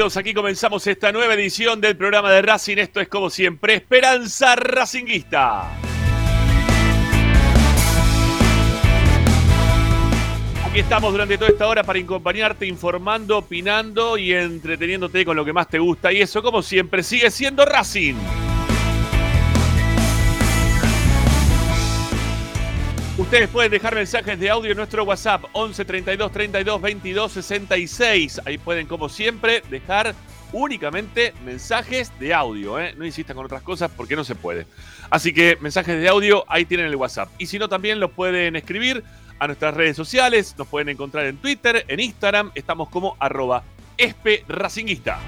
Bienvenidos, aquí comenzamos esta nueva edición del programa de Racing. Esto es como siempre, Esperanza Racinguista. Aquí estamos durante toda esta hora para acompañarte, informando, opinando y entreteniéndote con lo que más te gusta. Y eso, como siempre, sigue siendo Racing. Ustedes pueden dejar mensajes de audio en nuestro WhatsApp 11 32 32 22 66. Ahí pueden, como siempre, dejar únicamente mensajes de audio. ¿eh? No insistan con otras cosas porque no se puede. Así que mensajes de audio, ahí tienen el WhatsApp. Y si no, también los pueden escribir a nuestras redes sociales. Nos pueden encontrar en Twitter, en Instagram. Estamos como arroba espracinguista.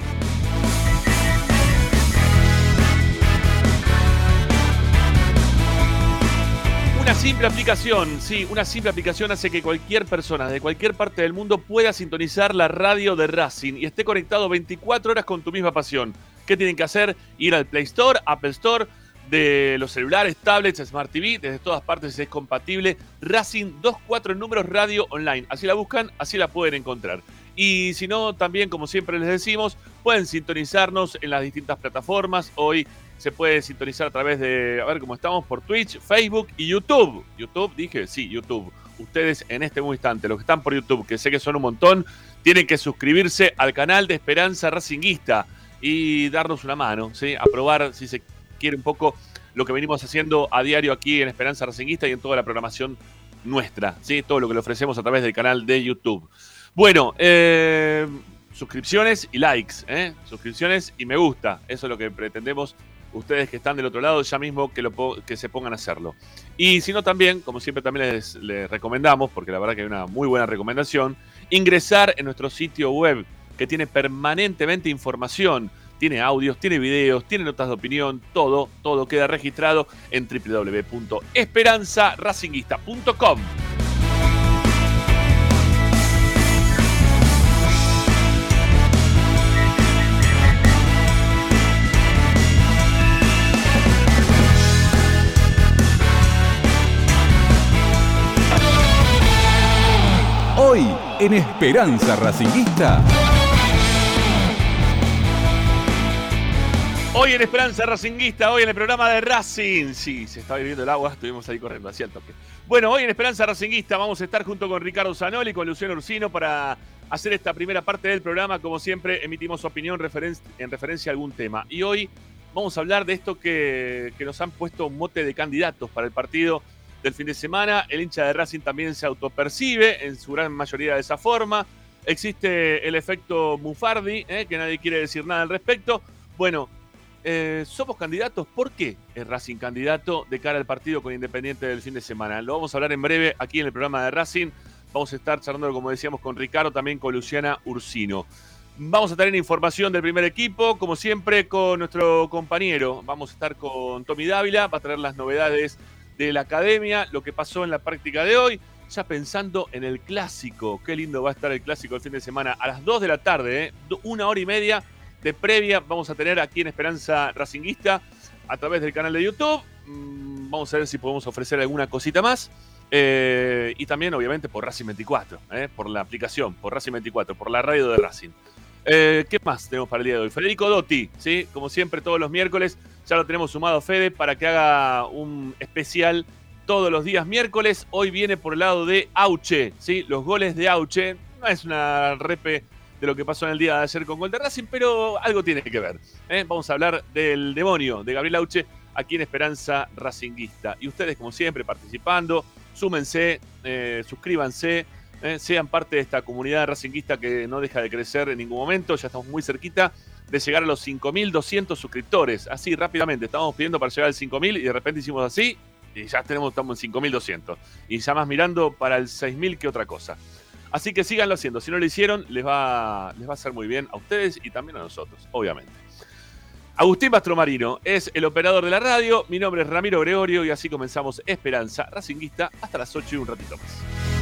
Una simple aplicación, sí, una simple aplicación hace que cualquier persona de cualquier parte del mundo pueda sintonizar la radio de Racing y esté conectado 24 horas con tu misma pasión. ¿Qué tienen que hacer? Ir al Play Store, Apple Store, de los celulares, tablets, Smart TV, desde todas partes es compatible. Racing 24 números radio online. Así la buscan, así la pueden encontrar. Y si no, también, como siempre les decimos, pueden sintonizarnos en las distintas plataformas. Hoy se puede sintonizar a través de, a ver cómo estamos, por Twitch, Facebook y YouTube. YouTube, dije, sí, YouTube. Ustedes en este instante, los que están por YouTube, que sé que son un montón, tienen que suscribirse al canal de Esperanza Racinguista y darnos una mano, ¿sí? Aprobar, si se quiere, un poco lo que venimos haciendo a diario aquí en Esperanza Racinguista y en toda la programación nuestra, ¿sí? Todo lo que le ofrecemos a través del canal de YouTube. Bueno, eh, suscripciones y likes, ¿eh? Suscripciones y me gusta. Eso es lo que pretendemos ustedes que están del otro lado ya mismo que, lo, que se pongan a hacerlo. Y si no también, como siempre también les, recomendamos, porque la verdad que hay una muy buena recomendación, ingresar en nuestro sitio web que tiene permanentemente información, tiene audios, tiene videos, tiene notas de opinión, todo, todo queda registrado en www.esperanzaracinguista.com. en Esperanza Racinguista. Hoy en Esperanza Racinguista, hoy en el programa de Racing. Sí, se está viviendo el agua, estuvimos ahí corriendo, hacia el toque. Bueno, hoy en Esperanza Racinguista vamos a estar junto con Ricardo Zanoli y con Luciano Ursino para hacer esta primera parte del programa. Como siempre, emitimos opinión en referencia a algún tema. Y hoy vamos a hablar de esto que, que nos han puesto un mote de candidatos para el partido del fin de semana. El hincha de Racing también se autopercibe en su gran mayoría de esa forma. Existe el efecto Mufardi, ¿eh? que nadie quiere decir nada al respecto. Bueno, eh, somos candidatos. ¿Por qué es Racing candidato de cara al partido con Independiente del fin de semana? Lo vamos a hablar en breve aquí en el programa de Racing. Vamos a estar charlando, como decíamos, con Ricardo, también con Luciana Ursino. Vamos a tener información del primer equipo, como siempre, con nuestro compañero. Vamos a estar con Tommy Dávila, va a traer las novedades de la academia, lo que pasó en la práctica de hoy, ya pensando en el clásico. Qué lindo va a estar el clásico el fin de semana. A las 2 de la tarde, ¿eh? una hora y media de previa vamos a tener aquí en Esperanza Racinguista a través del canal de YouTube. Mm, vamos a ver si podemos ofrecer alguna cosita más. Eh, y también, obviamente, por Racing 24, ¿eh? por la aplicación, por Racing 24, por la radio de Racing. ¿Qué más tenemos para el día de hoy? Federico Dotti, ¿sí? como siempre, todos los miércoles ya lo tenemos sumado Fede para que haga un especial todos los días miércoles. Hoy viene por el lado de Auche, ¿sí? Los goles de Auche. No es una repe de lo que pasó en el día de ayer con Gol de Racing, pero algo tiene que ver. ¿eh? Vamos a hablar del demonio de Gabriel Auche aquí en Esperanza Racinguista. Y ustedes, como siempre, participando, súmense, eh, suscríbanse, ¿eh? sean parte de esta comunidad racinguista que no deja de crecer en ningún momento. Ya estamos muy cerquita de llegar a los 5.200 suscriptores. Así rápidamente, estábamos pidiendo para llegar al 5.000 y de repente hicimos así y ya tenemos, estamos en 5.200. Y ya más mirando para el 6.000 que otra cosa. Así que síganlo haciendo. Si no lo hicieron, les va, les va a hacer muy bien a ustedes y también a nosotros, obviamente. Agustín Bastromarino es el operador de la radio. Mi nombre es Ramiro Gregorio y así comenzamos Esperanza Racinguista hasta las 8 y un ratito más.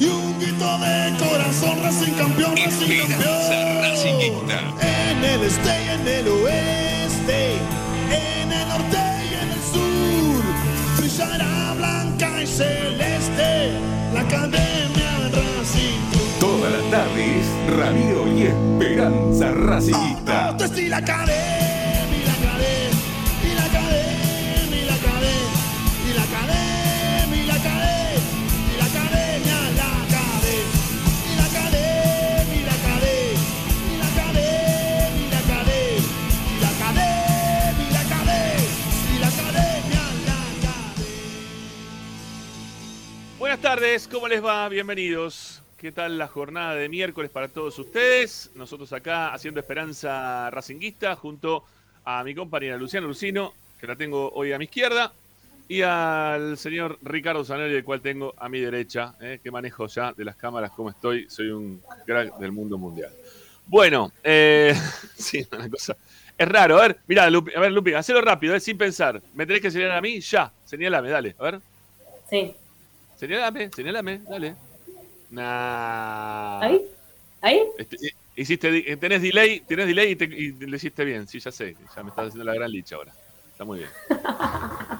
Y un grito de corazón, Racing campeón, Racing Esperanza campeón. Racingista. En el este y en el oeste, en el norte y en el sur, brillará blanca y celeste la academia Racing. Todas las tardes, Radio y Esperanza Racingista. Y Buenas tardes, ¿cómo les va? Bienvenidos. ¿Qué tal la jornada de miércoles para todos ustedes? Nosotros acá haciendo Esperanza Racinguista junto a mi compañera Luciana Ursino, que la tengo hoy a mi izquierda, y al señor Ricardo Zanelli, el cual tengo a mi derecha, eh, que manejo ya de las cámaras como estoy. Soy un crack del mundo mundial. Bueno, eh, sí, una cosa. Es raro, a ver, mirá, Lupi, a ver, Lupi, hacelo rápido, eh, sin pensar. ¿Me tenés que señalar a mí? Ya, señalame, dale, a ver. Sí. Señalame, señalame, dale. Nah. ¿Ahí? ¿Ahí? Este, eh, hiciste, eh, tenés delay, tenés delay y, te- y le hiciste bien. Sí, ya sé. Ya me estás haciendo la gran licha ahora. Está muy bien.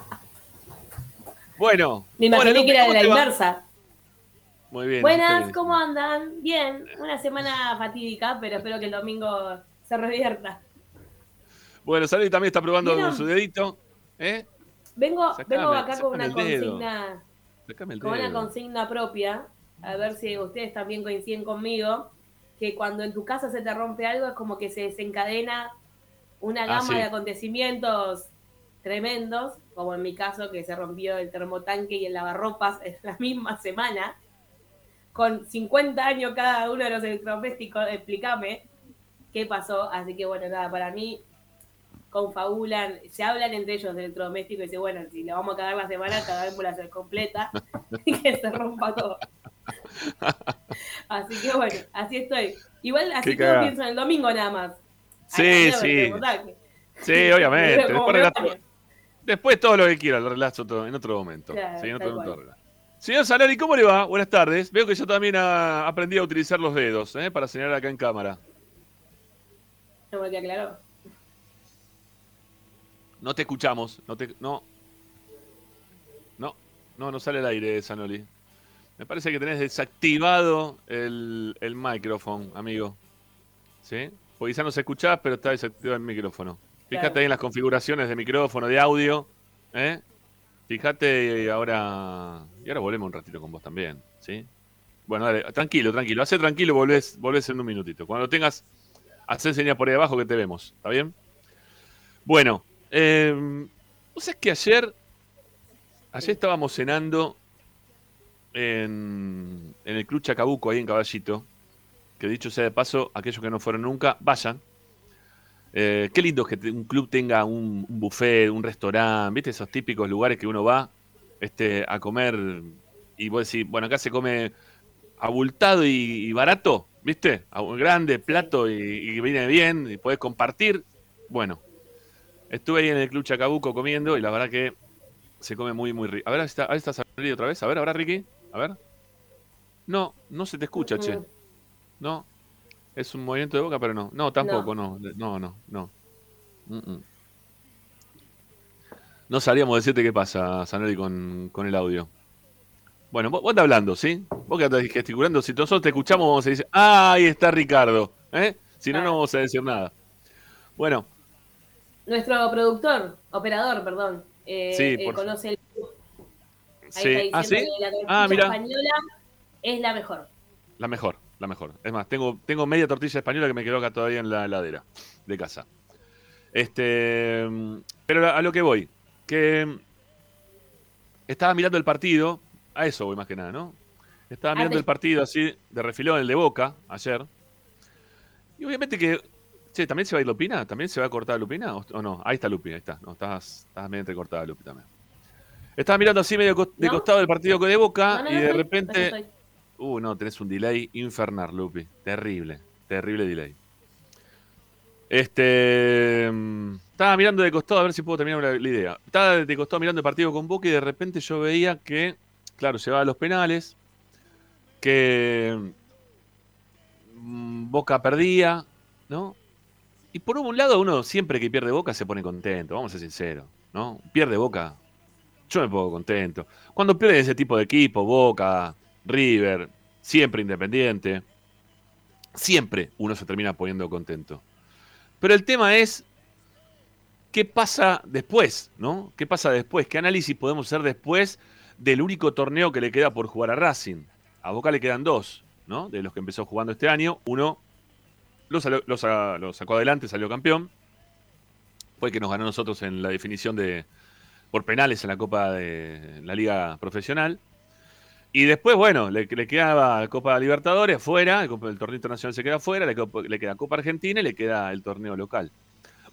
Bueno. Me imaginé bueno, que era de ¿cómo la inversa. Muy bien. Buenas, bien. ¿cómo andan? Bien, una semana fatídica, pero espero que el domingo se revierta. Bueno, Salvi también está probando con su dedito. ¿Eh? Vengo, Sacame, vengo acá con una consigna, el con una consigna propia, a ver si ustedes también coinciden conmigo, que cuando en tu casa se te rompe algo es como que se desencadena una Ah, gama sí. de acontecimientos tremendos, como en mi caso que se rompió el termotanque y el lavarropas en la misma semana, con 50 años cada uno de los electrodomésticos, explícame qué pasó, así que bueno, nada, para mí confabulan, se hablan entre ellos de electrodomésticos y dicen, bueno, si le vamos a cagar la semana, cagámosla la completa y que se rompa todo. Así que bueno, así estoy. Igual así cagada. pienso en el domingo nada más. Sí, sí. Sí, obviamente. Después, relato- después todo lo que quiera, lo relato todo, en otro momento. Claro, Sí, en otro tal momento cual. relato. Señor Salari, ¿cómo le va? Buenas tardes. Veo que yo también ha aprendido a utilizar los dedos ¿eh? para señalar acá en cámara. No me queda claro. No te escuchamos. No, te, no. No, no, no sale el aire, Sanoli. Me parece que tenés desactivado el, el micrófono, amigo. ¿Sí? Porque quizá no se escuchás, pero está desactivado el micrófono. Fíjate Claro. ahí en las configuraciones de micrófono, de audio. ¿eh? Fíjate ahora. Y ahora volvemos un ratito con vos también. ¿Sí? Bueno, dale, tranquilo, tranquilo. Hace tranquilo, volvés, volvés en un minutito. Cuando lo tengas, hacé señal por ahí abajo que te vemos. ¿Está bien? Bueno, eh, vos sabés que ayer, ayer estábamos cenando en, en el Club Chacabuco, ahí en Caballito, que dicho sea de paso, aquellos que no fueron nunca, vayan. Eh, qué lindo que un club tenga un, buffet, un restaurante, ¿viste? Esos típicos lugares que uno va este, a comer y vos decís, bueno, acá se come abultado y, barato, ¿viste? Grande, plato y, y viene bien y podés compartir. Bueno, Estuve ahí en el Club Chacabuco comiendo y la verdad que se come muy, muy rico. A ver, ahí está, ahí está otra vez. A ver, ahora Ricky. A ver. No, no se te escucha, che. Mm. No. Es un movimiento de boca, pero no. No, tampoco, no. No, no, no. Mm, mm. No sabríamos decirte qué pasa, Sanoli, con, con el audio. Bueno, vos, vos andás hablando, ¿sí? Vos que andás gesticulando. Si nosotros te escuchamos, vamos a decir, ah, ahí está Ricardo. ¿eh? Si no, no vamos a decir nada. Bueno, Nuestro productor, operador, perdón, eh, Sí, eh, por- conoce el Ahí sí. está ¿Ah, sí? que la tortilla Ah, mira. española es la mejor. La mejor, la mejor. Es más, tengo, tengo media tortilla española que me quedó acá todavía en la heladera de casa. Este, pero a lo que voy, que estaba mirando el partido, a eso voy más que nada, ¿no? Estaba mirando el partido así de refilón, el de Boca, ayer. Y obviamente que. Che, ¿también se va a ir Lupina? ¿También se va a cortar Lupina? ¿O, o no? Ahí está Lupi, ahí está. No, estás, estás medio entrecortada Lupi también. Estaba mirando así medio de ¿No? costado del partido de Boca No, no, y de repente. Uh, no, tenés un delay infernal, Lupi. Terrible, terrible delay. Este. mm, Estaba mirando de costado a ver si puedo terminar la, la idea. Estaba de costado mirando el partido con Boca y de repente yo veía que, claro, llevaba los penales, que mm, Boca perdía, ¿no? Y por un lado, uno siempre que pierde Boca se pone contento, vamos a ser sinceros, ¿no? Pierde Boca, yo me pongo contento. Cuando pierde ese tipo de equipo, Boca, River, siempre Independiente, siempre uno se termina poniendo contento. Pero el tema es, ¿qué pasa después? ¿no? ¿Qué pasa después? ¿Qué análisis podemos hacer después del único torneo que le queda por jugar a Racing? A Boca le quedan dos, ¿no? De los que empezó jugando este año. Uno lo, salió- sacó adelante, salió campeón. Fue que nos ganó nosotros en la definición de por penales en la Copa de la Liga Profesional. Y después, bueno, le, le quedaba Copa Libertadores fuera, el, torneo internacional se queda fuera, le, le queda Copa Argentina y le queda el torneo local.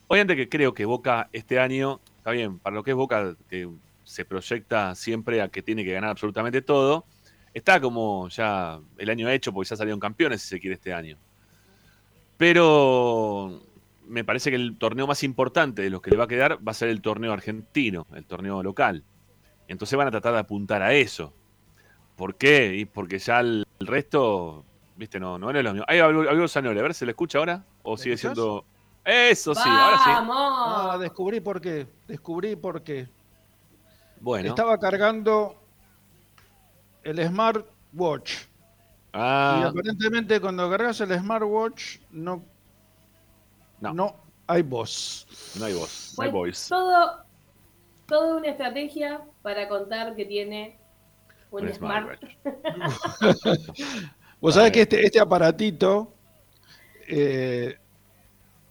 Obviamente que creo que Boca este año, está bien, para lo que es Boca, que se proyecta siempre a que tiene que ganar absolutamente todo, está como ya el año hecho porque ya salieron campeones si se quiere este año. Pero me parece que el torneo más importante de los que le va a quedar va a ser el torneo argentino, el torneo local. Entonces van a tratar de apuntar a eso. ¿Por qué? Y porque ya el, el resto, viste, no, no es lo mío. Ahí habló, Zanoli, a ver, ¿se le escucha ahora? ¿O ¿Me sigue escuchás? siendo...? Eso sí, ahora sí. ¡Vamos! Ah, descubrí por qué. Descubrí por qué. Bueno. Estaba cargando el smartwatch. Y Ah, aparentemente cuando cargas el smartwatch no, No. no. hay voz. no hay voz, no hay voice. todo, toda una estrategia para contar que tiene un, Un smart. smartwatch. Vos sabés que este, este aparatito eh,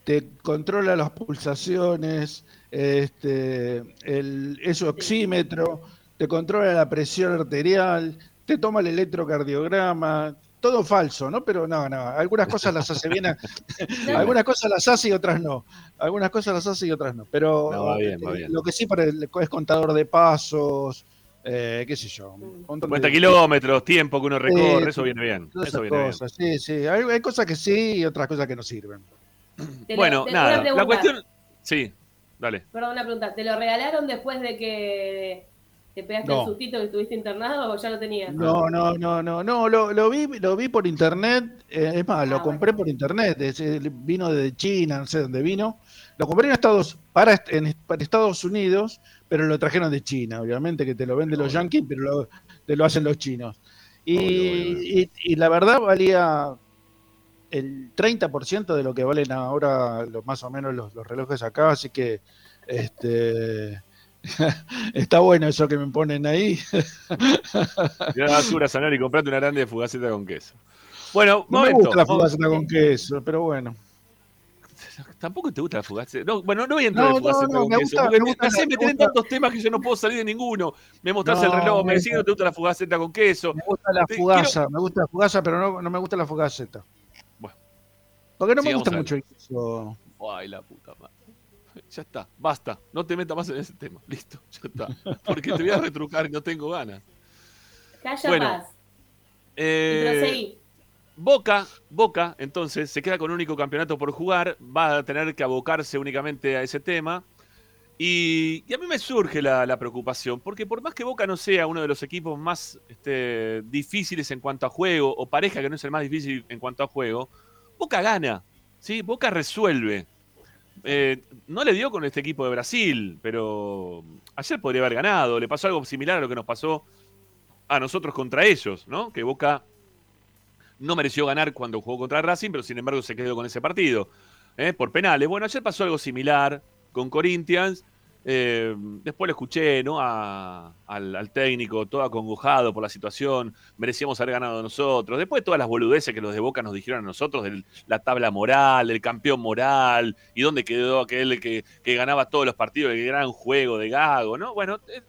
te controla las pulsaciones, este, el, es oxímetro, te controla la presión arterial, te toma el electrocardiograma, todo falso, ¿no? Pero no, no, algunas cosas las hace bien, a- algunas cosas las hace y otras no, algunas cosas las hace y otras no, pero No, va bien, va bien. lo que sí para el- es contador de pasos, eh, qué sé yo, un Mm. montón Cuenta de- kilómetros, tiempo que uno recorre, Sí, eso viene bien. Eso esas viene bien. cosas, sí, sí. Hay, hay cosas que sí y otras cosas que no sirven. Te Bueno, te- nada, la cuestión... Sí, dale. Perdón, una pregunta. ¿Te lo regalaron después de que te pegaste No. el sustito que estuviste internado o ya lo tenías? No, no, no, no, no, lo, lo vi, lo vi por internet, eh, es más, lo Ah, compré por internet, es- vino de China, no sé dónde vino. Lo compré en Estados, para, en, para Estados Unidos, pero lo trajeron de China, obviamente que te lo venden los yankees, pero lo, te lo hacen los chinos. Y- y la verdad valía el 30% de lo que valen ahora los, más o menos los, los relojes acá, así que este está bueno eso que me ponen ahí. Mirá la basura, Sanori, comprate una grande fugaceta con queso. Bueno, No me gusta la fugaceta con queso, pero bueno. Tampoco te gusta la fugaceta. No, bueno, no voy a entrar No, en fugaceta no, con me queso. gusta- porque me gusta me tantos temas que yo no puedo salir de ninguno. Me mostrás el reloj, me decís que no te gusta la fugaceta con queso. Me gusta la fugaza, me gusta la fugaza, pero no, me gusta la fugaceta. Bueno. Porque no me gusta mucho el queso. Ay, la puta madre. Ya está, basta. No te metas más en ese tema. Listo, ya está. Porque te voy a retrucar y no tengo ganas. Calla Bueno. Y Eh. Boca, Boca, entonces, se queda con un único campeonato por jugar, va a tener que abocarse únicamente a ese tema. Y, y a mí me surge la, la preocupación, porque por más que Boca no sea uno de los equipos más este, difíciles en cuanto a juego, o pareja que no es el más difícil en cuanto a juego, Boca gana, ¿sí? Boca resuelve. Eh, no le dio con este equipo de Brasil, pero ayer podría haber ganado. Le pasó algo similar a lo que nos pasó a nosotros contra ellos, ¿no? Que Boca no mereció ganar cuando jugó contra Racing, pero sin embargo se quedó con ese partido ¿eh? por penales. Bueno, ayer pasó algo similar con Corinthians. Eh, después lo escuché ¿no? Al, técnico todo acongojado por la situación. Merecíamos haber ganado nosotros. Después todas las boludeces que los de Boca nos dijeron a nosotros de la tabla moral, del campeón moral y dónde quedó aquel que, ganaba todos los partidos, el gran juego de Gago, ¿no? Bueno, eh,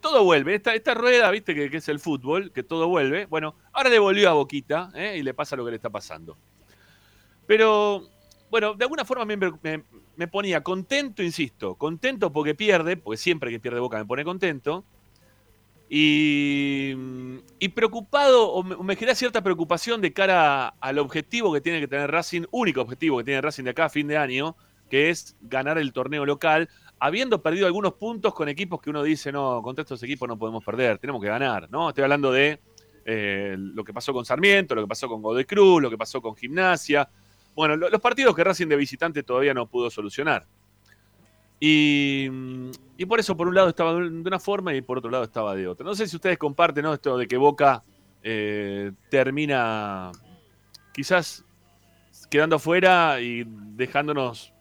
todo vuelve. Esta, esta rueda, viste, que, que es el fútbol, que todo vuelve. Bueno, ahora le volvió a Boquita ¿eh? y le pasa lo que le está pasando. Pero bueno, de alguna forma me- me ponía contento, insisto, contento porque pierde, porque siempre que pierde Boca me pone contento. Y, y preocupado, o me, me genera cierta preocupación de cara al objetivo que tiene que tener Racing, único objetivo que tiene Racing de acá a fin de año, que es ganar el torneo local, habiendo perdido algunos puntos con equipos que uno dice, no, contra estos equipos no podemos perder, tenemos que ganar, ¿no? Estoy hablando de eh, lo que pasó con Sarmiento, lo que pasó con Godoy Cruz, lo que pasó con Gimnasia. Bueno, lo- los partidos que Racing de visitante todavía no pudo solucionar. Y, y por eso, por un lado, estaba de una forma y por otro lado estaba de otra. No sé si ustedes comparten esto de que Boca eh, termina quizás quedando afuera y dejándonos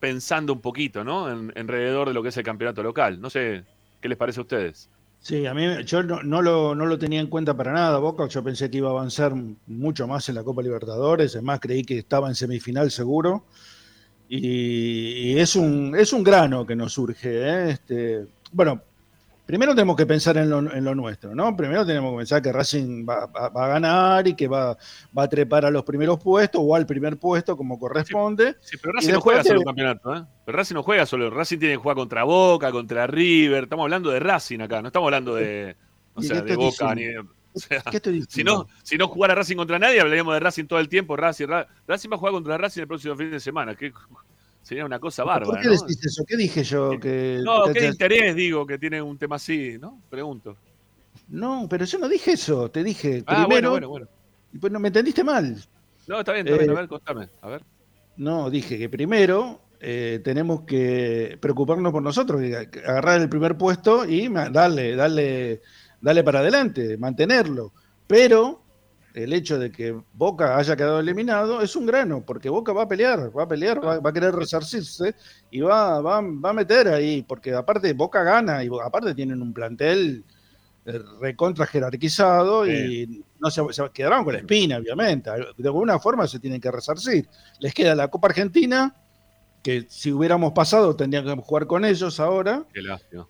pensando un poquito, ¿no? En, alrededor de lo que es el campeonato local. No sé, ¿qué les parece a ustedes? Sí, a mí yo no, lo, no lo tenía en cuenta para nada, Boca. Yo pensé que iba a avanzar mucho más en la Copa Libertadores. Es más, creí que estaba en semifinal seguro. Y, y es, un, es un grano que nos surge. ¿eh? Este, bueno, primero tenemos que pensar en lo, en lo nuestro, ¿no? Primero tenemos que pensar que Racing va, va- va a ganar y que va, va a trepar a los primeros puestos o al primer puesto como corresponde. Sí, pero Racing no juega te- solo un campeonato, ¿eh? Pero Racing no juega solo. Racing tiene que jugar contra Boca, contra River. Estamos hablando de Racing acá, no estamos hablando de, o ¿Y sea, qué de Boca ni de- o sea, ¿Qué si no, si no jugara Racing contra nadie, hablaríamos de Racing todo el tiempo. Racing, Ra- Racing va a jugar contra Racing el próximo fin de semana. que sería una cosa bárbara. ¿Por qué ¿no? decís eso? ¿Qué dije yo? Que No, ¿qué te- interés digo que tiene un tema así, no? Pregunto. No, pero yo no dije eso. Te dije Ah, primero. bueno, bueno, bueno. y pues no me entendiste mal. No, está bien, está bien. Eh, A ver, contame. A ver. No, dije que primero eh, tenemos que preocuparnos por nosotros, agarrar el primer puesto y darle, darle, darle para adelante, mantenerlo. Pero el hecho de que Boca haya quedado eliminado es un grano, porque Boca va a pelear, va a pelear, va, va a querer resarcirse y va, va, va a meter ahí, porque aparte Boca gana y aparte tienen un plantel eh, recontra jerarquizado y no se, se quedaron con la espina, obviamente. De alguna forma se tienen que resarcir. Les queda la Copa Argentina, que si hubiéramos pasado tendrían que jugar con ellos ahora, Qué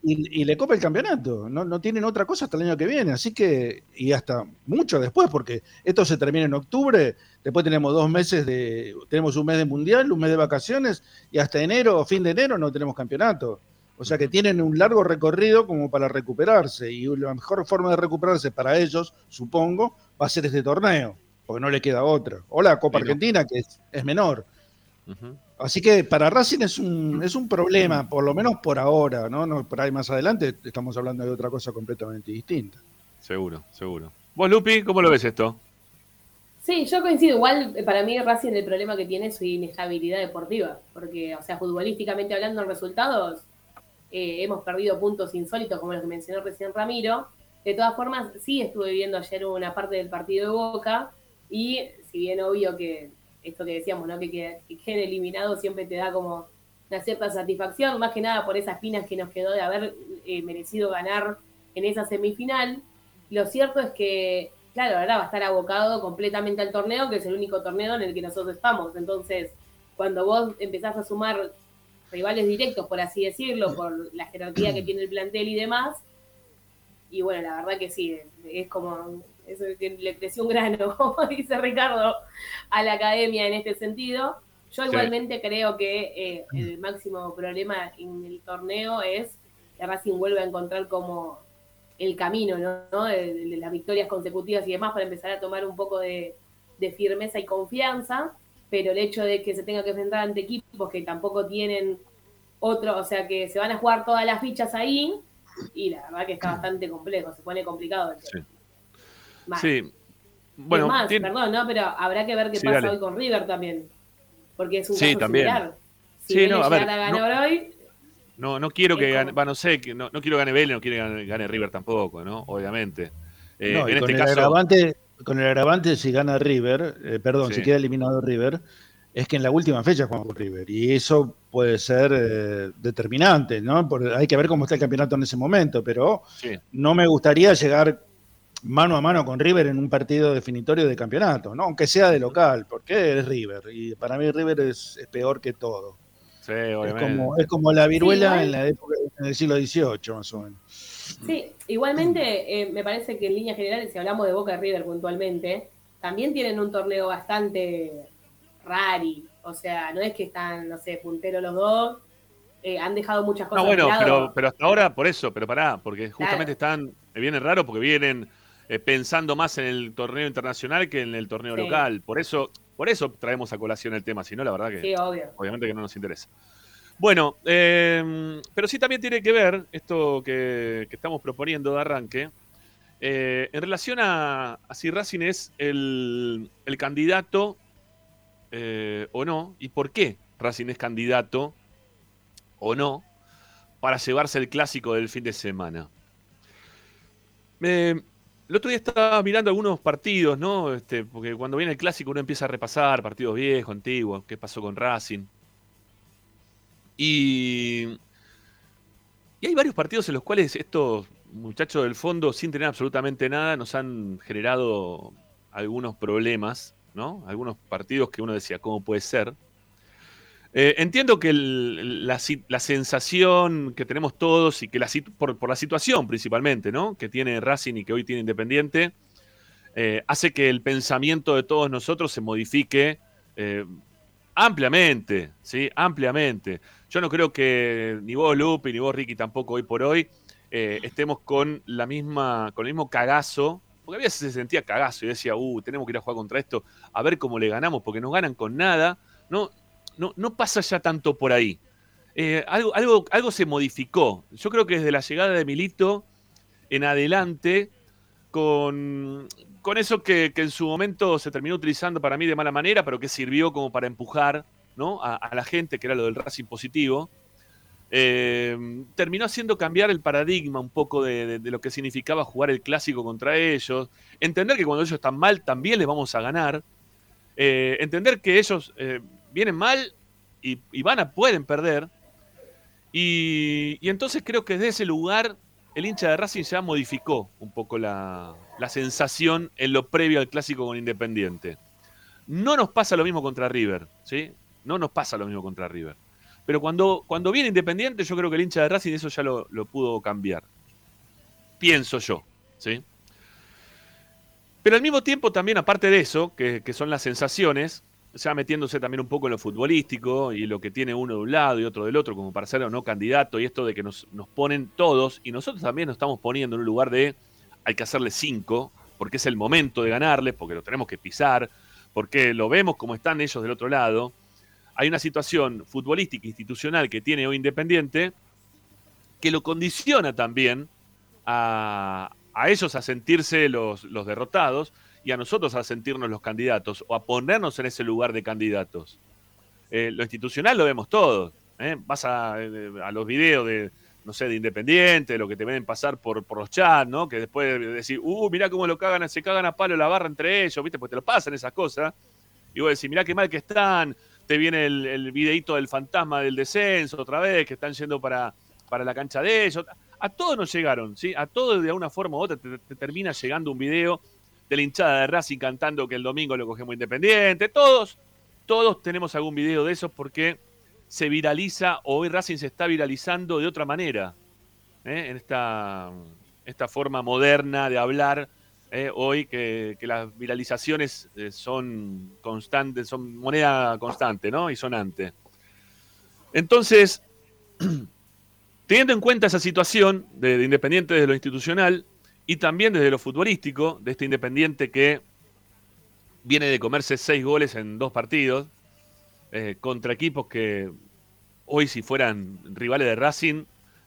y, y le copa el campeonato. No, no tienen otra cosa hasta el año que viene. Así que, y hasta mucho después, porque esto se termina en octubre, después tenemos dos meses de, tenemos un mes de mundial, un mes de vacaciones, y hasta enero, fin de enero, no tenemos campeonato. O sea que tienen un largo recorrido como para recuperarse, y la mejor forma de recuperarse para ellos, supongo, va a ser este torneo, porque no le queda otra. O la Copa. Argentina, que es, es menor. Así que para Racing es un, es un problema, por lo menos por ahora, ¿no? no por ahí más adelante estamos hablando de otra cosa completamente distinta. Seguro, seguro. ¿Vos, Lupi, cómo lo ves esto? Sí, yo coincido. Igual, eh, para mí, Racing el problema que tiene es su inestabilidad deportiva. Porque, o sea, futbolísticamente hablando en resultados, eh, hemos perdido puntos insólitos, como los que mencionó recién Ramiro. De todas formas, sí estuve viendo ayer una parte del partido de Boca. Y si bien obvio que esto que decíamos, ¿no? Que, que, eliminados siempre te da como una cierta satisfacción, más que nada por esas pinas que nos quedó de haber eh, merecido ganar en esa semifinal. Lo cierto es que, claro, ahora va a estar abocado completamente al torneo, que es el único torneo en el que nosotros estamos. Entonces, cuando vos empezás a sumar rivales directos, por así decirlo, por la jerarquía que tiene el plantel y demás, y bueno, la verdad que sí, es como, eso que le creció un grano, como dice Ricardo, a la academia en este sentido. Yo Sí. igualmente creo que eh, el máximo problema en el torneo es que Racing vuelve a encontrar como el camino, ¿no? ¿no? De, de las victorias consecutivas y demás para empezar a tomar un poco de, de firmeza y confianza, pero el hecho de que se tenga que enfrentar ante equipos que tampoco tienen otro, o sea, que se van a jugar todas las fichas ahí, y la verdad que está bastante complejo, se pone complicado. el tema. Sí. Bueno, más, tiene- perdón, ¿no? Pero habrá que ver qué Sí, pasa dale. hoy con River también, porque es un Sí, caso también. similar. Si Sí, no, a ver, a ganar hoy, no, no quiero que gane, como- no sé, que no, no quiero que gane Vélez, no quiero que gane, gane River tampoco, ¿no? Obviamente. Eh, No, y en con, este el caso, agravante, con el agravante, si gana River, eh, perdón, Sí. si queda eliminado River, es que en la última fecha jugamos con River. Y eso puede ser eh, determinante, ¿no? Por- hay que ver cómo está el campeonato en ese momento, pero sí, no me gustaría llegar mano a mano con River en un partido definitorio de campeonato, ¿no? Aunque sea de local, porque es River. Y para mí River es, es peor que todo. sí, Es obviamente. como, es como la viruela en la época en el siglo XVIII, más o menos. Sí, igualmente eh, me parece que en líneas generales, si hablamos de Boca y River puntualmente, también tienen un torneo bastante rari, O sea, no es que están, no sé, punteros los dos. Eh, han dejado muchas cosas. No, bueno, pero, pero hasta ahora por eso, pero pará, porque justamente están, me viene raro porque vienen eh, pensando más en el torneo internacional que en el torneo Sí. local. Por eso, por eso traemos a colación el tema, si no, la verdad que Sí, obvio. obviamente que no nos interesa. Bueno, eh, pero sí también tiene que ver esto que, que estamos proponiendo de arranque, eh, en relación a, a si Racing es el, el candidato eh, o no, y por qué Racing es candidato o no para llevarse el clásico del fin de semana. Eh, el otro día estaba mirando algunos partidos, ¿no? Este, porque cuando viene el clásico uno empieza a repasar partidos viejos, antiguos, qué pasó con Racing. Y, y hay varios partidos en los cuales estos muchachos del fondo, sin tener absolutamente nada, nos han generado algunos problemas, ¿no? Algunos partidos que uno decía, ¿cómo puede ser? Eh, entiendo que la, sensación que tenemos todos y que la por, por la situación principalmente. Que tiene Racing y que hoy tiene Independiente, eh, hace que el pensamiento de todos nosotros se modifique eh, ampliamente, ¿sí? Ampliamente. Yo no creo que ni vos, Lupi, ni vos, Ricky, tampoco hoy por hoy estemos con la misma, con el mismo cagazo, porque a veces se sentía cagazo y decía, uh, tenemos que ir a jugar contra esto, a ver cómo le ganamos, porque no ganan con nada. No, no, no pasa ya tanto por ahí. Eh, algo, algo, algo se modificó. Yo creo que desde la llegada de Milito en adelante, con, con eso que, en su momento se terminó utilizando para mí de mala manera, pero que sirvió como para empujar ¿no? a, la gente, que era lo del Racing positivo, eh, terminó haciendo cambiar el paradigma un poco de, de- lo que significaba jugar el clásico contra ellos, entender que cuando ellos están mal también les vamos a ganar, eh, entender que ellos vienen mal y, van a pueden perder, y, entonces creo que desde ese lugar el hincha de Racing ya modificó un poco la, la sensación en lo previo al clásico con Independiente. No nos pasa lo mismo contra River, ¿sí? No nos pasa lo mismo contra River. Pero cuando, cuando viene Independiente, yo creo que el hincha de Racing eso ya lo, lo pudo cambiar. Pienso yo, ¿sí? Pero al mismo tiempo también, aparte de eso, que son las sensaciones, ya metiéndose también un poco en lo futbolístico y lo que tiene uno de un lado y otro del otro, como para ser o no candidato, y esto de que nos, nos ponen todos, y nosotros también nos estamos poniendo en un lugar de hay que hacerle cinco, porque es el momento de ganarles, porque lo tenemos que pisar, porque lo vemos como están ellos del otro lado. Hay una situación futbolística institucional que tiene hoy Independiente que lo condiciona también a, a ellos a sentirse los, los derrotados y a nosotros a sentirnos los candidatos o a ponernos en ese lugar de candidatos. Eh, lo institucional lo vemos todos. ¿eh? Vas a, eh, a los videos de, no sé, de Independiente, lo que te ven pasar por, por los chats, ¿no? Que después de decir, uh, mirá cómo lo cagan, se cagan a palo la barra entre ellos, ¿viste? Pues te lo pasan esas cosas. Y vos decís, mirá qué mal que están. Te viene el, el videíto del fantasma del descenso otra vez, que están yendo para, para la cancha de ellos. A todos nos llegaron, ¿sí? A todos de alguna forma u otra te termina llegando un video de la hinchada de Racing cantando que el domingo lo cogemos independiente. Todos, todos tenemos algún video de esos porque se viraliza hoy Racing se está viralizando de otra manera. ¿eh? En esta, esta forma moderna de hablar. ¿eh? Hoy que, que las viralizaciones eh, son constantes, son moneda constante, ¿no? Y sonante. Entonces, teniendo en cuenta esa situación de, de Independiente desde lo institucional y también desde lo futbolístico, de este Independiente que viene de comerse seis goles en dos partidos, eh, contra equipos que hoy si fueran rivales de Racing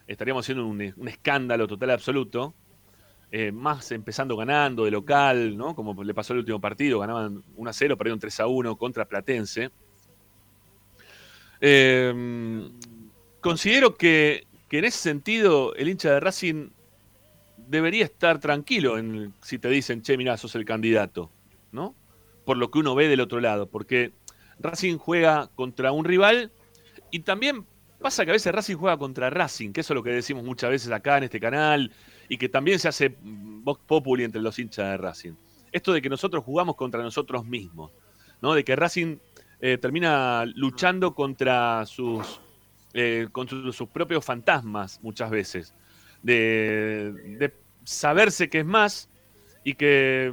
estaríamos haciendo un, escándalo total absoluto. Eh, más empezando ganando de local, ¿no? Como le pasó el último partido, ganaban 1 a 0, perdieron 3 a 1 contra Platense. Eh, considero que en ese sentido el hincha de Racing debería estar tranquilo en, si te dicen, che, mirá, sos el candidato, ¿no? Por lo que uno ve del otro lado, porque Racing juega contra un rival y también pasa que a veces Racing juega contra Racing, que eso es lo que decimos muchas veces acá en este canal y que también se hace vox populi entre los hinchas de Racing. Esto de que nosotros jugamos contra nosotros mismos, ¿no? De que Racing eh, termina luchando contra sus, eh, contra sus propios fantasmas muchas veces. De, saberse que es más y que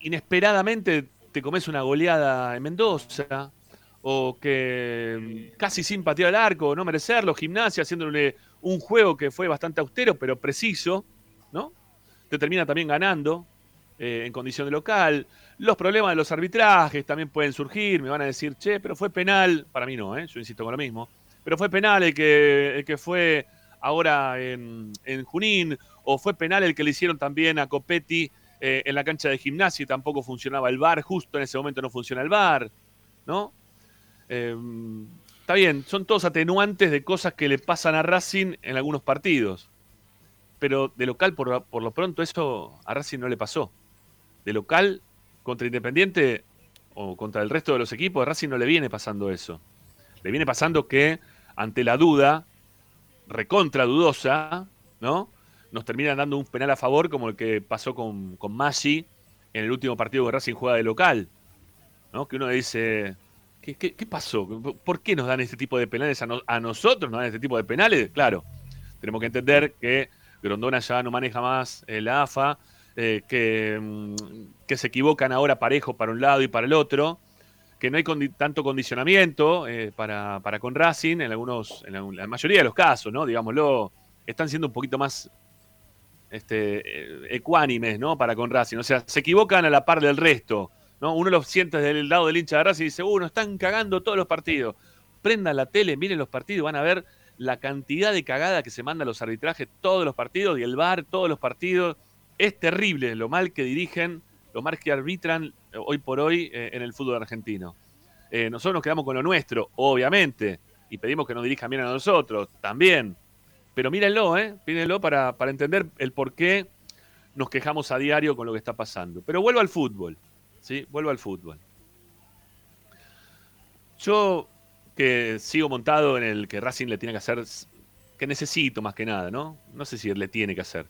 inesperadamente te comes una goleada en Mendoza o que casi sin patear al arco, no merecerlo, gimnasia haciéndole un juego que fue bastante austero, pero preciso, ¿no? Te termina también ganando eh, en condición de local. Los problemas de los arbitrajes también pueden surgir, me van a decir, che, pero fue penal, para mí no, ¿eh? yo insisto con lo mismo, pero fue penal el que, el que fue ahora en, Junín, o fue penal el que le hicieron también a Copetti eh, en la cancha de gimnasia y tampoco funcionaba el bar, justo en ese momento no funciona el bar, ¿no? Eh, está bien, son todos atenuantes de cosas que le pasan a Racing en algunos partidos, pero de local por, por lo pronto eso a Racing no le pasó. De local contra Independiente o contra el resto de los equipos, a Racing no le viene pasando eso. Le viene pasando que ante la duda, recontra dudosa, ¿no? Nos terminan dando un penal a favor como el que pasó con, con Maggi en el último partido que Racing juega de local, ¿no? Que uno dice, ¿qué, qué, pasó? ¿Por qué nos dan este tipo de penales a nosotros? ¿Nos dan este tipo de penales? Claro, tenemos que entender que Grondona ya no maneja más eh, la AFA, eh, que, mm, que se equivocan ahora parejo para un lado y para el otro, que no hay tanto condicionamiento eh, para, para con Racing en algunos, en la, la mayoría de los casos, ¿no? Digámoslo, están siendo un poquito más este, eh, ecuánimes, ¿no? Para con Racing. O sea, se equivocan a la par del resto, ¿no? Uno los siente del lado del hincha de Racing y dice, uno, están cagando todos los partidos. Prendan la tele, miren los partidos, van a ver la cantidad de cagada que se manda a los arbitrajes todos los partidos y el VAR todos los partidos. Es terrible lo mal que dirigen, lo mal que arbitran hoy por hoy eh, en el fútbol argentino. Eh, nosotros nos quedamos con lo nuestro, obviamente, y pedimos que nos dirijan bien a nosotros, también. Pero mírenlo, ¿eh? Mírenlo para, para entender el por qué nos quejamos a diario con lo que está pasando. Pero vuelvo al fútbol, ¿sí? Vuelvo al fútbol. Yo que sigo montado en el que Racing le tiene que hacer, que necesito más que nada, ¿no? No sé si le tiene que hacer.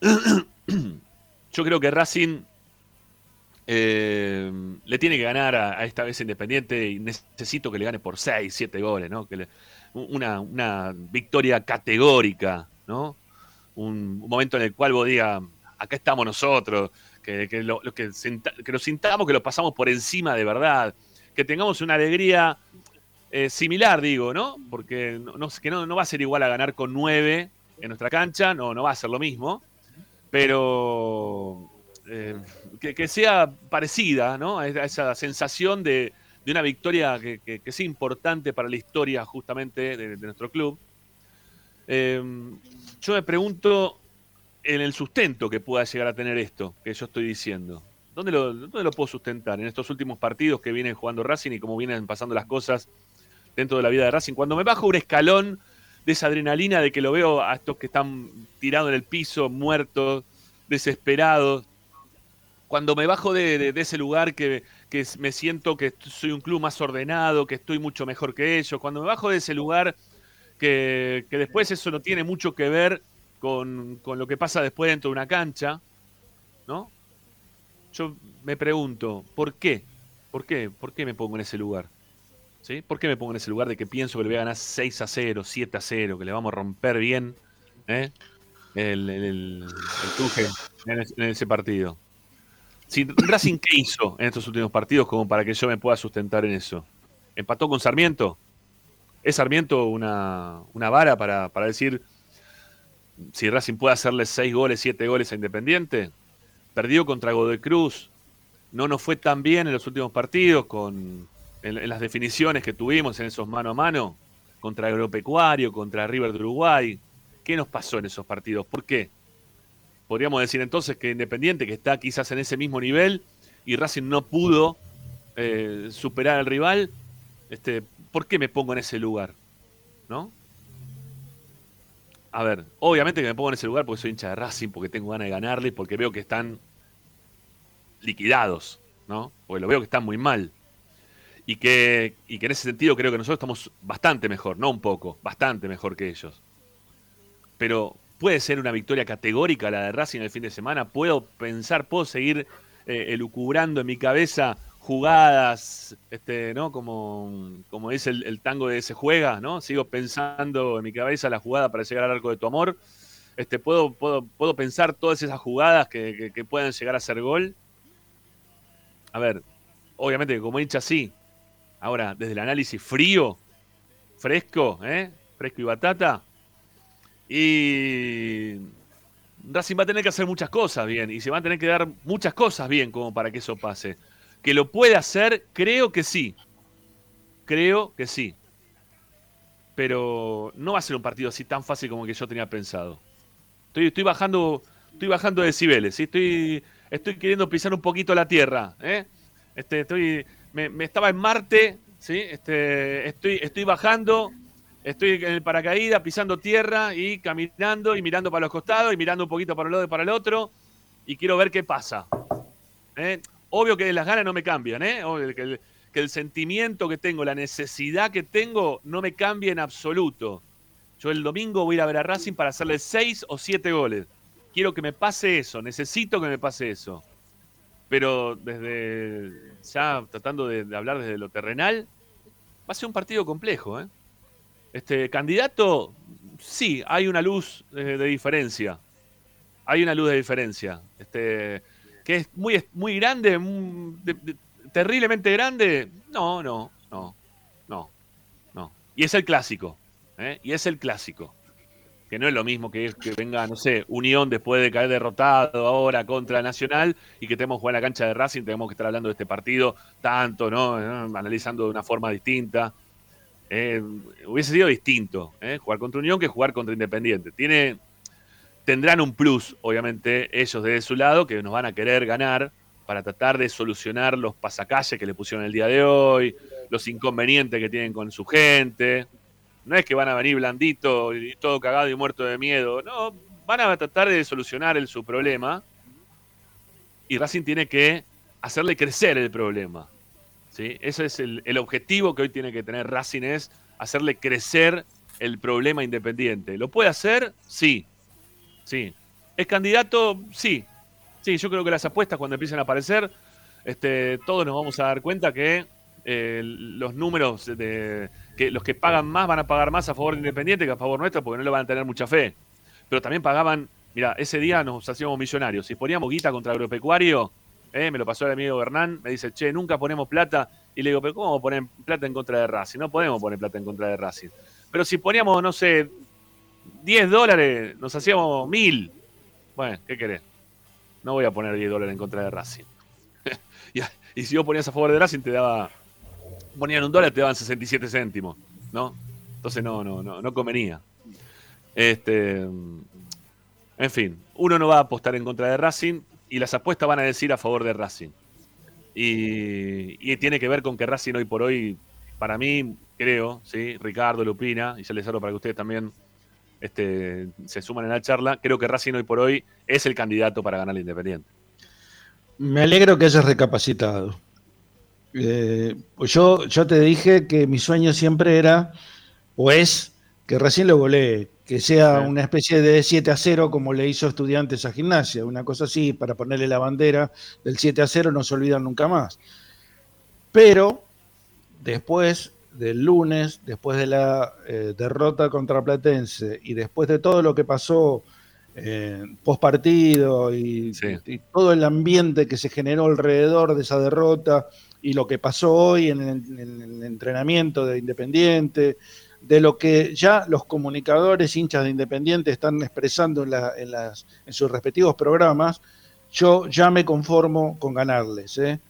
Yo creo que Racing eh, le tiene que ganar a, esta vez Independiente y necesito que le gane por 6, 7 goles, ¿no? Que una, victoria categórica, ¿no? Un, momento en el cual vos digas, acá estamos nosotros, que, que lo, sintamos, que lo pasamos por encima de verdad, que tengamos una alegría eh, similar, digo, ¿no? Porque no, que no va a ser igual a ganar con 9 en nuestra cancha, no, no va a ser lo mismo, pero eh, que, sea parecida, ¿no? A esa- sensación de, de una victoria que, que, que sea importante para la historia justamente de, de nuestro club. Eh, yo me pregunto en el sustento que pueda llegar a tener esto que yo estoy diciendo. ¿Dónde lo, dónde lo puedo sustentar? En estos últimos partidos que vienen jugando Racing y cómo vienen pasando las cosas dentro de la vida de Racing. Cuando me bajo un escalón de esa adrenalina de que lo veo a estos que están tirados en el piso, muertos, desesperados. Cuando me bajo de, ese lugar que, que me siento que soy un club más ordenado, que estoy mucho mejor que ellos. Cuando me bajo de ese lugar que, que después eso no tiene mucho que ver con, con lo que pasa después dentro de una cancha, ¿no? Yo me pregunto, ¿por qué? ¿Por qué? ¿Por qué me pongo en ese lugar? ¿Sí? ¿Por qué me pongo en ese lugar de que pienso que le voy a ganar 6 a 0, 7 a 0, que le vamos a romper bien ¿eh? el, el, el, el Tuje en ese partido? Si Racing, ¿qué hizo en estos últimos partidos como para que yo me pueda sustentar en eso? ¿Empató con Sarmiento? ¿Es Sarmiento una, vara para, para decir si Racing puede hacerle 6 goles, 7 goles a Independiente? Perdió contra Godoy Cruz. No nos fue tan bien en los últimos partidos con, en, en las definiciones que tuvimos en esos mano a mano contra Agropecuario, contra River de Uruguay. ¿Qué nos pasó en esos partidos? ¿Por qué? Podríamos decir entonces que Independiente, que está quizás en ese mismo nivel, y Racing no pudo eh, superar al rival, este, ¿por qué me pongo en ese lugar? ¿No? A ver, obviamente que me pongo en ese lugar porque soy hincha de Racing, porque tengo ganas de ganarle, porque veo que están liquidados, ¿no? Porque lo veo que están muy mal. Y que, y que en ese sentido creo que nosotros estamos bastante mejor, no un poco, bastante mejor que ellos. Pero puede ser una victoria categórica la de Racing el fin de semana. Puedo pensar, puedo seguir eh, elucubrando en mi cabeza jugadas, este, ¿no? Como, como dice el, tango de Se Juega, ¿no? Sigo pensando en mi cabeza la jugada para llegar al arco de tu amor. Este, puedo, puedo, puedo pensar todas esas jugadas que, puedan llegar a ser gol. A ver, obviamente como hincha sí, ahora desde el análisis frío, fresco, ¿eh? fresco y batata. Y Racing va a tener que hacer muchas cosas bien y se van a tener que dar muchas cosas bien como para que eso pase. Que lo puede hacer, creo que sí. Creo que sí. Pero no va a ser un partido así tan fácil como que yo tenía pensado. Estoy, estoy bajando, estoy bajando decibeles, estoy, estoy queriendo pisar un poquito la tierra. ¿eh? Este, estoy, me, me estaba en Marte, ¿sí? Este, estoy, estoy bajando, estoy en el paracaídas, pisando tierra y caminando y mirando para los costados y mirando un poquito para el lado y para el otro y quiero ver qué pasa. ¿eh? Obvio que las ganas no me cambian, ¿eh? Obvio que el, que el sentimiento que tengo, la necesidad que tengo, no me cambia en absoluto. Yo el domingo voy a ir a ver a Racing para hacerle seis o siete goles. Quiero que me pase eso, necesito que me pase eso. Pero desde, ya tratando de, de hablar desde lo terrenal, va a ser un partido complejo. ¿eh? Este candidato, sí, hay una luz de, de diferencia. Hay una luz de diferencia. Este, que es muy, muy grande, de- terriblemente grande. No, no, no, no, no. Y es el clásico. ¿eh? Y es el clásico. Que no es lo mismo que, que venga, no sé, Unión después de caer derrotado ahora contra Nacional y que tenemos que jugar en la cancha de Racing, tenemos que estar hablando de este partido tanto, ¿no? ¿Eh? Analizando de una forma distinta. Eh, hubiese sido distinto ¿eh? jugar contra Unión que jugar contra Independiente. Tendrán un plus, obviamente, ellos de su lado, que nos van a querer ganar para tratar de solucionar los pasacalles que le pusieron el día de hoy, los inconvenientes que tienen con su gente. No es que van a venir blandito y todo cagado y muerto de miedo. No, van a tratar de solucionar el, su problema. Y Racing tiene que hacerle crecer el problema. ¿Sí? Ese es el, el objetivo que hoy tiene que tener Racing, es hacerle crecer el problema independiente. ¿Lo puede hacer? Sí. Sí. ¿Es candidato? Sí. Sí, yo creo que las apuestas cuando empiecen a aparecer, este, todos nos vamos a dar cuenta que eh, los números de que los que pagan más van a pagar más a favor de Independiente que a favor nuestro porque no le van a tener mucha fe. Pero también pagaban, mira, ese día nos hacíamos millonarios. Si poníamos guita contra agropecuario, eh, me lo pasó el amigo Hernán, me dice, che, nunca ponemos plata. Y le digo, pero ¿cómo poner plata en contra de Racing? No podemos poner plata en contra de Racing. Pero si poníamos, no sé, 10 dólares, nos hacíamos mil. Bueno, ¿qué querés? No voy a poner 10 dólares en contra de Racing. y, y si vos ponías a favor de Racing, te daba. Ponían un dólar, te daban 67 céntimos, ¿no? Entonces no, no, no, no convenía. Este. En fin, uno no va a apostar en contra de Racing y las apuestas van a decir a favor de Racing. Y, tiene que ver con que Racing hoy por hoy, para mí, creo, ¿sí? Ricardo, Lupina, y ya les hablo para que ustedes también este, se suman en la charla, creo que Racing hoy por hoy es el candidato para ganar el Independiente. Me alegro que hayas recapacitado. Eh, yo, yo te dije que mi sueño siempre era, o es, que recién lo golee, que sea una especie de 7 a 0 como le hizo estudiantes a gimnasia, una cosa así, para ponerle la bandera del 7 a 0, no se olvidan nunca más. Pero después del lunes, después de la eh, derrota contra Platense y después de todo lo que pasó eh, post partido y, Sí. y todo el ambiente que se generó alrededor de esa derrota y lo que pasó hoy en el, en el entrenamiento de Independiente, de lo que ya los comunicadores hinchas de Independiente están expresando en, la- en las, en sus respectivos programas, yo ya me conformo con ganarles, ¿eh?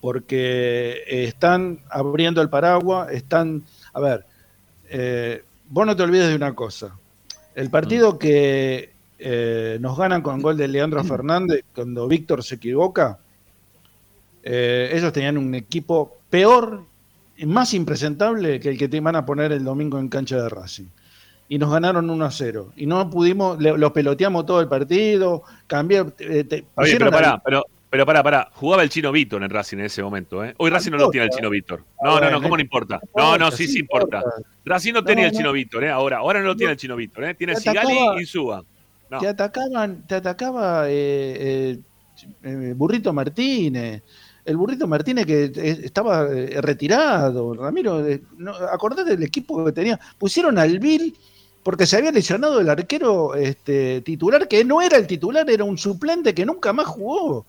porque eh, están abriendo el paraguas, están, a ver, eh, vos no te olvides de una cosa, el partido que eh, nos ganan con gol de Leandro Fernández, cuando Víctor se equivoca, eh, ellos tenían un equipo peor más impresentable que el que te van a poner el domingo en cancha de Racing. Y nos ganaron 1 a 0. Y no pudimos, le- los peloteamos todo el partido, cambié. eh, te- Oye, pusieron pero pará, pero, pero pará, pará. Jugaba el chino Víctor en Racing en ese momento, ¿eh? Hoy Racing no lo tiene el chino Víctor. No, no, no, ¿cómo no importa? No, no, sí, sí importa. Racing no tenía el no. chino Víctor, ¿eh? Ahora, ahora no lo tiene el chino Víctor, ¿eh? Tiene Sigali y Suba. No. Te atacaban, te atacaba eh, eh, Burrito Martínez. El Burrito Martínez que eh, estaba eh, retirado. Ramiro, eh, no, acordate del equipo que tenía. Pusieron al Bill porque se había lesionado el arquero este, titular, que no era el titular, era un suplente que nunca más jugó.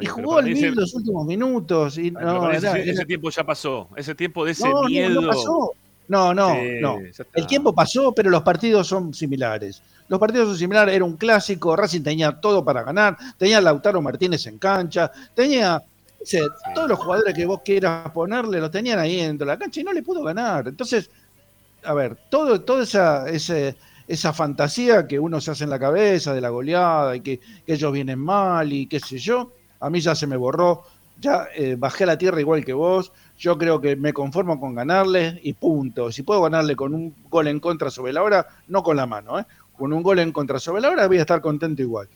Y jugó al mil los últimos minutos. Y no, ese, tiempo ya pasó. Ese tiempo de ese no, no, miedo. no pasó. No, no, Sí, no. El tiempo pasó, pero los partidos son similares. Los partidos son similares, era un clásico, Racing tenía todo para ganar, tenía a Lautaro Martínez en cancha, tenía todos los jugadores que vos quieras ponerle, los tenían ahí dentro de la cancha y no le pudo ganar. Entonces, a ver, todo, toda esa, ese- esa fantasía que uno se hace en la cabeza de la goleada y que, que ellos vienen mal y qué sé yo, a mí ya se me borró, ya eh, bajé a la tierra igual que vos, yo creo que me conformo con ganarle y punto. Si puedo ganarle con un gol en contra sobre la hora, no con la mano, ¿eh? con un gol en contra sobre la hora voy a estar contento igual,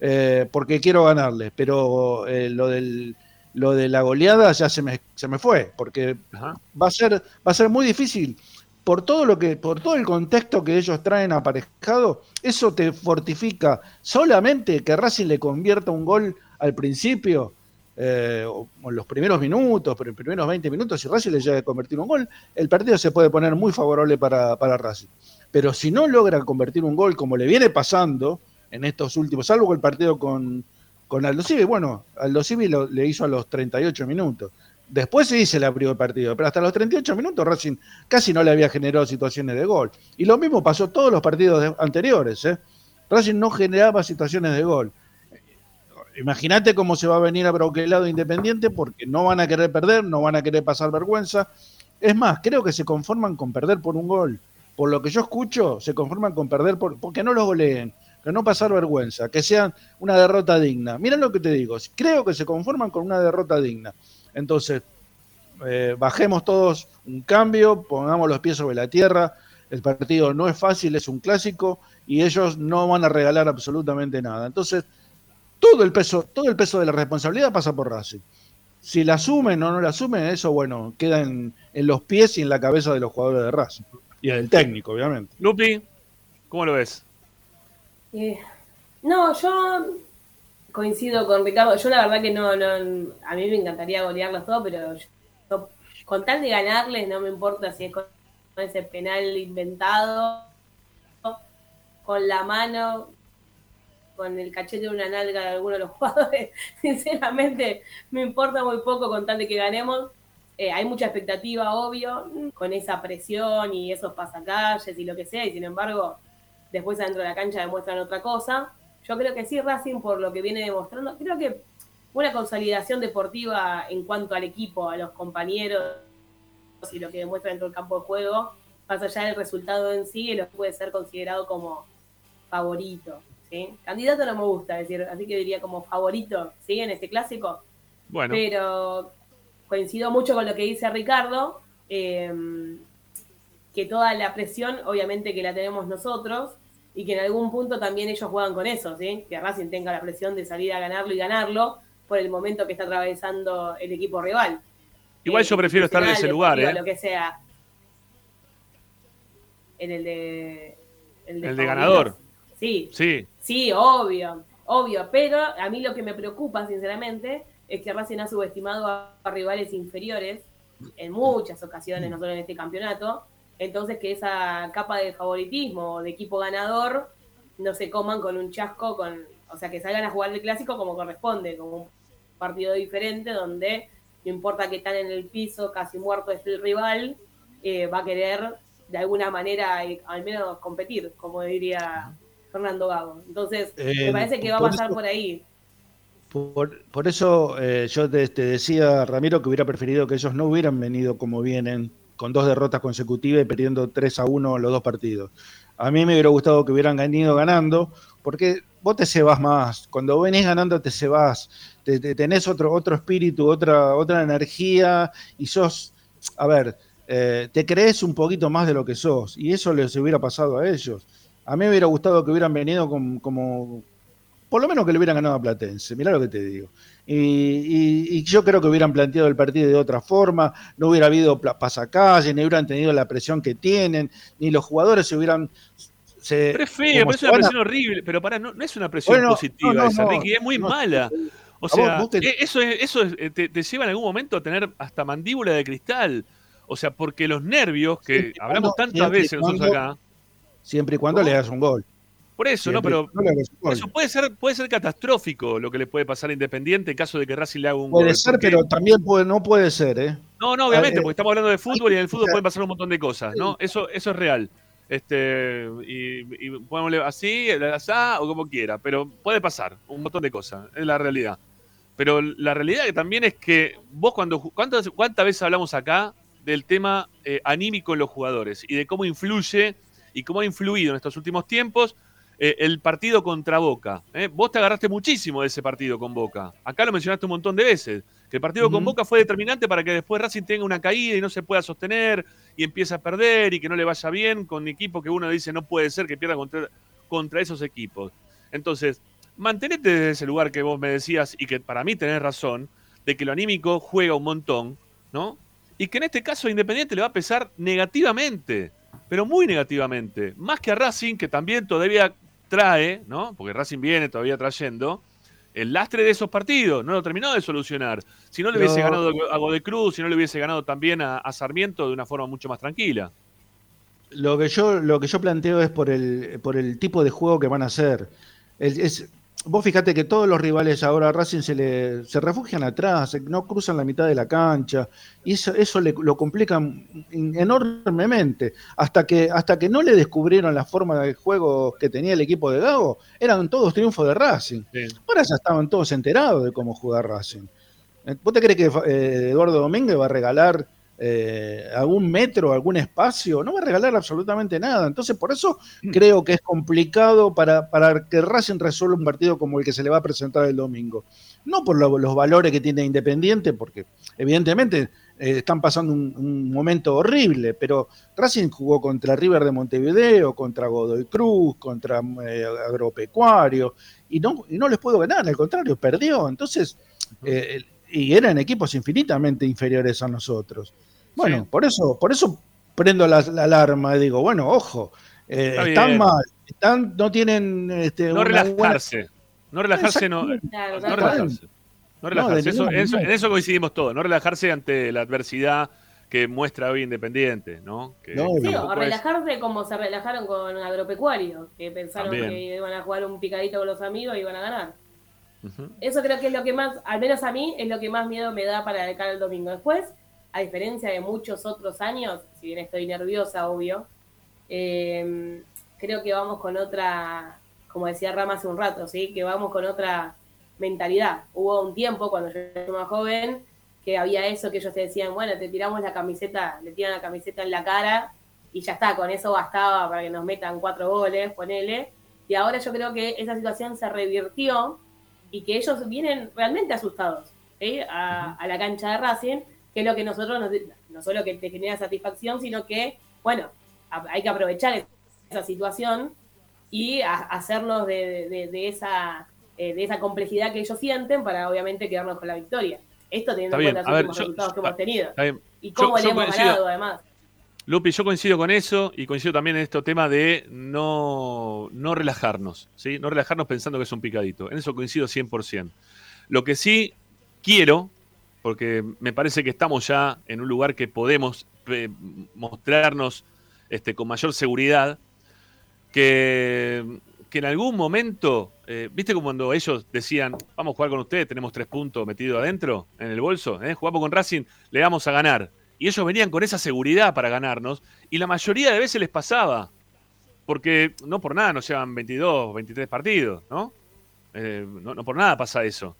Eh, porque quiero ganarle, pero eh, lo del... Lo de la goleada ya se me, se me fue, porque Ajá. va a ser va a ser muy difícil. Por todo lo que por todo el contexto que ellos traen aparejado eso te fortifica. Solamente que Racing le convierta un gol al principio eh, o o en los primeros minutos pero en los primeros 20 minutos si Racing le llega a convertir un gol el partido se puede poner muy favorable para, para Racing. Pero si no logra convertir un gol como le viene pasando en estos últimos salvo el partido con con Aldo Civi, bueno, Aldo Civi lo- le hizo a los 38 minutos. Después sí se le abrió el partido, pero hasta los 38 minutos Racing casi no le había generado situaciones de gol. Y lo mismo pasó todos los partidos anteriores. ¿eh? Racing no generaba situaciones de gol. Imagínate cómo se va a venir a Brauquelado Independiente porque no van a querer perder, no van a querer pasar vergüenza. Es más, creo que se conforman con perder por un gol. Por lo que yo escucho, se conforman con perder por, porque no los goleen, que no pasar vergüenza, que sean una derrota digna. Mira lo que te digo, creo que se conforman con una derrota digna. Entonces, eh, bajemos todos un cambio, pongamos los pies sobre la tierra. El partido no es fácil, es un clásico y ellos no van a regalar absolutamente nada. Entonces, todo el peso, todo el peso de la responsabilidad pasa por Racing. Si la asumen o no la asumen, eso bueno, queda en, en los pies y en la cabeza de los jugadores de Racing. Y del técnico, obviamente. Lupi, ¿cómo lo ves? Eh, no, yo coincido con Ricardo. Yo la verdad que no, no, a mí me encantaría golearlos todos, pero yo- con tal de ganarles no me importa si es con ese penal inventado, con la mano, con el cachete de una nalga de alguno de los jugadores. Sinceramente, me importa muy poco con tal de que ganemos. Eh, hay mucha expectativa, obvio, con esa presión y esos pasacalles y lo que sea, y sin embargo, después adentro de la cancha demuestran otra cosa. Yo creo que sí, Racing, por lo que viene demostrando, creo que una consolidación deportiva en cuanto al equipo, a los compañeros y lo que demuestra dentro del campo de juego, más allá del resultado en sí, lo puede ser considerado como favorito. ¿sí? Candidato no me gusta decir, así que diría como favorito, ¿sí? En este clásico. Bueno, Pero coincido mucho con lo que dice Ricardo, eh, que toda la presión, obviamente que la tenemos nosotros, y que en algún punto también ellos juegan con eso, ¿sí? Que Racing tenga la presión de salir a ganarlo y ganarlo por el momento que está atravesando el equipo rival. igual Eh, yo prefiero estar en ese lugar, ¿eh? Lo que sea. En el de. El de ganador. Sí, Sí, Sí, obvio, obvio, pero a mí lo que me preocupa, sinceramente, es que Racing ha subestimado a, a rivales inferiores en muchas ocasiones, no solo en este campeonato, entonces que esa capa de favoritismo o de equipo ganador no se coman con un chasco, con, o sea, que salgan a jugar el clásico como corresponde, como un partido diferente donde no importa que tan en el piso, casi muerto esté el rival, eh, va a querer de alguna manera eh, al menos competir, como diría Fernando Gago. Entonces, Eh, me parece que va a pasar por ahí. Por, por eso eh, yo te, te decía, Ramiro, que hubiera preferido que ellos no hubieran venido como vienen, con dos derrotas consecutivas y perdiendo 3 a 1 los dos partidos. A mí me hubiera gustado que hubieran venido ganando, porque vos te cebas más. Cuando venís ganando te cebas, te, te- tenés otro, otro espíritu, otra, otra energía y sos, a ver, eh, te crees un poquito más de lo que sos. Y eso les hubiera pasado a ellos. A mí me hubiera gustado que hubieran venido como, por lo menos que le hubieran ganado a Platense, mirá lo que te digo. Y, y- y yo creo que hubieran planteado el partido de otra forma, no hubiera habido pasacalle, ni hubieran tenido la presión que tienen, ni los jugadores se hubieran... se- pero es feo, pero es una presión horrible. Pero para, no, no es una presión Bueno, positiva no, no, esa, Ricky, es muy mala. O sea, vos- vos te- eh, eso, es, eso es, eh, te, te lleva en algún momento a tener hasta mandíbula de cristal. O sea, porque los nervios, que Siempre hablamos cuando- tantas veces nosotros acá, siempre y cuando le das un gol. Por eso, ¿no? Pero eso puede ser, puede ser catastrófico lo que le puede pasar a Independiente en caso de que Racing le haga un Puede ser, pero también puede, no puede ser, ¿eh? No, no, obviamente, porque estamos hablando de fútbol y en el fútbol pueden pasar un montón de cosas, ¿no? Eso, eso es real. Este, y, y ponerle así, así, o como quiera, pero puede pasar un montón de cosas, es la realidad. Pero la realidad que también es que vos cuando cuántas, cuántas veces hablamos acá del tema eh, anímico en los jugadores y de cómo influye y cómo ha influido en estos últimos tiempos eh, el partido contra Boca. ¿eh? Vos te agarraste muchísimo de ese partido con Boca. Acá lo mencionaste un montón de veces. Que el partido con Boca fue determinante para que después Racing tenga una caída y no se pueda sostener y empiece a perder y que no le vaya bien con equipo que uno dice no puede ser que pierda contra, contra esos equipos. Entonces, mantenete desde ese lugar que vos me decías y que para mí tenés razón, de que lo anímico juega un montón, ¿no? Y que en este caso Independiente le va a pesar negativamente, pero muy negativamente. Más que a Racing, que también todavía trae, ¿no? Porque Racing viene todavía trayendo el lastre de esos partidos, no lo terminó de solucionar. Si no le hubiese ganado a Godecruz, si no le hubiese ganado también a, Sarmiento de una forma mucho más tranquila. Lo que yo, lo que yo planteo es por el, por el tipo de juego que van a hacer. es, vos fíjate que todos los rivales ahora a Racing se, le, se refugian atrás, no cruzan la mitad de la cancha, y eso, eso le, lo complica enormemente. Hasta que, hasta que no le descubrieron la forma de juego que tenía el equipo de Gago, eran todos triunfos de Racing. Ahora ya estaban todos enterados de cómo jugar Racing. ¿Vos te crees que eh, Eduardo Domínguez va a regalar eh, algún metro, algún espacio, no va a regalar absolutamente nada. Entonces, por eso mm. creo que es complicado para, para que Racing resuelva un partido como el que se le va a presentar el domingo. No por los valores que tiene Independiente, porque evidentemente eh, están pasando un, momento horrible, pero Racing jugó contra River de Montevideo, contra Godoy Cruz, contra eh, Agropecuario, y no, y no les puedo ganar, al contrario, perdió. Entonces, y eran equipos infinitamente inferiores a nosotros. Bueno, por eso, por eso prendo la, alarma y digo, bueno, ojo, eh, están mal, están, no tienen este, no relajarse, no relajarse, no, no relajarse. No relajarse, eso, en eso coincidimos todos, no relajarse ante la adversidad que muestra hoy Independiente, ¿no? sí, o relajarse como se relajaron con Agropecuario, que pensaron que iban a jugar un picadito con los amigos y iban a ganar. Eso creo que es lo que más, al menos a mí, es lo que más miedo me da para cara el domingo. Después, a diferencia de muchos otros años, si bien estoy nerviosa, obvio, em, creo que vamos con otra, como decía Rama hace un rato, ¿sí? que vamos con otra mentalidad. Hubo un tiempo cuando yo era más joven que había eso que ellos te decían, bueno, te tiramos la camiseta, le tiran la camiseta en la cara y ya está, con eso bastaba para que nos metan cuatro goles, ponele. Y ahora yo creo que esa situación se revirtió y que ellos vienen realmente asustados a, la cancha de Racing, que es lo que nosotros, no solo que te genera satisfacción, sino que, bueno, hay que aprovechar esa situación y hacernos de, esa, eh, de esa complejidad que ellos sienten para obviamente quedarnos con la victoria. Esto teniendo en cuenta los últimos resultados que hemos tenido. Y cómo le hemos ganado además. Lupi, yo coincido con eso y coincido también en este tema de no, no relajarnos, ¿sí? No relajarnos pensando que es un picadito. En eso coincido 100%. Lo que sí quiero, porque me parece que estamos ya en un lugar que podemos eh, mostrarnos este, con mayor seguridad, que, que en algún momento, eh, ¿viste como cuando ellos decían, vamos a jugar con ustedes, tenemos tres puntos metidos adentro, en el bolso, ¿eh? jugamos con Racing, le vamos a ganar? Y ellos venían con esa seguridad para ganarnos. Y la mayoría de veces les pasaba. Porque no por nada nos llevan 22, 23 partidos, ¿no? Eh, no, por nada pasa eso.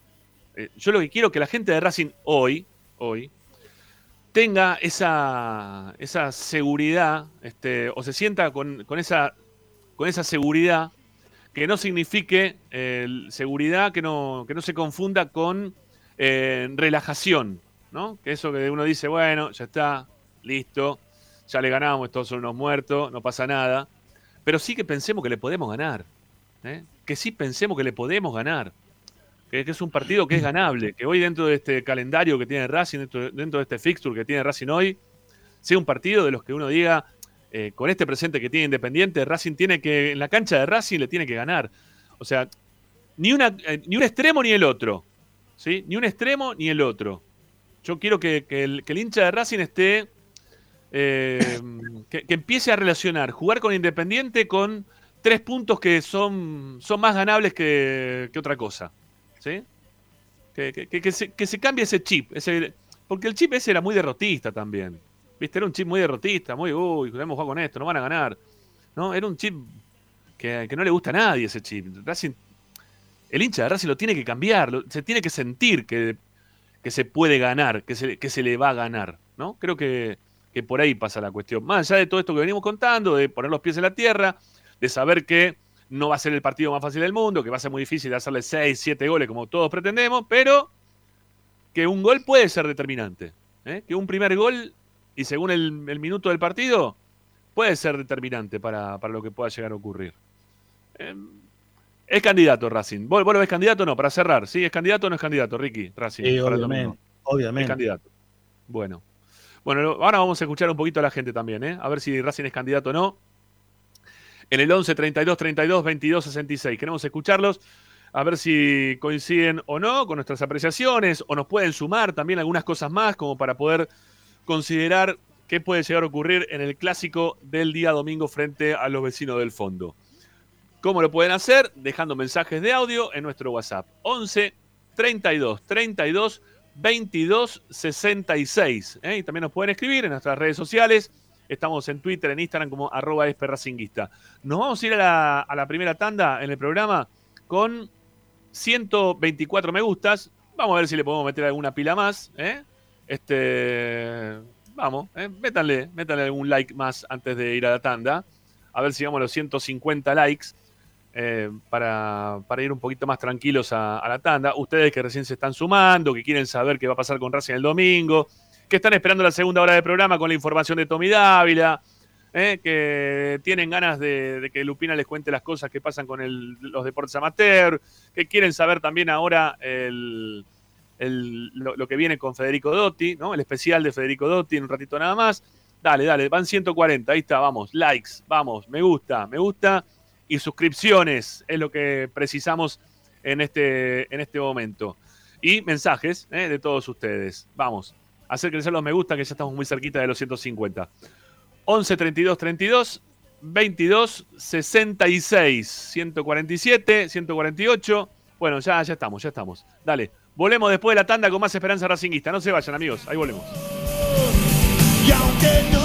Eh, yo lo que quiero es que la gente de Racing hoy, hoy, tenga esa, esa seguridad, este, o se sienta con, esa, con esa seguridad que no signifique eh, seguridad, que no, que no se confunda con relajación. ¿No? Que eso que uno dice, bueno, ya está, listo, ya le ganamos, todos son unos muertos, no pasa nada. Pero sí que pensemos que le podemos ganar. ¿eh? Que sí pensemos que le podemos ganar. Que, es un partido que es ganable. Que hoy dentro de este calendario que tiene Racing, dentro, de este fixture que tiene Racing hoy, sea un partido de los que uno diga, eh, con este presente que tiene Independiente, Racing tiene que, en la cancha de Racing le tiene que ganar. O sea, ni, eh, ni un extremo ni el otro. ¿sí? Ni un extremo ni el otro. Yo quiero que, el, hincha de Racing esté. Eh, que, empiece a relacionar jugar con Independiente con tres puntos que son, son más ganables que, otra cosa. ¿Sí? Que, se, que se cambie ese chip. Ese, porque el chip ese era muy derrotista también. ¿Viste? Era un chip muy derrotista, muy, uy, debemos jugar con esto, no van a ganar. ¿No? Era un chip que, que no le gusta a nadie ese chip. Racing- el hincha de Racing lo tiene que cambiar, se tiene que sentir que, que se puede ganar, que se, que se le va a ganar. ¿no? Creo que, que por ahí pasa la cuestión. Más allá de todo esto que venimos contando, de poner los pies en la tierra, de saber que no va a ser el partido más fácil del mundo, que va a ser muy difícil de hacerle 6, 7 goles como todos pretendemos, pero que un gol puede ser determinante. ¿eh? Que un primer gol, y según el, minuto del partido, puede ser determinante para, para lo que pueda llegar a ocurrir. Eh, es candidato Racing. ¿Vos, vos lo ves candidato o no? Para cerrar, ¿sí? ¿Es candidato o no es candidato, Ricky? Racing. Sí, obviamente. domingo. Es Obviamente. candidato. Bueno. Bueno, ahora vamos a escuchar un poquito a la gente también, ¿eh? A ver si Racing es candidato o no. En el 11 32 32 22 66. Queremos escucharlos, a ver si coinciden o no con nuestras apreciaciones, o nos pueden sumar también algunas cosas más, como para poder considerar qué puede llegar a ocurrir en el clásico del día domingo frente a los vecinos del fondo. ¿Cómo lo pueden hacer? Dejando mensajes de audio en nuestro WhatsApp. 11 32 32 22 66. ¿eh? Y también nos pueden escribir en nuestras redes sociales. Estamos en Twitter, en Instagram como arroba esperracinguista. Nos vamos a ir a la, a la primera tanda en el programa con 124 me gustas. Vamos a ver si le podemos meter alguna pila más. ¿eh? Este, vamos, ¿eh? métanle, métanle algún like más antes de ir a la tanda. A ver si llegamos a los 150 likes eh, para, para ir un poquito más tranquilos a, la tanda. Ustedes que recién se están sumando, que quieren saber qué va a pasar con Racing el domingo, que están esperando la segunda hora del programa con la información de Tommy Dávila, eh, que tienen ganas de, que Lupina les cuente las cosas que pasan con los deportes amateur, que quieren saber también ahora el, lo que viene con Federico Dotti, ¿no? el especial de Federico Dotti en un ratito nada más. Dale, dale, van 140, ahí está, vamos, likes, vamos, me gusta, me gusta y suscripciones es lo que precisamos en este, en este momento. Y mensajes ¿eh? de todos ustedes. Vamos, hacer crecer los me gusta que ya estamos muy cerquita de los 150. 11 32 32 22 66 147 148. Bueno, ya, ya estamos, ya estamos. Dale, volvemos después de la tanda con más esperanza racinguista. No se vayan, amigos, ahí volvemos. Y aunque no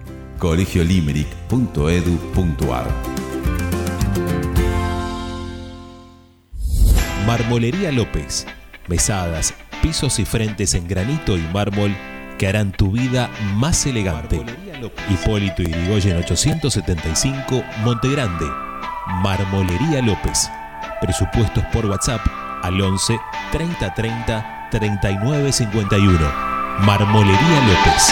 colegiolimerick.edu.ar Marmolería López. Mesadas, pisos y frentes en granito y mármol que harán tu vida más elegante. Hipólito Yrigoyen 875, Montegrande. Marmolería López. Presupuestos por WhatsApp al 11 30 30 39 51. Marmolería López.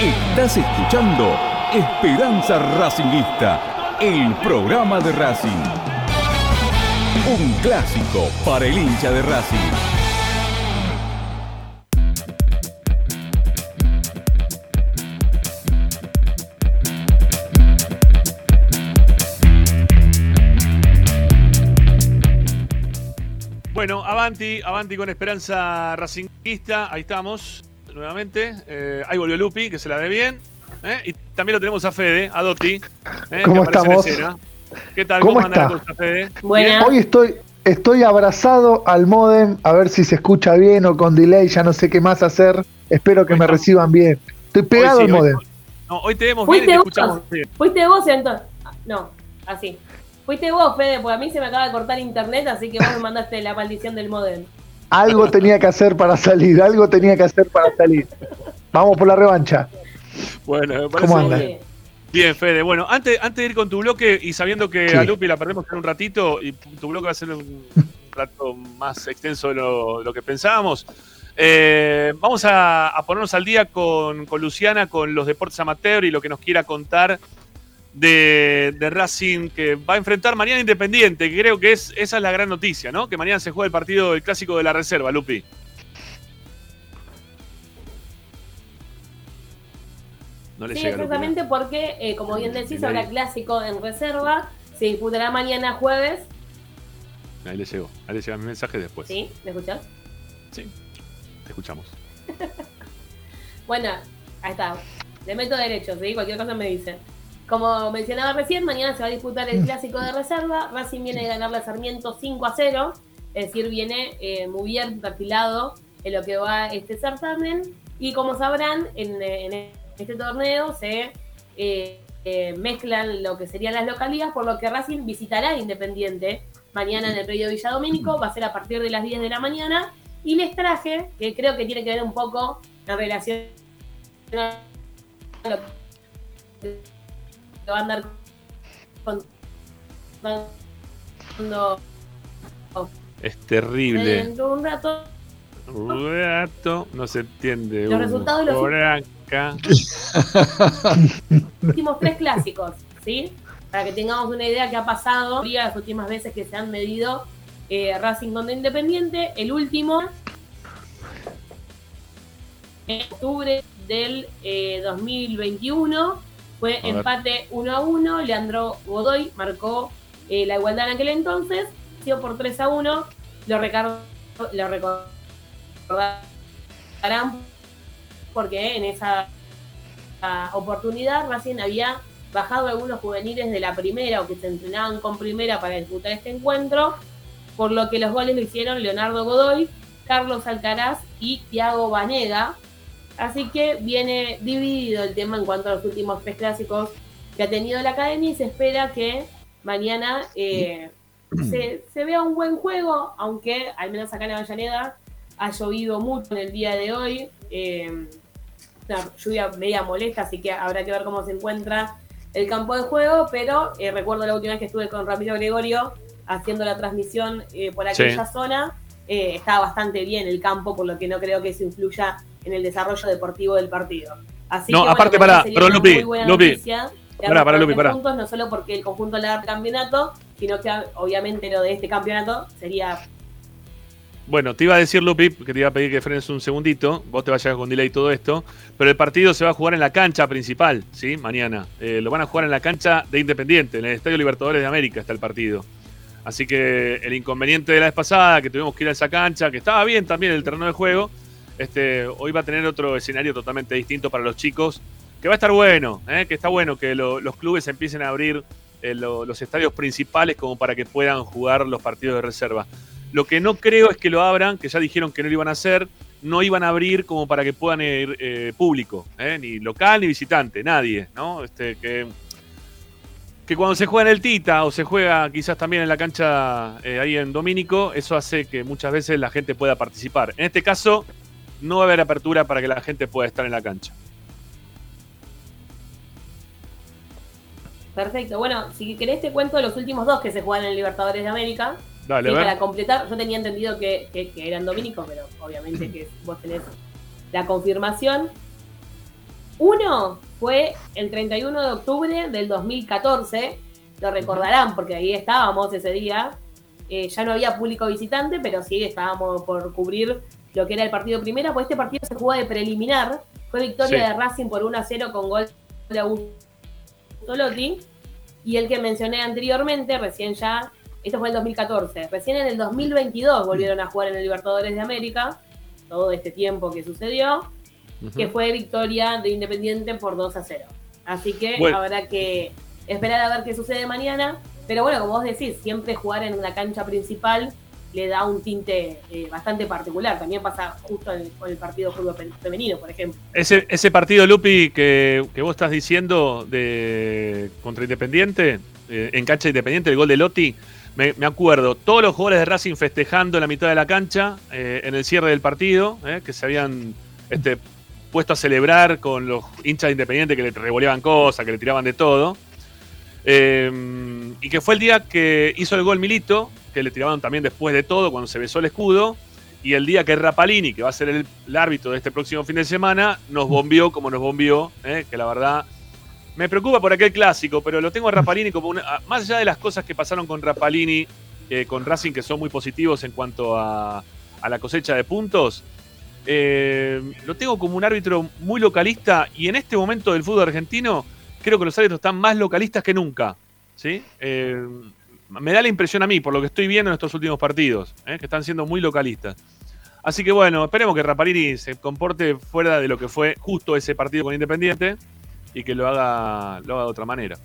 Estás escuchando Esperanza Racingista, el programa de Racing. Un clásico para el hincha de Racing. Bueno, Avanti, Avanti con Esperanza Racingista, ahí estamos nuevamente. Eh, ahí volvió Lupi, que se la ve bien. ¿eh? Y también lo tenemos a Fede, a Dotti. ¿eh? ¿Cómo que aparece en estamos? ¿Qué tal? ¿Cómo anda la está? cosa, Fede? Buena. Hoy estoy, estoy abrazado al modem, a ver si se escucha bien o con delay, ya no sé qué más hacer. Espero que Hoy me estamos- reciban bien. Estoy pegado sí, al hoy- modem. No, hoy te vemos bien y te vos. escuchamos bien. Fuiste vos entonces. No, así. Fuiste vos, Fede, porque a mí se me acaba de cortar internet, así que vos me mandaste la maldición del modem. Algo tenía que hacer para salir, algo tenía que hacer para salir. Vamos por la revancha. Bueno, me parece ¿Cómo anda? bien. Bien, Fede. Bueno, antes, antes de ir con tu bloque y sabiendo que Sí. a Lupi la perdemos en un ratito y tu bloque va a ser un rato más extenso de lo, de lo que pensábamos, eh, vamos a, a ponernos al día con, con Luciana, con los deportes amateur y lo que nos quiera contar de, de Racing que va a enfrentar mañana Independiente, que creo que es, esa es la gran noticia, ¿no? Que mañana se juega el partido del clásico de la reserva, Lupi. No le Sí, llega Lupi, ¿no? exactamente porque, eh, como bien decís, Ahí. habrá clásico en reserva. Se disputará mañana jueves. Ahí le llegó. Ahí le llega mi mensaje después. ¿Sí? ¿Me escuchás? Sí. Te escuchamos. Bueno, ahí está. Le meto derecho, ¿sí? Cualquier cosa me dicen. Como mencionaba recién, mañana se va a disputar el clásico de reserva. Racing viene de ganarle a Sarmiento 5 a 0. Es decir, viene eh, muy bien perfilado en lo que va este certamen. Y como sabrán, en, en este torneo se eh, eh, mezclan lo que serían las localidades, por lo que Racing visitará Independiente mañana en el Predio Villa Domínico. Va a ser a partir de las 10 de la mañana. Y les traje, que creo que tiene que ver un poco en relación a lo que va a andar contando Es terrible. dentro de un rato. Un rato, no se entiende. Los resultados los- por acá. últimos tres clásicos, ¿sí? Para que tengamos una idea qué ha pasado las últimas veces que se han medido eh, Racing contra Independiente. El último, en octubre del eh, 2021, fue A ver. empate 1 a 1. Leandro Godoy marcó eh, la igualdad en aquel entonces, sido por 3 a 1. Lo, lo recordarán porque en esa esa oportunidad Racing había bajado algunos juveniles de la primera o que se entrenaban con primera para disputar este encuentro, por lo que los goles lo hicieron Leonardo Godoy, Carlos Alcaraz y Thiago Banega. Así que viene dividido el tema en cuanto a los últimos tres clásicos que ha tenido la academia y se espera que mañana eh, se, se vea un buen juego, aunque al menos acá en Avellaneda ha llovido mucho en el día de hoy. eh, una lluvia media molesta, así que habrá que ver cómo se encuentra el campo de juego. Pero eh, recuerdo la última vez que estuve con Ramiro Gregorio haciendo la transmisión por aquella Sí. zona. estaba bastante bien el campo, por lo que no creo que eso influya en el desarrollo deportivo del partido. Así No, que, bueno, aparte, para pero Lupi, Lupi, pará, con Lupi, pará. puntos, no solo porque el conjunto le da el campeonato, sino que obviamente lo de este campeonato sería Bueno, te iba a decir, Lupi, que te iba a pedir que frenes un segundito, vos te vayas con delay todo esto, pero el partido se va a jugar en la cancha principal, ¿sí? Mañana. Eh, lo van a jugar en la cancha de Independiente, en el Estadio Libertadores de América está el partido. Así que el inconveniente de la vez pasada, que tuvimos que ir a esa cancha, que estaba bien también el terreno de juego, este, hoy va a tener otro escenario totalmente distinto para los chicos, que va a estar bueno, ¿eh? que está bueno que lo- los clubes empiecen a abrir eh, lo- los estadios principales como para que puedan jugar los partidos de reserva. Lo que no creo es que lo abran, que ya dijeron que no lo iban a hacer, no iban a abrir como para que puedan ir eh, público, ni local ni visitante, nadie, ¿no? Este, que, que cuando se juega en el Tita o se juega quizás también en la cancha ahí en Domínico, eso hace que muchas veces la gente pueda participar. En este caso, no va a haber apertura para que la gente pueda estar en la cancha. perfecto. Bueno, si querés te cuento los últimos dos que se juegan en Libertadores de América. Dale, Sí, para completar, yo tenía entendido que, que, que eran dominicos, pero obviamente que vos tenés la confirmación. Uno fue el 31 de octubre del 2014, lo recordarán porque ahí estábamos ese día. Eh, ya no había público visitante, pero sí estábamos por cubrir lo que era el partido primera, pues este partido se jugó de preliminar. Fue victoria Sí. de Racing por 1 a 0 con gol de Augusto Lotti. Y el que mencioné anteriormente, recién ya, esto fue el 2014. Recién en el 2022 volvieron a jugar en el Libertadores de América, todo este tiempo que sucedió, que fue victoria de Independiente por 2 a 0. Así que Bueno. habrá que esperar a ver qué sucede mañana. Pero bueno, como vos decís, siempre jugar en la cancha principal le da un tinte eh, bastante particular. También pasa justo con el partido fútbol fe- femenino, por ejemplo. Ese, ese partido, Lupi, que, que vos estás diciendo de contra Independiente, eh, en cancha Independiente, el gol de Lotti, me, acuerdo, todos los jugadores de Racing festejando en la mitad de la cancha, eh, en el cierre del partido, que se habían este, puesto a celebrar con los hinchas de Independiente que le revoleaban cosas, que le tiraban de todo. Y que fue el día que hizo el gol Milito, que le tiraban también después de todo, cuando se besó el escudo. Y el día que Rapalini, que va a ser el, árbitro de este próximo fin de semana, nos bombió como nos bombió, eh, que la verdad me preocupa por aquel clásico, pero lo tengo a Rapalini como una. Más allá de las cosas que pasaron con Rapalini, eh, con Racing, que son muy positivos en cuanto a, la cosecha de puntos, eh, lo tengo como un árbitro muy localista y en este momento del fútbol argentino creo que los árbitros están más localistas que nunca. ¿sí? Me da la impresión a mí, por lo que estoy viendo en estos últimos partidos, ¿eh? que están siendo muy localistas. Así que bueno, esperemos que Rapalini se comporte fuera de lo que fue justo ese partido con Independiente y que lo haga, lo haga de otra manera.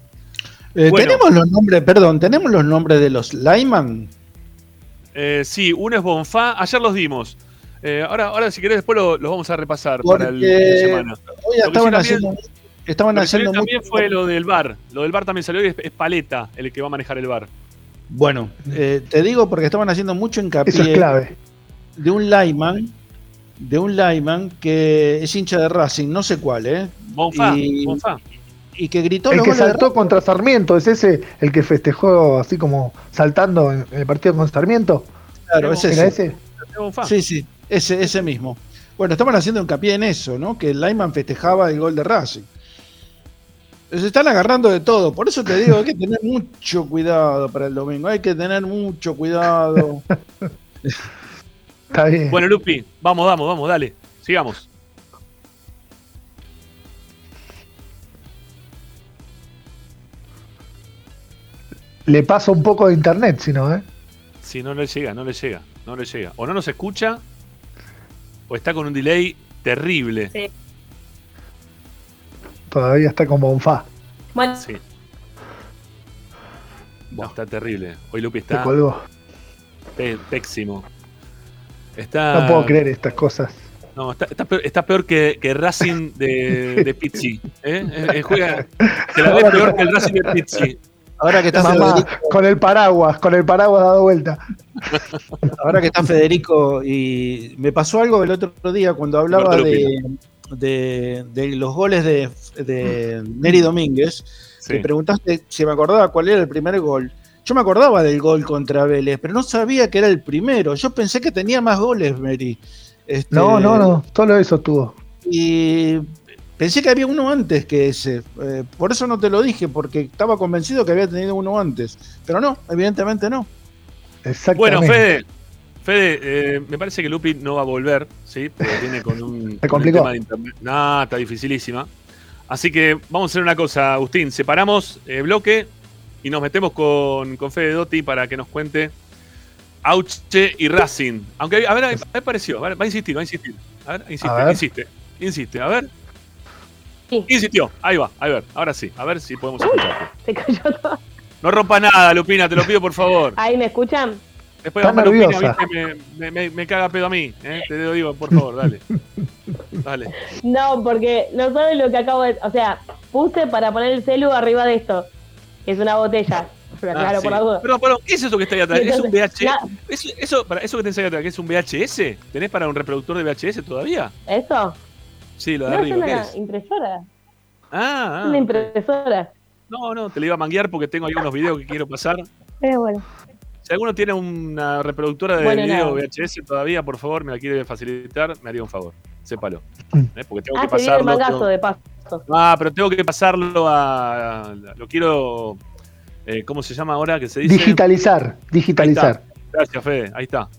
Eh, Bueno. Tenemos los nombres, perdón, tenemos los nombres de los Lyman. Eh, sí, uno es Bonfá, ayer los dimos. Eh, ahora, ahora, si querés, después lo- los vamos a repasar para el fin de semana. hoy estaban también- haciendo, estaban Lo que salió haciendo también fue lo del bar. Lo del bar también salió y es, es Paleta el que va a manejar el bar. Bueno, eh, te digo porque estaban haciendo mucho hincapié Eso es clave. de un Lyman, de un Lyman que es hincha de Racing, no sé cuál, ¿eh? Bonfá, Y- Bonfá. Y que gritó El los que goles de saltó contra Sarmiento, ¿es ese el que festejó así como saltando en el partido con Sarmiento? Claro, es ¿Era ese. ese? Sí, sí, ese, ese mismo. Bueno, estaban haciendo hincapié en eso, ¿no? Que el Lyman festejaba el gol de Racing. Se están agarrando de todo, por eso te digo, hay que tener mucho cuidado para el domingo, hay que tener mucho cuidado. Está bien. Bueno, Lupi, vamos, vamos, vamos, dale. Sigamos. Le pasa un poco de internet, si no, ¿eh? Si no le llega, no le llega, no le llega. O no nos escucha, o está con un delay terrible. Sí. Todavía está con Bonfá. Bueno, Sí. No, está terrible. Hoy Lupi Se está colgó. pe- pésimo. Está, No puedo creer estas cosas. No, está, está peor, está peor que, que Racing de, de Pizzi. ¿eh? Eh, eh, juega, que la ve peor que el Racing de Pizzi. Ahora que está Mamá, Federico, con el paraguas, con el paraguas dado vuelta. ahora que está Federico, y me pasó algo el otro día cuando hablaba de, de, de los goles de, de Neri Domínguez. Sí. Preguntaste si me acordaba cuál era el primer gol. Yo me acordaba del gol contra Vélez, pero no sabía que era el primero. Yo pensé que tenía más goles, Mary. Este, No, no, no, solo eso tuvo. Y pensé que había uno antes que ese. Eh, por eso no te lo dije, porque estaba convencido que había tenido uno antes. Pero no, evidentemente no. Exactamente. Bueno, Fede, Fede, eh, me parece que Lupi no va a volver, ¿sí? Porque viene con un, con tema de internet. No, está dificilísima. Así que vamos a hacer una cosa, Agustín. Separamos eh, bloque y nos metemos con, con Fede Dotti para que nos cuente Auche y Racing. Aunque, a ver, a ver, pareció. A ver, va a insistir, va a insistir. A ver, insiste, A ver. insiste. Insiste, a ver. Sí. Insistió. Ahí va, a ver, ahora sí. A ver si podemos escucharte. Se cayó todo. No rompa nada, Lupina, te lo pido por favor. ¿Ahí me escuchan? Después Está nerviosa. viste, me, me, me- me caga pedo a mí. ¿eh? Te lo digo, por favor, dale. Dale. No, porque no saben lo que acabo de. O sea, puse para poner el celu arriba de esto. que es una botella. Pero Ah, claro, sí. por la duda. Perdón, perdón, ¿qué es eso que está ahí atrás? ¿Es un entonces, VH? la- ¿Eso, eso, para, ¿Eso que tenés ahí atrás, que es un VHS? ¿Tenés para un reproductor de VHS todavía? ¿Eso? Sí, lo de No, es arriba, ¿qué una es? impresora. Ah, Es ah, una impresora. No, no, te lo iba a manguear porque tengo algunos videos que quiero pasar. Pero bueno. Si alguno tiene una reproductora de Bueno, video nada. VHS todavía, por favor, me la quiere facilitar, me haría un favor. Sépalo. Mm. ¿Eh? Porque tengo Ah, que se viene el pasarlo. mangazo tengo- de paso. Ah, pero tengo que pasarlo a. Lo quiero. eh, ¿Cómo se llama ahora? Que se dice. Digitalizar, digitalizar. Gracias, Fede. Ahí está.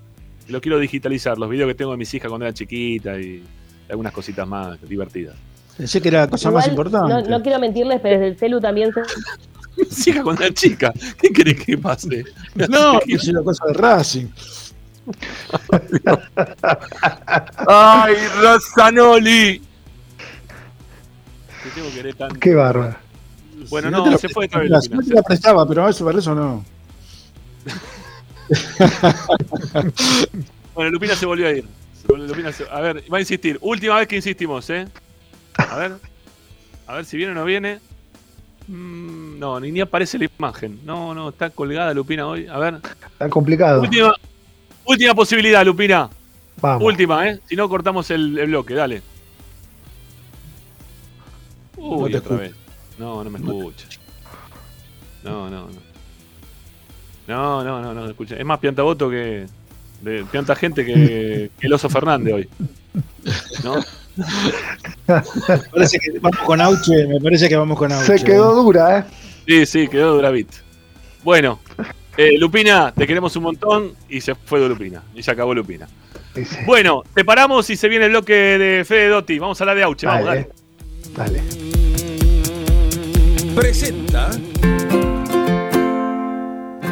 Lo quiero digitalizar. Los videos que tengo de mis hijas cuando eran chiquitas y algunas cositas más divertidas. Pensé que era la cosa más importante. No, no quiero mentirles, pero desde el celu también se. Hijas cuando eran chicas. ¿Qué querés que pase? No, es una cosa de Racing. ¡Ay, Rosanoli! Te tengo que querer tanto. Qué bárbaro. Bueno, Si no, te la se fue vez. si no te la prestaba, pero eso para eso no. Bueno, Lupina se volvió a ir. Lupina se- A ver, va a insistir. Última vez que insistimos, ¿eh? A ver. A ver si viene o no viene. Mm, no, ni, ni aparece la imagen. No, no, está colgada Lupina hoy. A ver. Está complicado. Última, última posibilidad, Lupina. Vamos. Última, ¿eh? Si no, cortamos el, el bloque, dale. Uy, No otra vez. No, no me escucha. No, no, no. No, no, no, no me escucha. Es más piantaboto que. De, pianta gente que, que el oso Fernández hoy. ¿No? Parece que vamos con Auche, me parece que vamos con Auche. Se quedó dura, ¿eh? Sí, sí, quedó Duravit. Bueno, eh, Lupina, te queremos un montón y se fue de Lupina. Y se acabó Lupina. Sí, sí. Bueno, te paramos y se viene el bloque de Fede Dotti. Vamos a hablar de Auche, vamos, dale. Dale. Presenta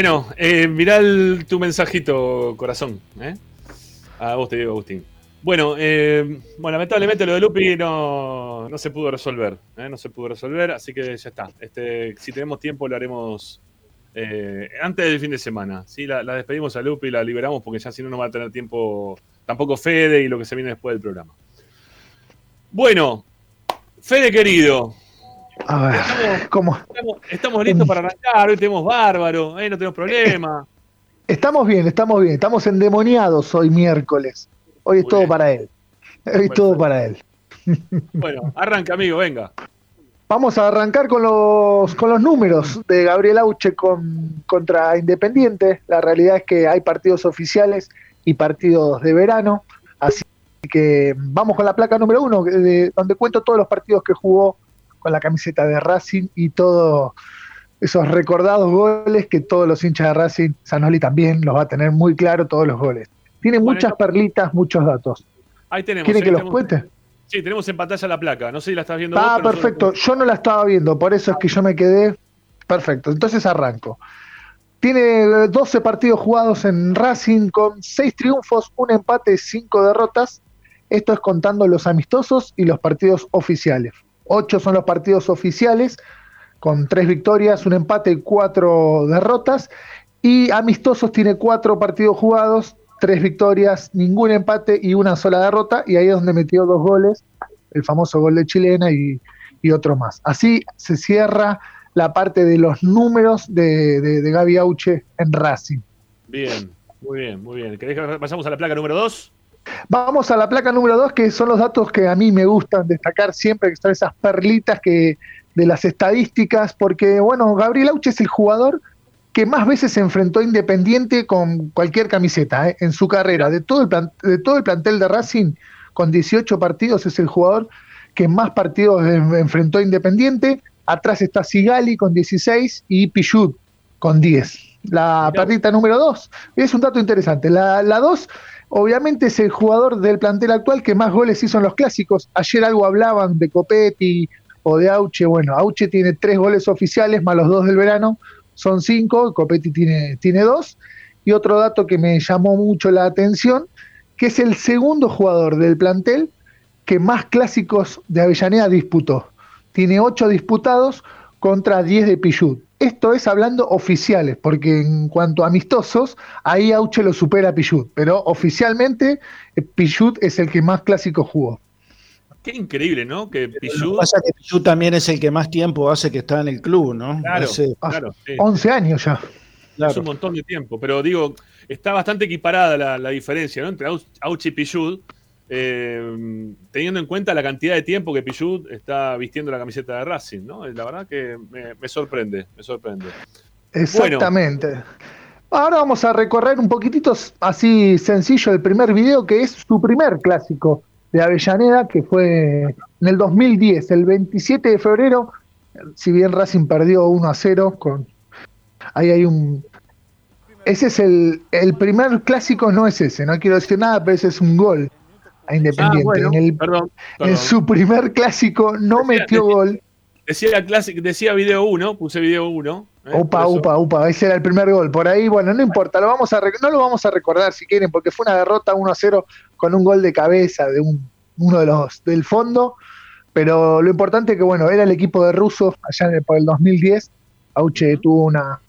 Bueno, eh, mirá tu mensajito, corazón. ¿eh? A vos te digo, Agustín. Bueno, eh, bueno, lamentablemente lo de Lupi no, no se pudo resolver. ¿eh? No se pudo resolver, así que ya está. Este, si tenemos tiempo lo haremos antes del fin de semana. ¿sí? La, la despedimos a Lupi, la liberamos porque ya si no no va a tener tiempo tampoco Fede y lo que se viene después del programa. Bueno, Fede querido, A ver, ¿cómo? estamos, estamos listos para arrancar, hoy tenemos bárbaro, ¿eh? no tenemos problema. Estamos bien, estamos bien. Estamos endemoniados hoy miércoles. Hoy es Muy todo bien. para él. Hoy es todo para él. Bueno, arranca, amigo, venga. Vamos a arrancar con los, con los números de Gabriel Auche con, contra Independiente. La realidad es que hay partidos oficiales y partidos de verano. Así que vamos con la placa número uno, de- donde cuento todos los partidos que jugó con la camiseta de Racing y todos esos recordados goles que todos los hinchas de Racing, Sanoli también los va a tener muy claro todos los goles. Tiene Bueno, muchas perlitas, muchos datos. Ahí tenemos. ¿Quiere ahí que los cuente? Sí, tenemos en pantalla la placa. No sé si la estás viendo Ah, vos, perfecto. Yo no la estaba viendo, por eso es que yo me quedé. Perfecto. Entonces arranco. Tiene eh, 12 partidos jugados en Racing con 6 triunfos, un empate, 5 derrotas. Esto es contando los amistosos y los partidos oficiales. 8 son los partidos oficiales con 3 victorias, un empate y 4 derrotas. Y amistosos tiene 4 partidos jugados, 3 victorias, ningún empate y una sola derrota. Y ahí es donde metió dos goles el famoso gol de chilena y, otro más. Así se cierra la parte de los números de, de, Gaby Auche en Racing. Bien, muy bien, muy bien. ¿Querés que pasamos a la placa número 2? Vamos a la placa número 2, que son los datos que a mí me gustan destacar siempre, que son esas perlitas que, de las estadísticas, porque, bueno, Gabriel Auche es el jugador que más veces se enfrentó a Independiente con cualquier camiseta ¿eh? en su carrera. De todo, el plan- de todo el plantel de Racing, con 18 partidos, es el jugador que más partidos en- enfrentó a Independiente. Atrás está Sigali con 16 y Pichut con 10. La perlita número 2 es un dato interesante. La 2, obviamente, es el jugador del plantel actual que más goles hizo en los clásicos. Ayer algo hablaban de Copetti o de Auche. Bueno, Auche tiene tres goles oficiales más los dos del verano, son cinco. Copetti tiene, tiene dos. Y otro dato que me llamó mucho la atención, que es el segundo jugador del plantel que más clásicos de Avellaneda disputó. Tiene ocho disputados contra 10 de Pichut. Esto es hablando oficiales, porque en cuanto a amistosos, ahí Auche lo supera a Pichut, pero oficialmente eh, Pichut es el que más clásicos jugó. Qué increíble, ¿no? Que Lo que Pichu. pasa es que Pichu también es el que más tiempo hace que está en el club, ¿no? Claro, Hace- claro. sí. 11 años ya. Es un montón de tiempo, pero digo, está bastante equiparada la, la diferencia ¿no? entre Au- Auchi y Pichud, eh, teniendo en cuenta la cantidad de tiempo que Pichud está vistiendo la camiseta de Racing, ¿no? La verdad que me, me sorprende, me sorprende. Exactamente. Ahora vamos a recorrer un poquitito así sencillo el primer video, que es su primer clásico de Avellaneda, que fue en el 2010, el 27 de febrero, si bien Racing perdió 1 a 0, con, ahí hay un... Ese es el, el primer clásico, no es ese, no quiero decir nada, pero ese es un gol a Independiente. Ah, bueno, en, el- perdón, en su primer clásico no Decía- metió gol. Decía, decía video 1, puse video 1. ¿eh? Upa, Por eso- upa, upa, ese era el primer gol. Por ahí, bueno, no importa, lo vamos a no lo vamos a recordar si quieren, porque fue una derrota 1 a 0 con un gol de cabeza de un, uno de los del fondo. Pero lo importante es que, bueno, era el equipo de Russo allá en el- por el 2010. Auche tuvo una.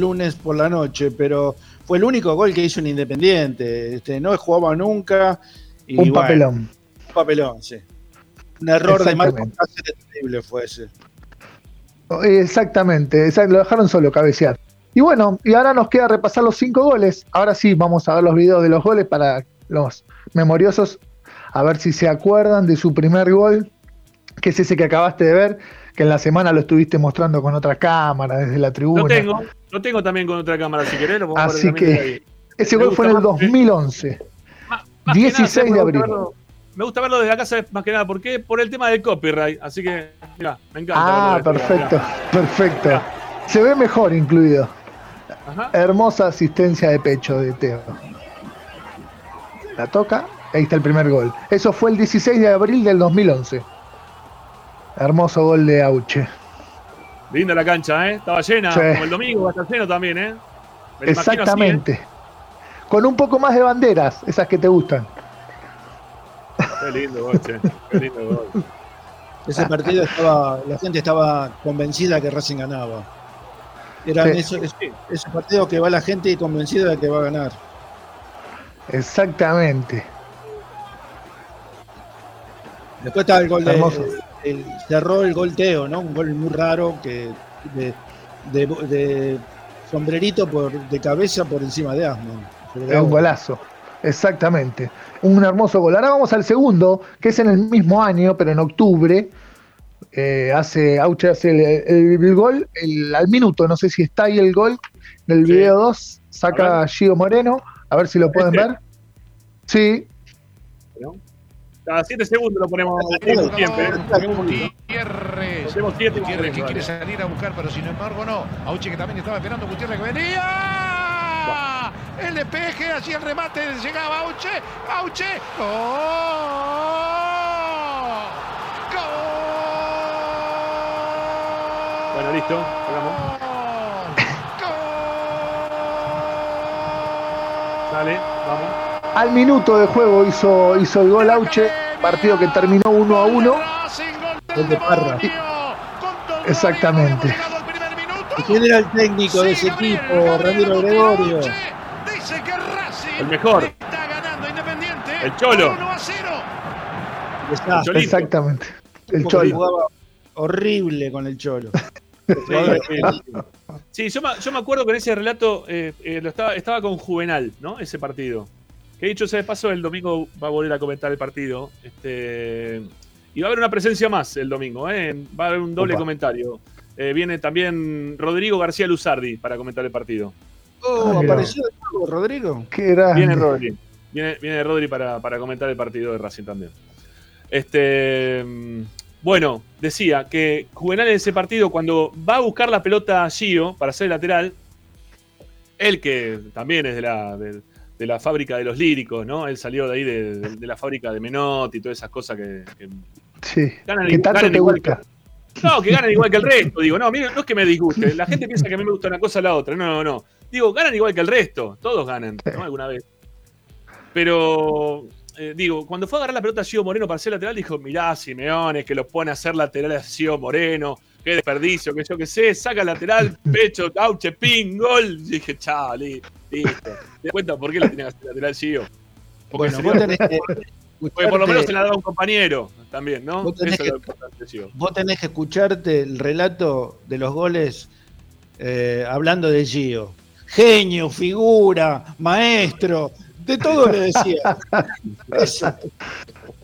Lunes por la noche, pero fue el único gol que hizo en Independiente. Este, no jugaba nunca. y Un papelón. un papelón, sí. Un error de Marco. Cáceres terrible fue ese. Exactamente, exact- lo dejaron solo cabecear. Y bueno, y ahora nos queda repasar los cinco goles. Ahora sí, vamos a ver los videos de los goles para los memoriosos, a ver si se acuerdan de su primer gol, que es ese que acabaste de ver, que en la semana lo estuviste mostrando con otra cámara desde la tribuna. Lo tengo, lo tengo también con otra cámara, si querés. Lo podemos Así que ese gol fue en el gusta más, eh. 2011, Más que 16 nada, de abril. verlo- Me gusta verlo desde la casa, más que nada. ¿Por qué? Por el tema del copyright. Así que, mira, me encanta. Ah, verlo perfecto, perfecto. Se ve mejor incluido. Ajá. Hermosa asistencia de pecho de Teo. La toca, ahí está el primer gol. Eso fue el 16 de abril del 2011. Hermoso gol de Auche. Linda la cancha, ¿eh? Estaba llena. Sí. Como el domingo va a estar lleno también, ¿eh? Me así, ¿eh? Exactamente. Con un poco más de banderas, esas que te gustan. Qué lindo gol, che. Qué lindo gol. Ese partido estaba, la gente estaba convencida que Racing ganaba. Eran Sí. esos, esos- esos partidos que va la gente convencida de que va a ganar. Exactamente. Después estaba el gol de. Hermoso. El- cerró el gol Teo, ¿no? Un gol muy raro que de, de, de sombrerito por, de cabeza por encima de Asman. Es un golazo. Exactamente. Un hermoso gol. Ahora vamos al segundo, que es en el mismo año, pero en octubre. Eh, hace Auche hace el, el- el gol el- al minuto. No sé si está ahí el gol. En el Sí. video 2 A saca ver. Gio Moreno. A ver si lo pueden Este. ver. Sí, Cada 7 segundos lo ponemos siempre. ¿eh? Gutiérrez. Gutiérrez que quiere salir a buscar, pero sin embargo no. Auche que también estaba esperando Gutiérrez que venía. El despeje, así el remate, llegaba Auche. Auche. ¡Gol! ¡Gol! Bueno, listo. Hagamos. Dale. Al minuto de juego hizo, hizo el gol Auche. Partido que terminó 1 a 1. Gol de Parra. Exactamente. ¿Y ¿Quién era el técnico de ese equipo? Ramiro Gregorio. El mejor. El Cholo. 1 a 0. Está. Cholito. Exactamente. El Cholo. jugaba horrible con el Cholo. Sí, sí. Sí, yo me, yo me acuerdo que en ese relato eh, eh, lo estaba, estaba con Juvenal, ¿no? Ese partido. Que dicho sea de paso, el domingo va a volver a comentar el partido. Este, y va a haber una presencia más el domingo, ¿eh? Va a haber un doble Opa. comentario. Eh, viene también Rodrigo García Luzardi para comentar el partido. Oh, Ah, apareció de nuevo, Rodrigo. Qué grande. Viene Rodri. Viene, viene Rodri para, para comentar el partido de Racing también. Este, bueno, decía que Juvenal en ese partido, cuando va a buscar la pelota a Gio para ser lateral, él que también es de la, de, de la fábrica de los líricos, ¿no? Él salió de ahí de, de- de la fábrica de Menotti y todas esas cosas que, que Sí. ganan, Que tanto ganan te igual gusta. que- no, que ganan igual que el resto. Digo, no, mire, no es que me disguste. La gente piensa que a mí me gusta una cosa o la otra. No, no, no. Digo, ganan igual que el resto. Todos ganan, ¿no? Alguna vez. Pero, eh, digo, cuando fue a agarrar la pelota a Gio Moreno para ser lateral, dijo, mirá, Simeone, que lo pone a hacer lateral a Gio Moreno. Qué desperdicio, que yo qué sé. Saca lateral, pecho, auche, ping, gol. Y dije, chao, li- listo. ¿Te cuenta por qué lo tenía que hacer lateral Gio? Porque, Bueno, vos tenés que porque por lo menos se la daba un compañero también, ¿no? Vos tenés Eso es que- lo importante, Gio. Vos tenés que escucharte el relato de los goles eh, hablando de Gio. Genio, figura, maestro, de todo le decía. Eso.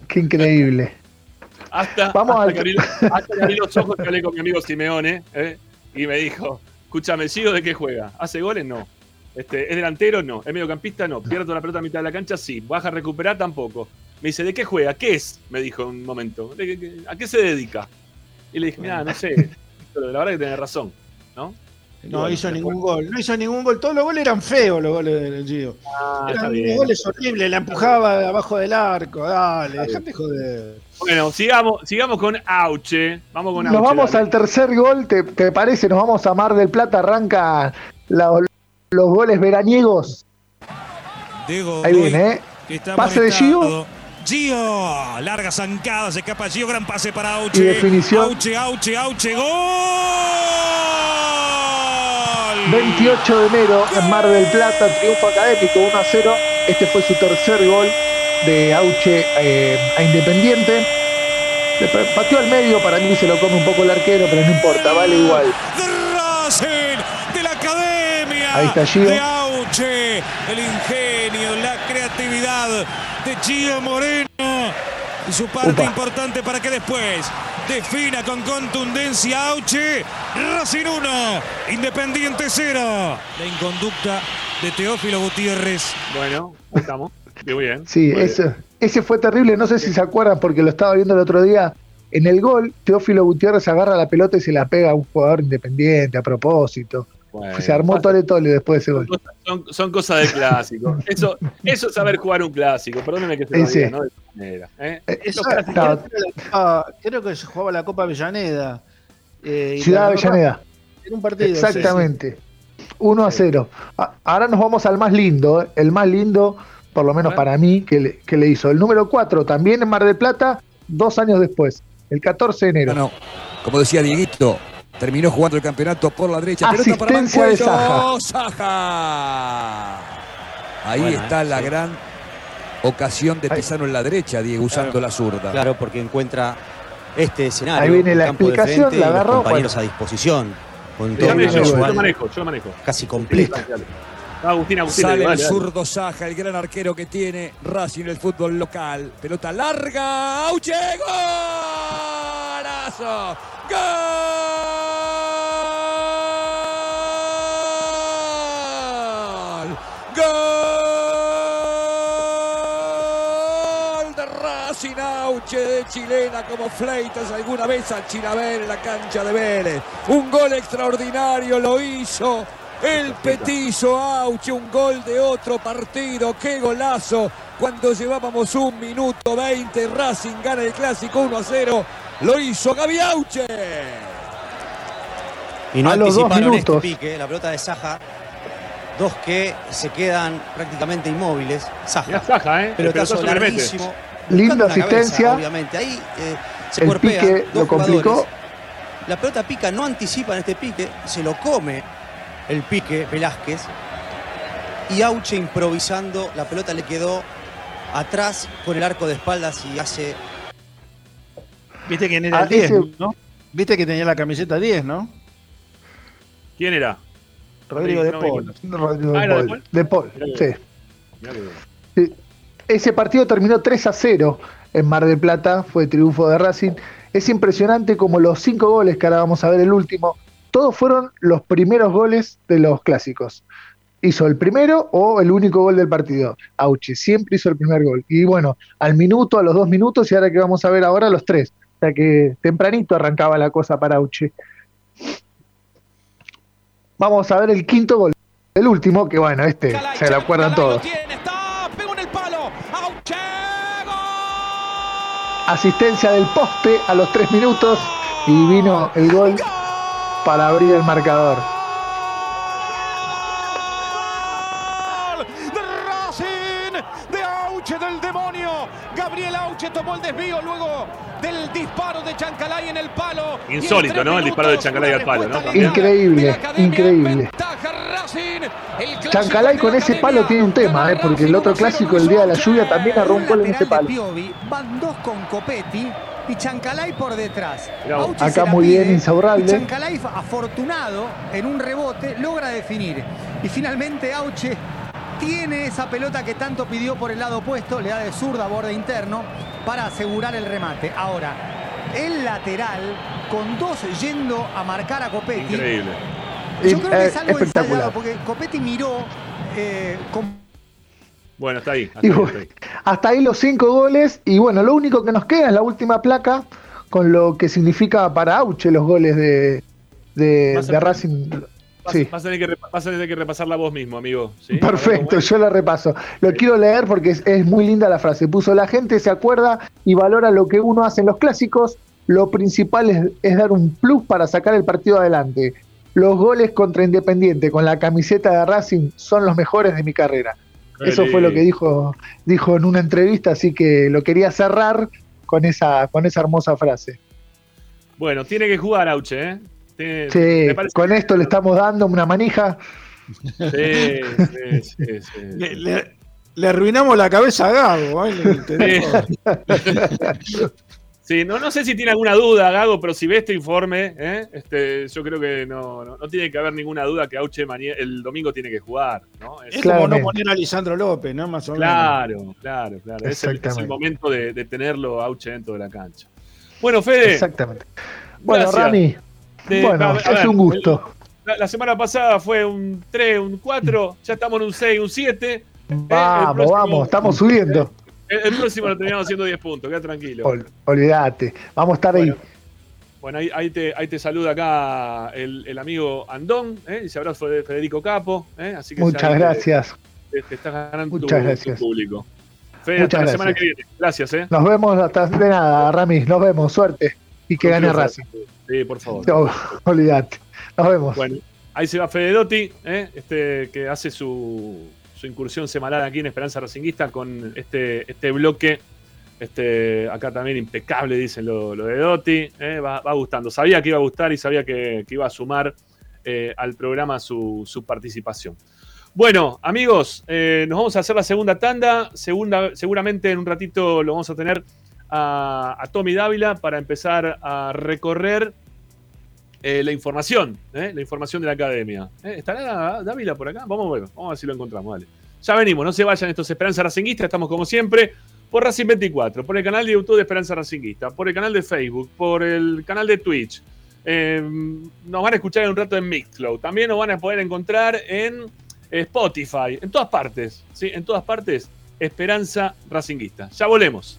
Qué increíble. Hasta, Vamos hasta al- que abrí, hasta que abrí los ojos que hablé con mi amigo Simeone ¿eh? y me dijo, escúchame, ¿Gio de qué juega? ¿Hace goles? No. Este, ¿Es delantero? No. ¿Es mediocampista? No. ¿Pierde la pelota a mitad de la cancha? Sí. ¿Baja a recuperar? Tampoco. Me dice, ¿de qué juega? ¿Qué es? Me dijo en un momento. ¿De qué- qué- ¿A qué se dedica? Y le dije, mira, no sé. Pero la verdad que tenés razón, ¿no? No Bueno, hizo después- ningún gol, no hizo ningún gol. Todos los goles eran feos, los goles del Gio. Ah, Eran bien. goles horribles, la empujaba de abajo del arco. Dale, dejate joder. Bueno, sigamos, sigamos con Auche. Vamos con Nos Auche. vamos dale. al tercer gol, ¿te, te parece? Nos vamos a Mar del Plata, arranca la- los goles veraniegos. Diego Ahí viene, ¿eh? Pase de amonestado. Gio, larga zancada, se escapa Gio, gran pase para Auche. Y definición. Auche, Auche, Auche, gol. 28 de enero en Mar del Plata, triunfo académico 1 a 0. Este fue su tercer gol de Auche eh, a Independiente. Le pa- pateó al medio, para mí se lo come un poco el arquero, pero no importa, vale igual. De Racing, de la academia. Ahí está Gio. De Auche, el ingenio, la creatividad de Gio Moreno. Y su parte Upa. importante para que después defina con contundencia Auche. Racing 1, Independiente 0. La inconducta de Teófilo Gutiérrez. Bueno, estamos. Muy bien. Sí, Muy bien. ese, ese fue terrible, no sé si se acuerdan porque lo estaba viendo el otro día. En el gol, Teófilo Gutiérrez agarra la pelota y se la pega a un jugador independiente a propósito. Bueno, se armó tole tole después de ese gol. Son, son cosas del clásico. Eso, eso es saber jugar un clásico. Perdóneme que se lo Sí. diga, ¿no? De esa manera. ¿eh? Eh, creo, que se jugaba la Copa Avellaneda. eh, Ciudad la- Avellaneda. En un partido. sí, sí. Exactamente. 1 a 0. A- Ahora nos vamos al más lindo, ¿eh? el más lindo, por lo menos para mí, que le, que le hizo. El número 4, también en Mar del Plata, dos años después, el 14 de enero. No, como decía Dieguito, terminó jugando el campeonato por la derecha. Pelota para Asistencia de Mancuello. Saja. Ahí Bueno, está eh, la sí. gran ocasión de. Pisano en la derecha, Diego, usando la zurda. Claro, porque encuentra este escenario. Ahí viene el la campo de explicación, frente y la los agarró, compañeros a disposición. Con todo yo, yo lo manejo, yo lo manejo. casi completo. Agustín, Agustín, Sale dale, el dale. zurdo Saja, el gran arquero que tiene Racing en el fútbol local. Pelota larga. ¡Auche! ¡Golazo! ¡Gol! Auche de chilena como Fleitas alguna vez al Chilabel en la cancha de Vélez. Un gol extraordinario lo hizo el petizo Auche, un gol de otro partido. ¡Qué golazo! Cuando llevábamos un minuto 20, Racing gana el clásico 1 a 0. Lo hizo Gaby Auche. Y no A los dos este minutos. pique, la pelota de Saja. Dos que se quedan prácticamente inmóviles. Saja. Saja, ¿eh? El Pelotazo larguísimo. Linda cabeza, asistencia. obviamente. Ahí eh, se El pique dos lo complicó. jugadores. La pelota pica, no anticipan este pique, se lo come el pique Velázquez. Y Auche improvisando, la pelota le quedó atrás con el arco de espaldas y hace Viste quién era Ah, el 10, ese- ¿no? Viste que tenía la camiseta 10, ¿no? ¿Quién era? Rodrigo de No me di Paul. Rodrigo Ah, de ¿era de Paul. Paul? De Paul, sí. Sí. Ese partido terminó 3 a 0 en Mar del Plata, fue triunfo de Racing. Es impresionante como los cinco goles que ahora vamos a ver el último, todos fueron los primeros goles de los clásicos. Hizo el primero o el único gol del partido. Auche siempre hizo el primer gol. Y bueno, al minuto, a los dos minutos y ahora que vamos a ver ahora los tres. O sea que tempranito arrancaba la cosa para Auche. Vamos a ver el quinto gol. El último, que bueno, este se lo acuerdan todos. Asistencia del poste a los tres minutos y vino el gol para abrir el marcador. Tomó el desvío luego del disparo de Chancalay en el palo. Insólito, ¿no? El disparo de Chancalay al palo, ¿no? Increíble, increíble. Chancalay con ese palo tiene un tema, ¿eh? porque el otro clásico, el día de la lluvia, también arró un gol en ese palo. van dos con Copetti y Chancalay por detrás. Acá muy bien pide, Insaurralde. y Chancalay, afortunado en un rebote, logra definir. Y finalmente Auche tiene esa pelota que tanto pidió por el lado opuesto, le da de zurda a borde interno para asegurar el remate. Ahora, el lateral con dos yendo a marcar a Copetti. Increíble. Yo creo que es algo espectacular. ensayado porque Copetti miró eh, con Bueno, está ahí. hasta Y ahí, hasta ahí. hasta ahí los cinco goles y bueno, lo único que nos queda es la última placa con lo que significa para Auche los goles de, de, de Racing. Vas, Sí. vas a tener que, vas a tener que repasarla vos mismo, amigo. ¿sí? Perfecto, yo la repaso. Lo quiero leer porque es, es muy linda la frase. Puso, la gente se acuerda y valora lo que uno hace en los clásicos. Lo principal es, es dar un plus para sacar el partido adelante. Los goles contra Independiente con la camiseta de Racing son los mejores de mi carrera. Eso fue lo que dijo, dijo en una entrevista, así que lo quería cerrar con esa, con esa hermosa frase. Bueno, tiene que jugar Auche, ¿eh? Sí, me con esto le estamos dando una manija. Sí, sí, sí, sí. Le, le- le arruinamos la cabeza a Gago. ¿eh? Sí, no, no sé si tiene alguna duda, Gago, pero si ve este informe, ¿eh? este, yo creo que no, no, no tiene que haber ninguna duda que Auche el domingo tiene que jugar. ¿no? Es- Es como no poner a Lisandro López, ¿no? Más o menos. claro, claro, claro. Es el, es el momento de, de tenerlo Auche dentro de la cancha. Bueno, Fede. Exactamente. Bueno, Gracias. Rami, de- bueno, a ver, a es ver, un gusto. La, la semana pasada fue un 3, un 4, ya estamos en un 6, un 7. Vamos, próximo- vamos, estamos subiendo. El, el próximo lo terminamos haciendo 10 puntos, queda tranquilo. Ol- olvídate, vamos a estar ahí. Bueno, ahí, ahí te, ahí te saluda acá el, el amigo Andón, ¿eh? y se abrazo de Federico Capo. ¿eh? Así que Muchas gracias. Te, te estás ganando Muchas tu, gracias. público. Fede, Muchas hasta la semana que gracias. viene. Gracias, ¿eh? Nos vemos hasta de nada, Rami. Nos vemos, suerte. Y que gane. Racing. Sí, por favor. No, olvídate. Nos vemos. Bueno, ahí se va Fede Dotti, ¿eh? este, que hace su, su incursión semanal aquí en Esperanza Racinguista con este, este bloque. Este, acá también impecable, dicen lo, lo de Dotti. ¿eh? Va, va gustando. Sabía que iba a gustar y sabía que, que iba a sumar eh, al programa su, su participación. Bueno, amigos, eh, nos vamos a hacer la segunda tanda. Segunda, seguramente en un ratito lo vamos a tener a, Tommy Dávila para empezar a recorrer eh, la información, ¿eh? la información de la academia. ¿Eh? ¿Estará Dávila por acá? Vamos a ver, vamos a ver si lo encontramos, dale. Ya venimos, no se vayan estos Esperanza Racinguista, estamos como siempre por Racing 24, por el canal de YouTube de Esperanza Racinguista, por el canal de Facebook, por el canal de Twitch. Eh, nos van a escuchar en un rato en Mixcloud. También nos van a poder encontrar en Spotify, en todas partes, ¿sí? En todas partes, Esperanza Racinguista. Ya volvemos.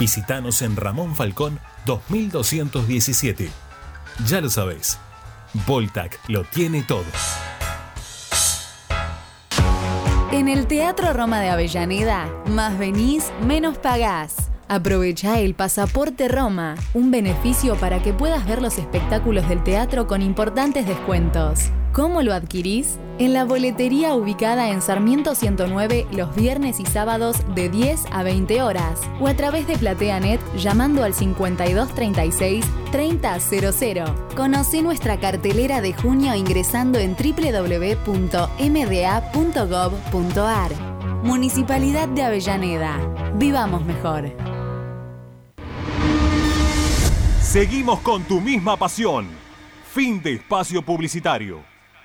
Visítanos en Ramón Falcón 2217. Ya lo sabés, Voltac lo tiene todo. En el Teatro Roma de Avellaneda, más venís, menos pagás. Aprovecha el Pasaporte Roma, un beneficio para que puedas ver los espectáculos del teatro con importantes descuentos. ¿Cómo lo adquirís? En la boletería ubicada en Sarmiento 109 los viernes y sábados de 10 a 20 horas o a través de PlateaNet llamando al 5236 3000. Conocí nuestra cartelera de junio ingresando en www.mda.gov.ar. Municipalidad de Avellaneda. Vivamos mejor. Seguimos con tu misma pasión. Fin de espacio publicitario.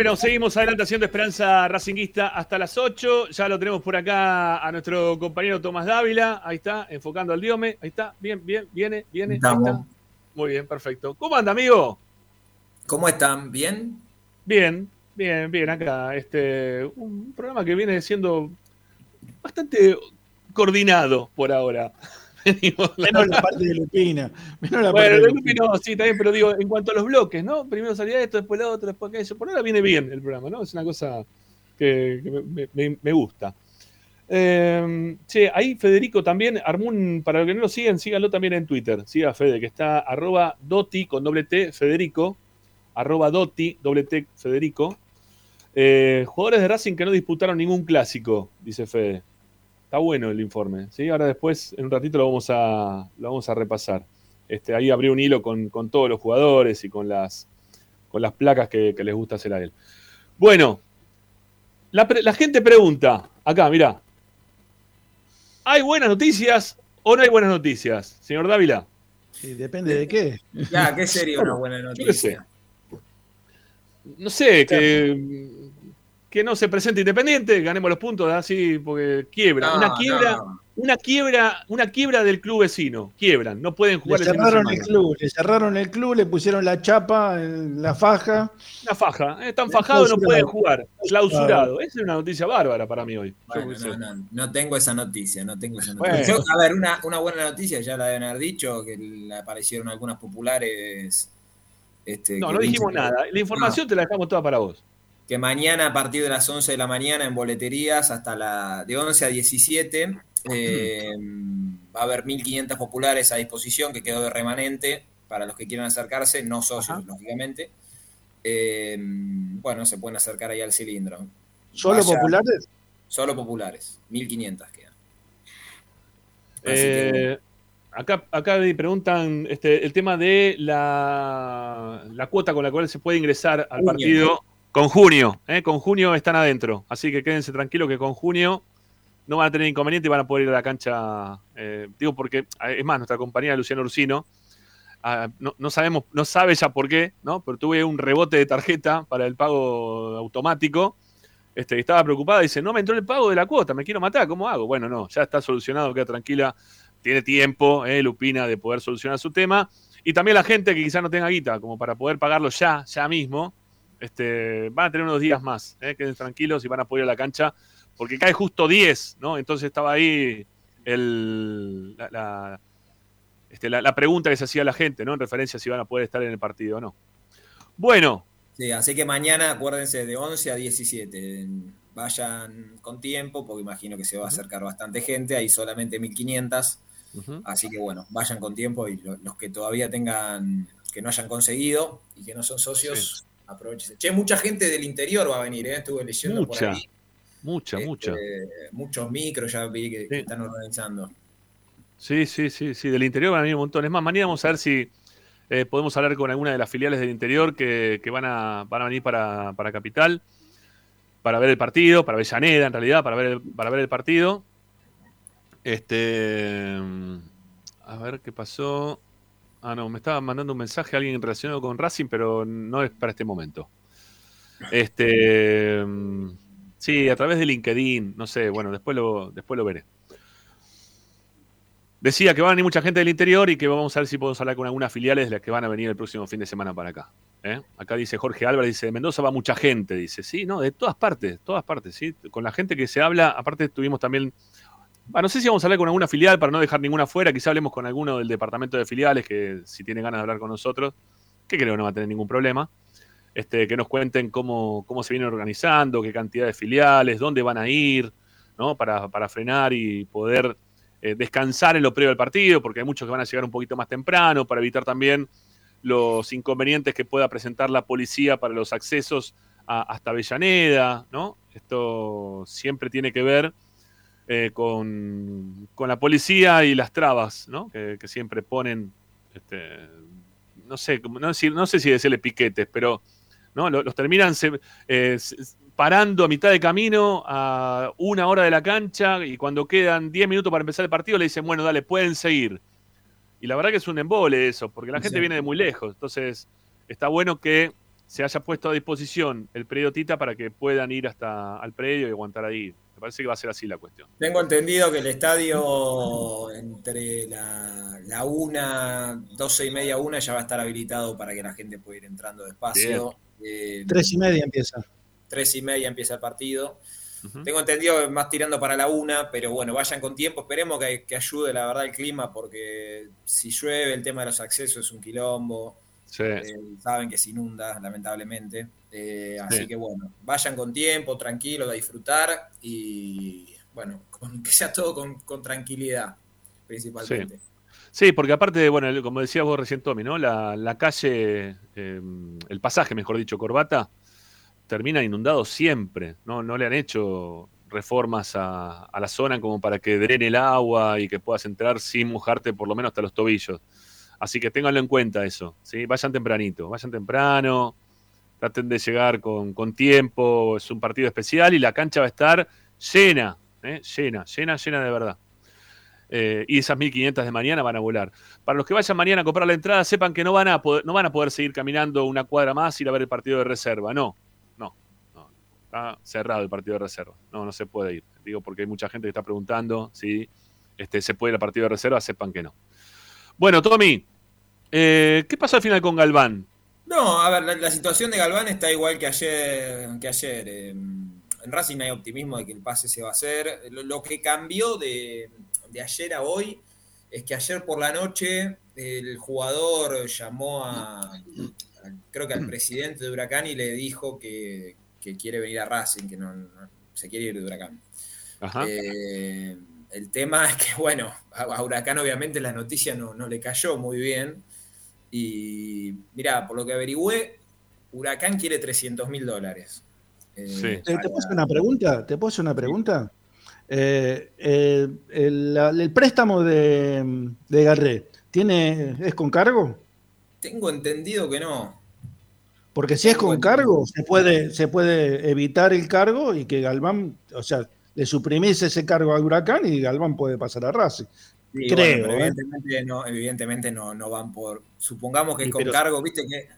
Bueno, seguimos adelante haciendo Esperanza Racinguista hasta las 8. Ya lo tenemos por acá a nuestro compañero Tomás Dávila. Ahí está, enfocando al diome. Ahí está, bien, bien, viene, viene. ahí Estamos. está. Muy bien, perfecto. ¿Cómo anda, amigo? ¿Cómo están? ¿Bien? Bien, bien, bien. Acá, este, un programa que viene siendo bastante coordinado por ahora. Menos la parte de Lupina. Menos la parte Bueno, de el Lupina. No, sí, también, pero digo, en cuanto a los bloques, ¿no? Primero salía esto, después lo otro, después aquello. Por ahora viene bien el programa, ¿no? Es una cosa que, que me, me- me gusta. Eh, che, ahí Federico también armó un, para los que no lo siguen, síganlo también en Twitter. Siga Fede, que está arroba doti con doble T, Federico, arroba doti, doble T, Federico. Eh, jugadores de Racing que no disputaron ningún clásico, dice Fede. Está bueno el informe. ¿sí? Ahora después, en un ratito, lo vamos a, lo vamos a repasar. Este, ahí abrió un hilo con, con todos los jugadores y con las, con las placas que, que les gusta hacer a él. Bueno, la, gente pregunta, acá, mirá. ¿Hay buenas noticias o no hay buenas noticias, señor Dávila? Sí, depende de qué. Ya, ¿qué sería una buena Yo qué sé. noticia? No sé, que, que no se presente Independiente, ganemos los puntos, así, porque quiebra. No, una quiebra, no. una quiebra, una quiebra del club vecino. Quiebran, no pueden Le jugar de cerraron el club, le cerraron el club, le pusieron la chapa, la faja. Una faja, eh, están fajados, no pueden jugar. Clausurado. Esa es una noticia bárbara para mí hoy. Bueno, no, no, no tengo esa noticia, no tengo esa Bueno. noticia. Yo, a ver, una, una buena noticia, ya la deben haber dicho, que le aparecieron algunas populares. Este, No, no dijimos que- nada. La información te la dejamos toda para vos. Que mañana a partir de las 11 de la mañana en boleterías hasta la de 11 a 17 eh, va a haber 1500 populares a disposición que quedó de remanente para los que quieran acercarse, no socios lógicamente. Eh, bueno, se pueden acercar ahí al cilindro. ¿Solo Vaya- populares? Solo populares, 1500 quedan. Así Eh, que, acá, acá me preguntan este, el tema de la, la cuota con la cual se puede ingresar al partido con junio. ¿eh? Con junio están adentro. Así que quédense tranquilos que con junio no van a tener inconveniente y van a poder ir a la cancha. eh, digo porque, es más, nuestra compañera Luciano Ursino, ah, no, sabemos, no sabe ya por qué, ¿no? Pero tuve un rebote de tarjeta para el pago automático. Este, estaba preocupada, dice, no me entró el pago de la cuota, me quiero matar, ¿cómo hago? Bueno, no, ya está solucionado, queda tranquila, tiene tiempo, eh, Lupina, de poder solucionar su tema. Y también la gente que quizás no tenga guita, como para poder pagarlo ya, ya mismo, este, van a tener unos días más, eh, queden tranquilos y van a poder ir a la cancha, porque cae justo 10, ¿no? Entonces estaba ahí el, la, la- este, la- la pregunta que se hacía la gente, ¿no? En referencia a si van a poder estar en el partido o no. Bueno, sí, así que mañana acuérdense de 11 a 17. Vayan con tiempo, porque imagino que se va a acercar bastante gente, hay solamente 1500. Así que bueno, vayan con tiempo y lo- los que todavía tengan, que no hayan conseguido y que no son socios, Che, mucha gente del interior va a venir, ¿eh? estuve leyendo por mucha, ahí. mucha, Este, mucha. Muchos micros ya vi que, que están organizando. Sí, sí, sí, sí, del interior van a venir un montón. Es más, mañana vamos a ver si eh, podemos hablar con alguna de las filiales del interior que, que van, a, van a venir para, para Capital, para ver el partido, para Avellaneda en realidad, para ver el, para ver el partido. Este, a ver qué pasó. Ah, no, me estaba mandando un mensaje a alguien relacionado con Racing, pero no es para este momento. Este, mm, sí, a través de LinkedIn, no sé, bueno, después lo, después lo veré. Decía que va a venir mucha gente del interior y que vamos a ver si podemos hablar con algunas filiales de las que van a venir el próximo fin de semana para acá. ¿eh? Acá dice Jorge Álvarez, dice, de Mendoza va mucha gente, dice, sí, no, de todas partes, todas partes, sí. Con la gente que se habla, aparte tuvimos también, ah, no sé si vamos a hablar con alguna filial para no dejar ninguna fuera, quizá hablemos con alguno del departamento de filiales que si tiene ganas de hablar con nosotros, que creo que no va a tener ningún problema. Este, que nos cuenten cómo, cómo se viene organizando, qué cantidad de filiales, dónde van a ir, ¿no? Para, para frenar y poder eh, descansar en lo previo al partido, porque hay muchos que van a llegar un poquito más temprano, para evitar también los inconvenientes que pueda presentar la policía para los accesos hasta Avellaneda, ¿no? Esto siempre tiene que ver eh, con, con la policía y las trabas, ¿no? Que, que siempre ponen, este, no sé, no, sé- no sé si decirle piquetes, pero ¿no? Lo- Los, terminan se- eh, parando a mitad de camino a una hora de la cancha y cuando quedan 10 minutos para empezar el partido le dicen, bueno, dale, pueden seguir. Y la verdad que es un embole eso, porque la gente viene de muy lejos. Entonces, está bueno que se haya puesto a disposición el predio Tita para que puedan ir hasta al predio y aguantar ahí. Me parece que va a ser así la cuestión. Tengo entendido que el estadio entre la, la una, doce y media, una ya va a estar habilitado para que la gente pueda ir entrando despacio. Eh, Tres y media empieza. tres y media empieza el partido. Tengo entendido que más tirando para la una, pero bueno, vayan con tiempo. Esperemos que, que ayude la verdad el clima, porque si llueve el tema de los accesos es un quilombo. Sí. Eh, saben que se inunda, lamentablemente. Eh, así Sí. que bueno, vayan con tiempo, tranquilos, a disfrutar y bueno, con- que sea todo con, con tranquilidad, principalmente. Sí, porque aparte, bueno, como decías vos recién, Tommy, ¿no? La, la calle, eh, el pasaje, mejor dicho, Corbata, termina inundado siempre. No, no le han hecho reformas a, a la zona como para que drene el agua y que puedas entrar sin mojarte por lo menos hasta los tobillos. Así que ténganlo en cuenta eso, ¿sí? Vayan tempranito, vayan temprano, traten de llegar con, tiempo, es un partido especial y la cancha va a estar llena, ¿eh? llena, llena, llena de verdad. Eh, y esas 1500 de mañana van a volar. Para los que vayan mañana a comprar la entrada, sepan que no van a poder, no van a poder seguir caminando una cuadra más y ir a ver el partido de reserva. No, no, no. Está cerrado el partido de reserva. No, no se puede ir. Digo porque hay mucha gente que está preguntando si este, se puede ir al partido de reserva, sepan que no. Bueno, Tommy, eh, ¿qué pasó al final con Galván? No, a ver, la, la situación de Galván está igual que ayer. Que ayer. eh, en Racing hay optimismo de que el pase se va a hacer. Lo, lo que cambió de, de ayer a hoy es que ayer por la noche el jugador llamó a, a- creo que al presidente de Huracán y le dijo que, que quiere venir a Racing, que no, no- se quiere ir de Huracán. Ajá. Eh, el tema es que, bueno, a, Huracán obviamente la noticia no, no le cayó muy bien. Y mira, por lo que averigüé, Huracán quiere 300 mil dólares. Eh, ¿Te, te puedo hacer una pregunta? ¿Te puedo hacer una pregunta? Eh, eh, el, la- el préstamo de, de Garré, ¿tiene, ¿es con cargo? Tengo entendido que no. Porque si es con cargo, se puede, se puede evitar el cargo y que Galván, o sea, le suprimís ese cargo a Huracán y Galván puede pasar a Racing. Sí, Creo, bueno, ¿eh? evidentemente, no, evidentemente no, no van por. Supongamos que Sí, con cargo, viste que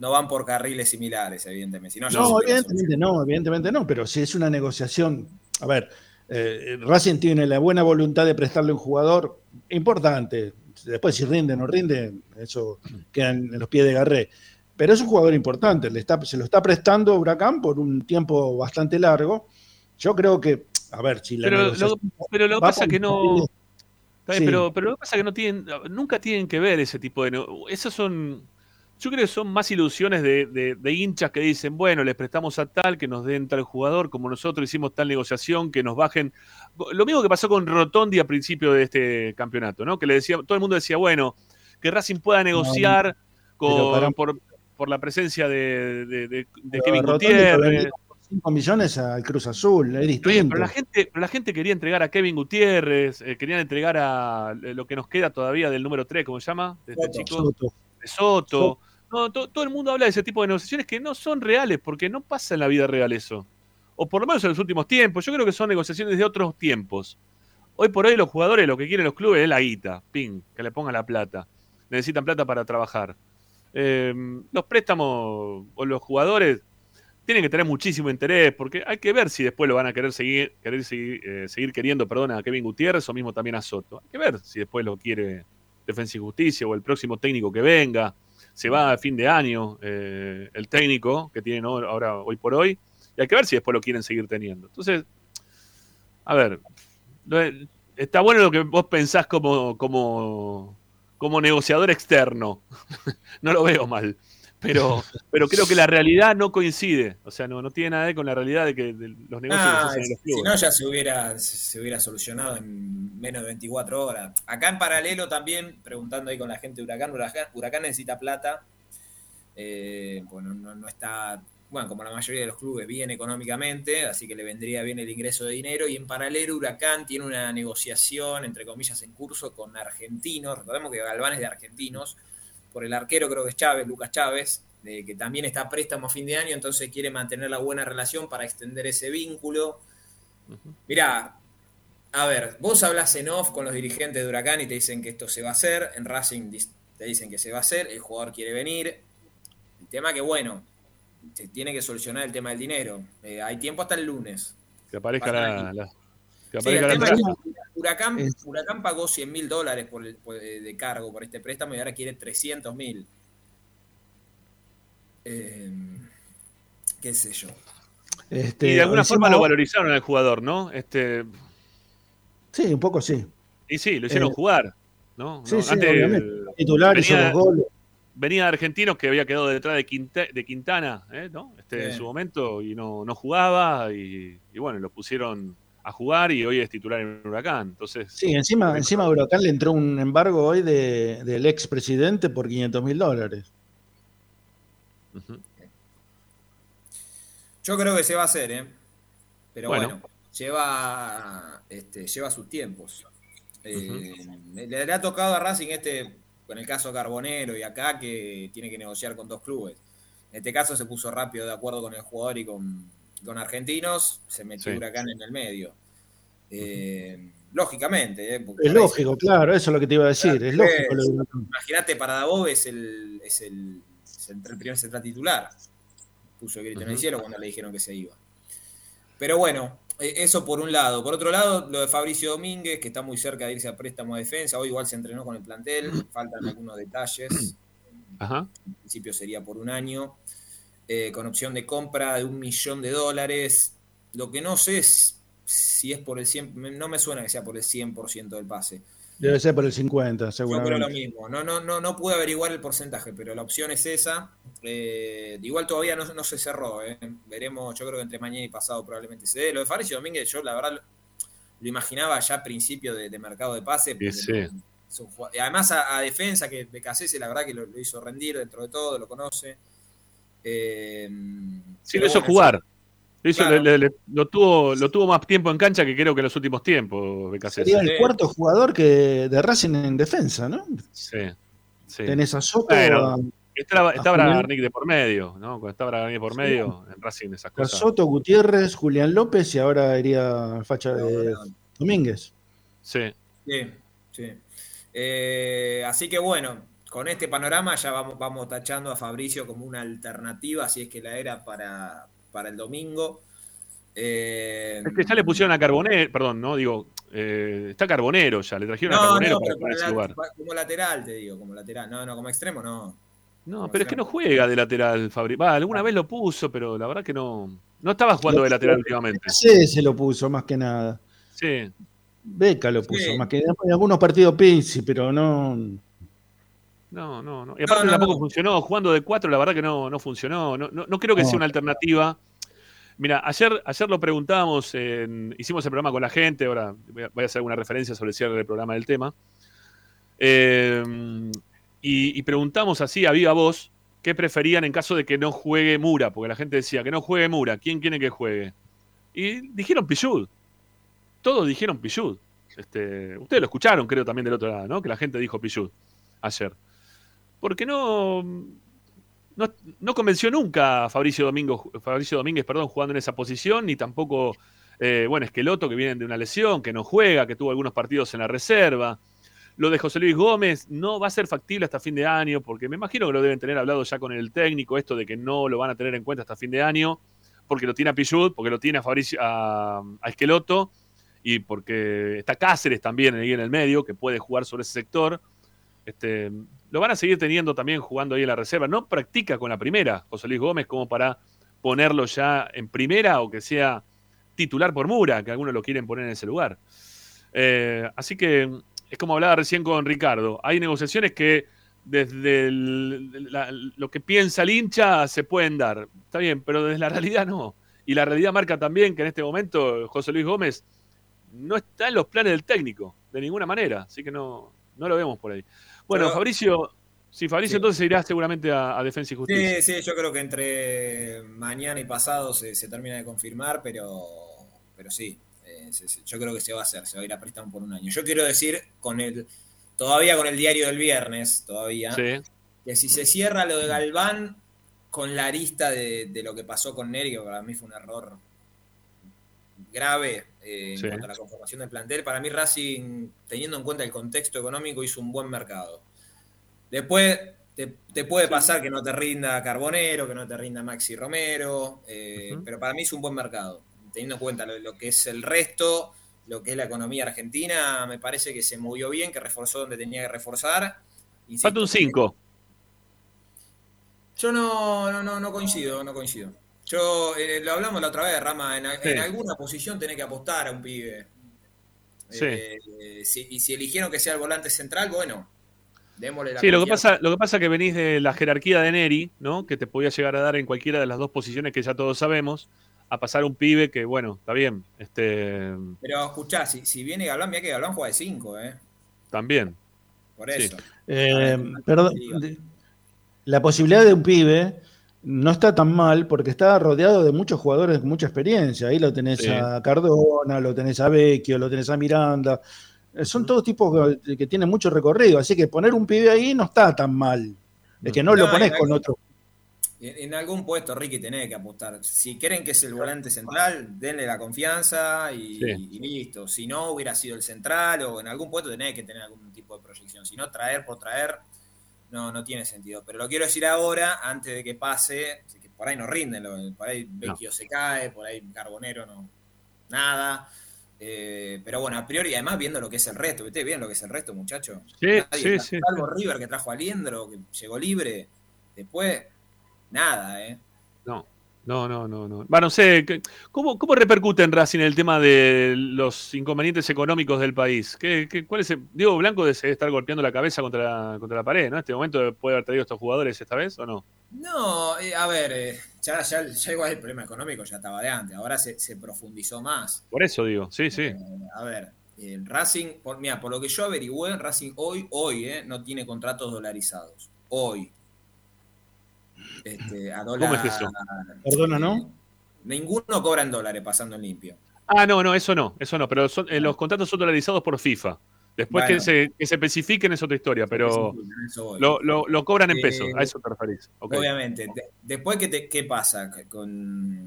no van por carriles similares, evidentemente. Si no, evidentemente no, evidentemente no, pero si es una negociación, a ver, eh, Racing tiene la buena voluntad de prestarle un jugador importante, después si rinde o no rinde, eso queda en los pies de Garré, pero es un jugador importante, le está, se lo está prestando Huracán por un tiempo bastante largo, yo creo que, a ver, si la Pero lo, negociación pero lo que pasa que no. Sí. pero, pero lo que pasa que no tienen, nunca tienen que ver ese tipo de. Esos son. Yo creo que son más ilusiones de, de- de hinchas que dicen, bueno, les prestamos a tal, que nos den tal jugador, como nosotros hicimos tal negociación, que nos bajen. Lo mismo que pasó con Rotondi a principio de este campeonato, ¿no? Que le decía, todo el mundo decía, bueno, que Racing pueda negociar pero con, para- por, por la presencia de, de- Kevin Gutiérrez. Lo vendió por 5 millones al Cruz Azul, es distinto. pero la gente, la gente quería entregar a Kevin Gutiérrez, eh, querían entregar a eh, lo que nos queda todavía del número 3, ¿cómo se llama? De este Soto. chico. Soto. De Soto. No, to- todo el mundo habla de ese tipo de negociaciones que no son reales, porque no pasa en la vida real eso. O por lo menos en los últimos tiempos. Yo creo que son negociaciones de otros tiempos. Hoy por hoy los jugadores lo que quieren los clubes es la guita, ping, que le pongan la plata. Necesitan plata para trabajar. Eh, los préstamos o los jugadores tienen que tener muchísimo interés, porque hay que ver si después lo van a querer seguir, querer seguir, eh, seguir queriendo, perdón, a Kevin Gutiérrez o mismo también a Soto. Hay que ver si después lo quiere Defensa y Justicia o el próximo técnico que venga. Se va a fin de año eh, el técnico que tienen ahora- hoy por hoy, y hay que ver si después lo quieren seguir teniendo. Entonces, a ver, está bueno lo que vos pensás como, como, como negociador externo. no lo veo mal. Pero, pero creo que la realidad no coincide. O sea, no, no tiene nada que ver con la realidad de que de los negocios Ah, que se hacen en los si no, ya se hubiera, se hubiera solucionado en menos de 24 horas. Acá en paralelo también, preguntando ahí con la gente de Huracán, Huracán, Huracán necesita plata. Eh, bueno, no, no está, bueno, como la mayoría de los clubes, bien económicamente, así que le vendría bien el ingreso de dinero. Y en paralelo, Huracán tiene una negociación, entre comillas, en curso con argentinos. Recordemos que Galván es de argentinos, por el arquero, creo que es Chávez, Lucas Chávez, de que también está a préstamo a fin de año, entonces quiere mantener la buena relación para extender ese vínculo. Mirá, a ver, vos hablas en off con los dirigentes de Huracán y te dicen que esto se va a hacer, en Racing te dicen que se va a hacer, el jugador quiere venir. El tema que, bueno, se tiene que solucionar el tema del dinero. Eh, hay tiempo hasta el lunes. Que aparezca la, Sí, el tema es Huracán, Huracán pagó 100 mil dólares por el- por- eh, de cargo por este préstamo y ahora quiere 300 mil. Eh, qué sé yo. Este, y de alguna forma lo valorizaron al jugador, ¿no? Este, Sí, un poco sí. y sí, lo hicieron Eh, jugar, ¿no? Sí, No, sí, obviamente. Titular, hizo venía- dos goles. venía de Argentinos que había quedado detrás de, Quintana, ¿eh? ¿no? Este, En su momento y no, no jugaba y, y bueno, lo pusieron a jugar y hoy es titular en Huracán. Entonces, Sí, encima, encima a Huracán le entró un embargo hoy de, del expresidente por 500 mil dólares. Yo creo que se va a hacer, ¿eh? Pero bueno, Bueno. lleva, este, lleva sus tiempos. Eh, le, le ha tocado a Racing este, con el caso Carbonero y acá, que tiene que negociar con dos clubes. En este caso se puso rápido de acuerdo con el jugador y con, con Argentinos, se metió Sí. Huracán en el medio. Eh, lógicamente, ¿eh? Porque Es lógico, claro, eso es lo que te iba a decir. Es lógico lo. Imagínate, para Dabov es el, es el, primer central titular. Puso el grito en el cielo cuando le dijeron que se iba. Pero bueno, eh, eso por un lado. Por otro lado, lo de Fabricio Domínguez, que está muy cerca de irse a préstamo a defensa. Hoy igual se entrenó con el plantel, faltan algunos detalles. Ajá. En principio sería por un año. Eh, con opción de compra de un millón de dólares. Lo que no sé es si es por el 100%, me- no me suena que sea por el 100% del pase. Debe ser por el 50, Yo seguramente. creo lo mismo. No, no, no, no pude averiguar el porcentaje, pero la opción es esa. Eh, igual todavía no, no se cerró. eh. Veremos, yo creo que entre mañana y pasado probablemente se dé. Lo de Fabricio Domínguez, yo la verdad lo, lo imaginaba ya a principio de, de mercado de pase. sí. y además a, a defensa, que Becasese la verdad que lo, lo hizo rendir dentro de todo, lo conoce. Eh, Sí, lo hizo bueno, jugar. Lo, hizo- Claro. le- le- lo tuvo, lo tuvo más tiempo en cancha que creo que en los últimos tiempos. Sería el cuarto jugador que de Racing en defensa, ¿no? Sí, sí. Tenés a Soto, Bueno, estaba, estaba de por medio, ¿no? Cuando estaba Bragarnik por Sí. medio, en Racing esas a cosas. Soto, Gutiérrez, Julián López y ahora iría Facha de Domínguez. Sí. Sí, sí. Eh, así que bueno, con este panorama ya vamos, vamos tachando a Fabricio como una alternativa, si es que la era para, para el domingo. Eh, Es que ya le pusieron a Carbonero, perdón, no digo, eh, está Carbonero ya, le trajeron a Carbonero no, para poner ese como, lugar. como lateral, te digo, como lateral. No, no, como extremo no. No, pero es que no juega de lateral, Fabri. Va, alguna vez lo puso, pero la verdad que no, no estaba jugando de lateral últimamente. Sí, se lo puso más que nada. Sí. Beca lo puso Sí. más que nada. En algunos partidos Pizzi, pero no. No, no, no. Y aparte no, tampoco no. funcionó. Jugando de cuatro, la verdad que no, no funcionó. No, no, creo que sea una alternativa. Mira, ayer, ayer lo preguntábamos, en- hicimos el programa con la gente, ahora voy a, voy a hacer alguna referencia sobre el cierre del programa del tema. Eh, y, y preguntamos así a viva voz qué preferían en caso de que no juegue Mura, porque la gente decía que no juegue Mura, ¿quién quiere que juegue? Y dijeron Pichud. Todos dijeron Pichud. Este, ustedes lo escucharon, creo, también del otro lado, ¿no? Que la gente dijo Pichud ayer. Porque no, no, no convenció nunca a Fabricio, Domingo, Fabricio Domínguez perdón, jugando en esa posición, ni tampoco, eh, bueno, Esqueloto, que viene de una lesión, que no juega, que tuvo algunos partidos en la reserva. Lo de José Luis Gómez no va a ser factible hasta fin de año, porque me imagino que lo deben tener hablado ya con el técnico, esto de que no lo van a tener en cuenta hasta fin de año, porque lo tiene a Pichud, porque lo tiene a Fabricio, a, a Esqueloto, y porque está Cáceres también ahí en el medio, que puede jugar sobre ese sector. Este, lo van a seguir teniendo también jugando ahí en la reserva. No practica con la primera, José Luis Gómez, como para ponerlo ya en primera o que sea titular por Mura, que algunos lo quieren poner en ese lugar. Eh, así que es como hablaba recién con Ricardo. Hay negociaciones que desde lo que piensa el hincha se pueden dar. Está bien, pero desde la realidad no. Y la realidad marca también que en este momento José Luis Gómez no está en los planes del técnico, de ninguna manera. Así que no, no lo vemos por ahí. Bueno, Pero- Fabricio, sí, Fabricio Sí. entonces irá seguramente a, a Defensa y Justicia. Sí, sí, yo creo que entre mañana y pasado se, se termina de confirmar, pero, pero sí, eh, se- se- yo creo que se va a hacer, se va a ir a préstamo por un año. Yo quiero decir, con el todavía con el diario del viernes, todavía, Sí. que si se cierra lo de Galván con la arista de, de lo que pasó con Neri, que para mí fue un error grave eh, en cuanto a la conformación del plantel, para mí Racing, teniendo en cuenta el contexto económico, hizo un buen mercado. Después te, te puede pasar que no te rinda Carbonero, que no te rinda Maxi Romero, eh, pero para mí es un buen mercado. Teniendo en cuenta lo, lo que es el resto, lo que es la economía argentina, me parece que se movió bien, que reforzó donde tenía que reforzar. Falta un 5. Yo no, no, no, no coincido, no coincido. Yo, eh, lo hablamos la otra vez, Rama, en, Sí. en alguna posición tenés que apostar a un pibe. Sí. Eh, si- y si eligieron que sea el volante central, bueno, démosle la Sí, lo que, pasa, lo que pasa es que venís de la jerarquía de Neri, ¿no? Que te podía llegar a dar en cualquiera de las dos posiciones que ya todos sabemos, a pasar un pibe que, bueno, está bien, este Pero escuchá, si, si viene Galván, mira que Galván juega de 5, ¿eh? también. Por Sí. eso. Eh, perdón, la posibilidad de un pibe no está tan mal porque está rodeado de muchos jugadores con mucha experiencia. Ahí lo tenés Sí. a Cardona, lo tenés a Vecchio, lo tenés a Miranda. Eh, Son todos tipos que, que tienen mucho recorrido, así que poner un pibe ahí no está tan mal. Es que no, lo No, pones con otro. En, en algún puesto, Ricky, tenés que apostar. Si creen que es el volante central, denle la confianza y, Sí. y listo. Si no, hubiera sido el central o en algún puesto tenés que tener algún tipo de proyección. Si no, traer por traer no, no tiene sentido. Pero lo quiero decir ahora, antes de que pase, que por ahí no rinden, por ahí Vecchio se cae, por ahí Carbonero no, nada. Eh, pero bueno, a priori, además viendo lo que es el resto, ¿viste bien lo que es el resto, muchachos? Sí, sí, sí. Salvo River que trajo a Liendro, que llegó libre. Después, nada, ¿eh? No, no, no, no. no. Va, no sé, ¿qué- ¿cómo, ¿cómo repercute en Racing el tema de los inconvenientes económicos del país? ¿Qué, qué- cuál es el- Diego Blanco debe estar golpeando la cabeza contra la, contra la pared, ¿no? En este momento puede haber traído estos jugadores esta vez o no. No, eh, a ver, eh, ya, ya, ya igual el problema económico ya estaba de antes, ahora se, se profundizó más. Por eso digo, sí, sí. Eh, a ver, el Racing, por, mira, por lo que yo averigüé, Racing hoy, hoy, eh, no tiene contratos dolarizados. Hoy. Este, a dólar, ¿Cómo es eso? Perdona, ¿no? Ninguno cobra en dólares pasando en limpio. Ah, no, no, eso no, eso no, pero son- eh, los contratos son dolarizados por FIFA. Después Bueno. que, se, que se especifiquen es otra historia, pero lo, lo- lo cobran en Eh, pesos, a eso te referís. Obviamente. De- después, ¿qué, te- qué pasa con,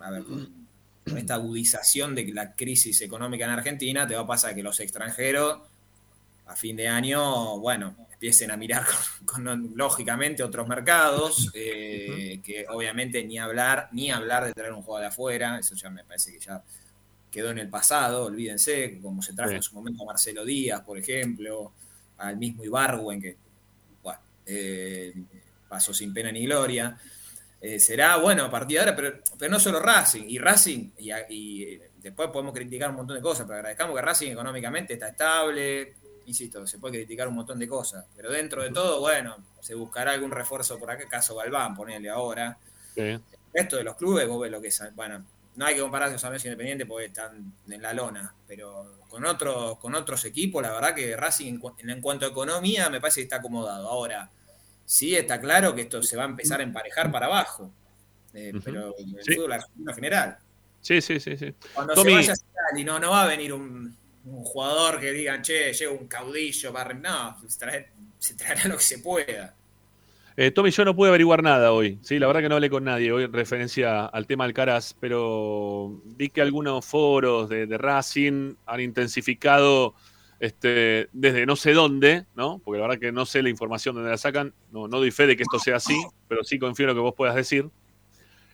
a ver, con, con esta agudización de la crisis económica en Argentina? Te va a pasar que los extranjeros a fin de año, bueno, empiecen a mirar con, con, lógicamente otros mercados, eh, que obviamente ni hablar, ni hablar de traer un juego de afuera, eso ya me parece que ya quedó en el pasado, olvídense, como se trajo Sí. en su momento a Marcelo Díaz, por ejemplo, al mismo Ibargüen, que bueno, eh, pasó sin pena ni gloria. Eh, será, bueno, a partir de ahora, pero, pero no solo Racing, y Racing, y, y, después podemos criticar un montón de cosas, pero agradezcamos que Racing económicamente está estable, insisto, se puede criticar un montón de cosas, pero dentro de todo, bueno, se buscará algún refuerzo por acá, caso Galván, ponele ahora. Sí. El resto de los clubes, vos ves lo que es, bueno, no hay que compararse con San Lorenzo Independiente porque están en la lona, pero con otros, con otros equipos, la verdad que Racing en, cu- en cuanto a economía me parece que está acomodado. Ahora, sí está claro que esto se va a empezar a emparejar para abajo, eh, pero el Sí. fútbol argentino en general. Sí, sí, sí, sí. Cuando Tommy, se vaya Ciali, no, no va a venir un, un jugador que digan, che, llega un caudillo, para... no, se, trae- se traerá lo que se pueda. eh, Tommy, yo no pude averiguar nada hoy. Sí, la verdad que no hablé con nadie hoy en referencia al tema Alcaraz, pero vi que algunos foros de, de Racing han intensificado este, desde no sé dónde, ¿no? Porque la verdad que no sé la información de la sacan. No, no doy fe de que esto sea así, pero sí confío en lo que vos puedas decir.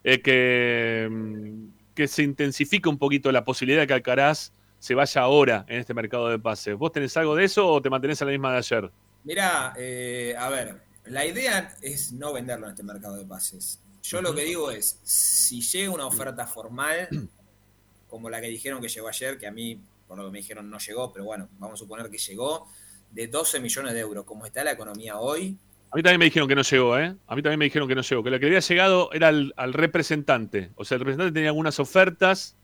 eh, que, mm, que se intensifica un poquito la posibilidad de que Alcaraz se vaya ahora en este mercado de pases. ¿Vos tenés algo de eso o te mantenés a la misma de ayer? Mirá, eh, a ver, la idea es no venderlo en este mercado de pases. Yo lo que digo es, si llega una oferta formal, como la que dijeron que llegó ayer, que a mí, por lo que me dijeron, no llegó, pero bueno, vamos a suponer que llegó, de 12 millones de euros, como está la economía hoy, A mí también me dijeron que no llegó, ¿eh? A mí también me dijeron que no llegó. Que lo que había llegado era al, al representante. O sea, el representante tenía algunas ofertas,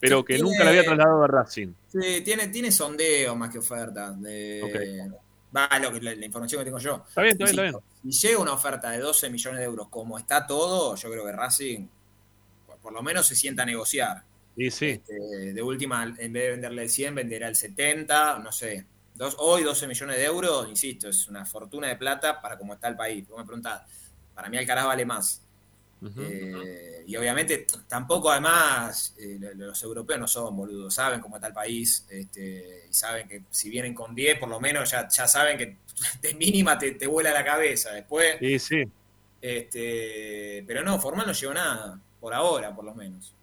pero Sí, que tiene- nunca le había trasladado a Racing. Sí, tiene, tiene sondeo más que oferta. De, Va, lo que, la, la información que tengo yo. Está bien, está bien, está Insisto, Si llega una oferta de 12 millones de euros como está todo, yo creo que Racing por, lo menos se sienta a negociar. Y sí. Este, de última, en vez de venderle el 100, venderá el 70, no sé. Dos, hoy 12 millones de euros, insisto, es una fortuna de plata para cómo está el país. Vos me preguntás, para mí Alcaraz vale más. Eh, y obviamente tampoco además eh, lo- los europeos no son boludos, saben cómo está el país este, y saben que si vienen con 10 por lo menos ya, ya saben que de mínima te, te vuela la cabeza. Después, Sí, sí. este, pero no, formal no llegó nada, por ahora por lo menos.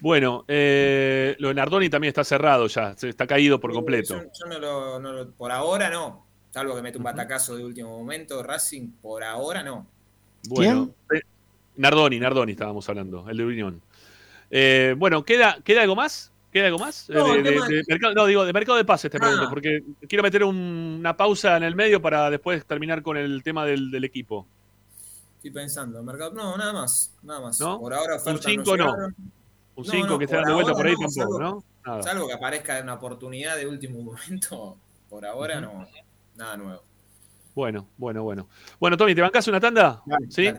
Bueno, eh, lo de Nardoni también está cerrado ya. se- Está caído por completo. Yo, yo no, lo, no lo- por ahora no, salvo que mete un batacazo de último momento, Racing por ahora no. Bueno, eh, Nardoni, Nardoni estábamos hablando, el de Unión. Eh, bueno, ¿queda, ¿queda algo más? ¿Queda algo más? Eh, No, de, el de- mercado, no, digo, de mercado de pases te Ah. pregunto, porque quiero meter un- una pausa en el medio para después terminar con el tema del, del equipo. Estoy pensando, mercado, no, nada más, nada más. ¿No? Por ahora Un ofertas 5 no. Un No, 5 no, que esté dando vuelta por ahí tampoco, salvo- ¿no? Nada. Salvo que aparezca una oportunidad de último momento, por ahora no, nada nuevo. Bueno, bueno, bueno. Bueno, Tommy, ¿te bancás una tanda? ¿Sí?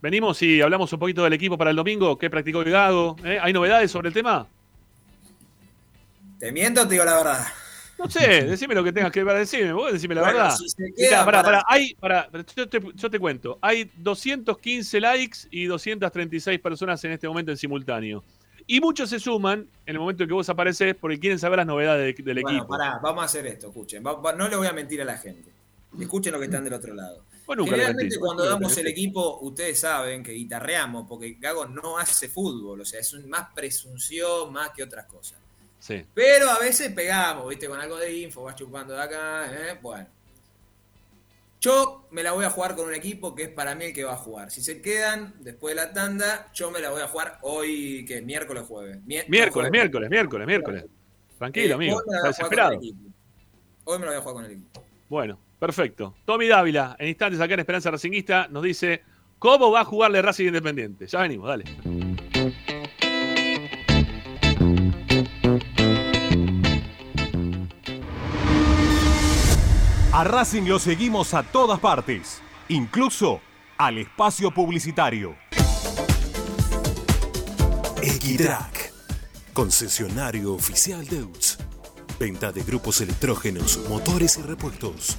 Venimos y hablamos un poquito del equipo para el domingo. ¿Qué practicó el Gago? ¿Eh? ¿Hay novedades sobre el tema? ¿Te miento o te digo la verdad? No sé, decime lo que tengas que decirme, vos decime la Bueno, verdad. si se Mirá, queda pará, para- pará, hay, pará, yo, te, yo te cuento, hay 215 likes y 236 personas en este momento en simultáneo. Y muchos se suman en el momento en que vos apareces porque quieren saber las novedades de- del Bueno, equipo. pará, vamos a hacer esto, escuchen. Va- va- no le voy a mentir a la gente. Escuchen lo que están del otro lado. Le Generalmente cuando damos el equipo, ustedes saben que guitarreamos, porque Gago no hace fútbol, o sea, es más presunción más que otras cosas. Sí. Pero a veces pegamos, ¿viste? Con algo de info, vas chupando de acá, ¿eh? Bueno. Yo me la voy a jugar con un equipo que es para mí el que va a jugar. Si se quedan después de la tanda, yo me la voy a jugar hoy, que es miércoles, jueves. Mier- Miércoles, miércoles, miércoles, miércoles. Tranquilo, Eh, amigo. hoy me la voy a jugar con el equipo. Hoy me la voy a jugar con el equipo. Bueno, perfecto. Tommy Dávila, en instantes acá en Esperanza Racinguista, nos dice cómo va a jugarle Racing Independiente. Ya venimos, dale. A Racing lo seguimos a todas partes, incluso al espacio publicitario. Equitrack, concesionario oficial de UTS. Venta de grupos electrógenos, motores y repuestos.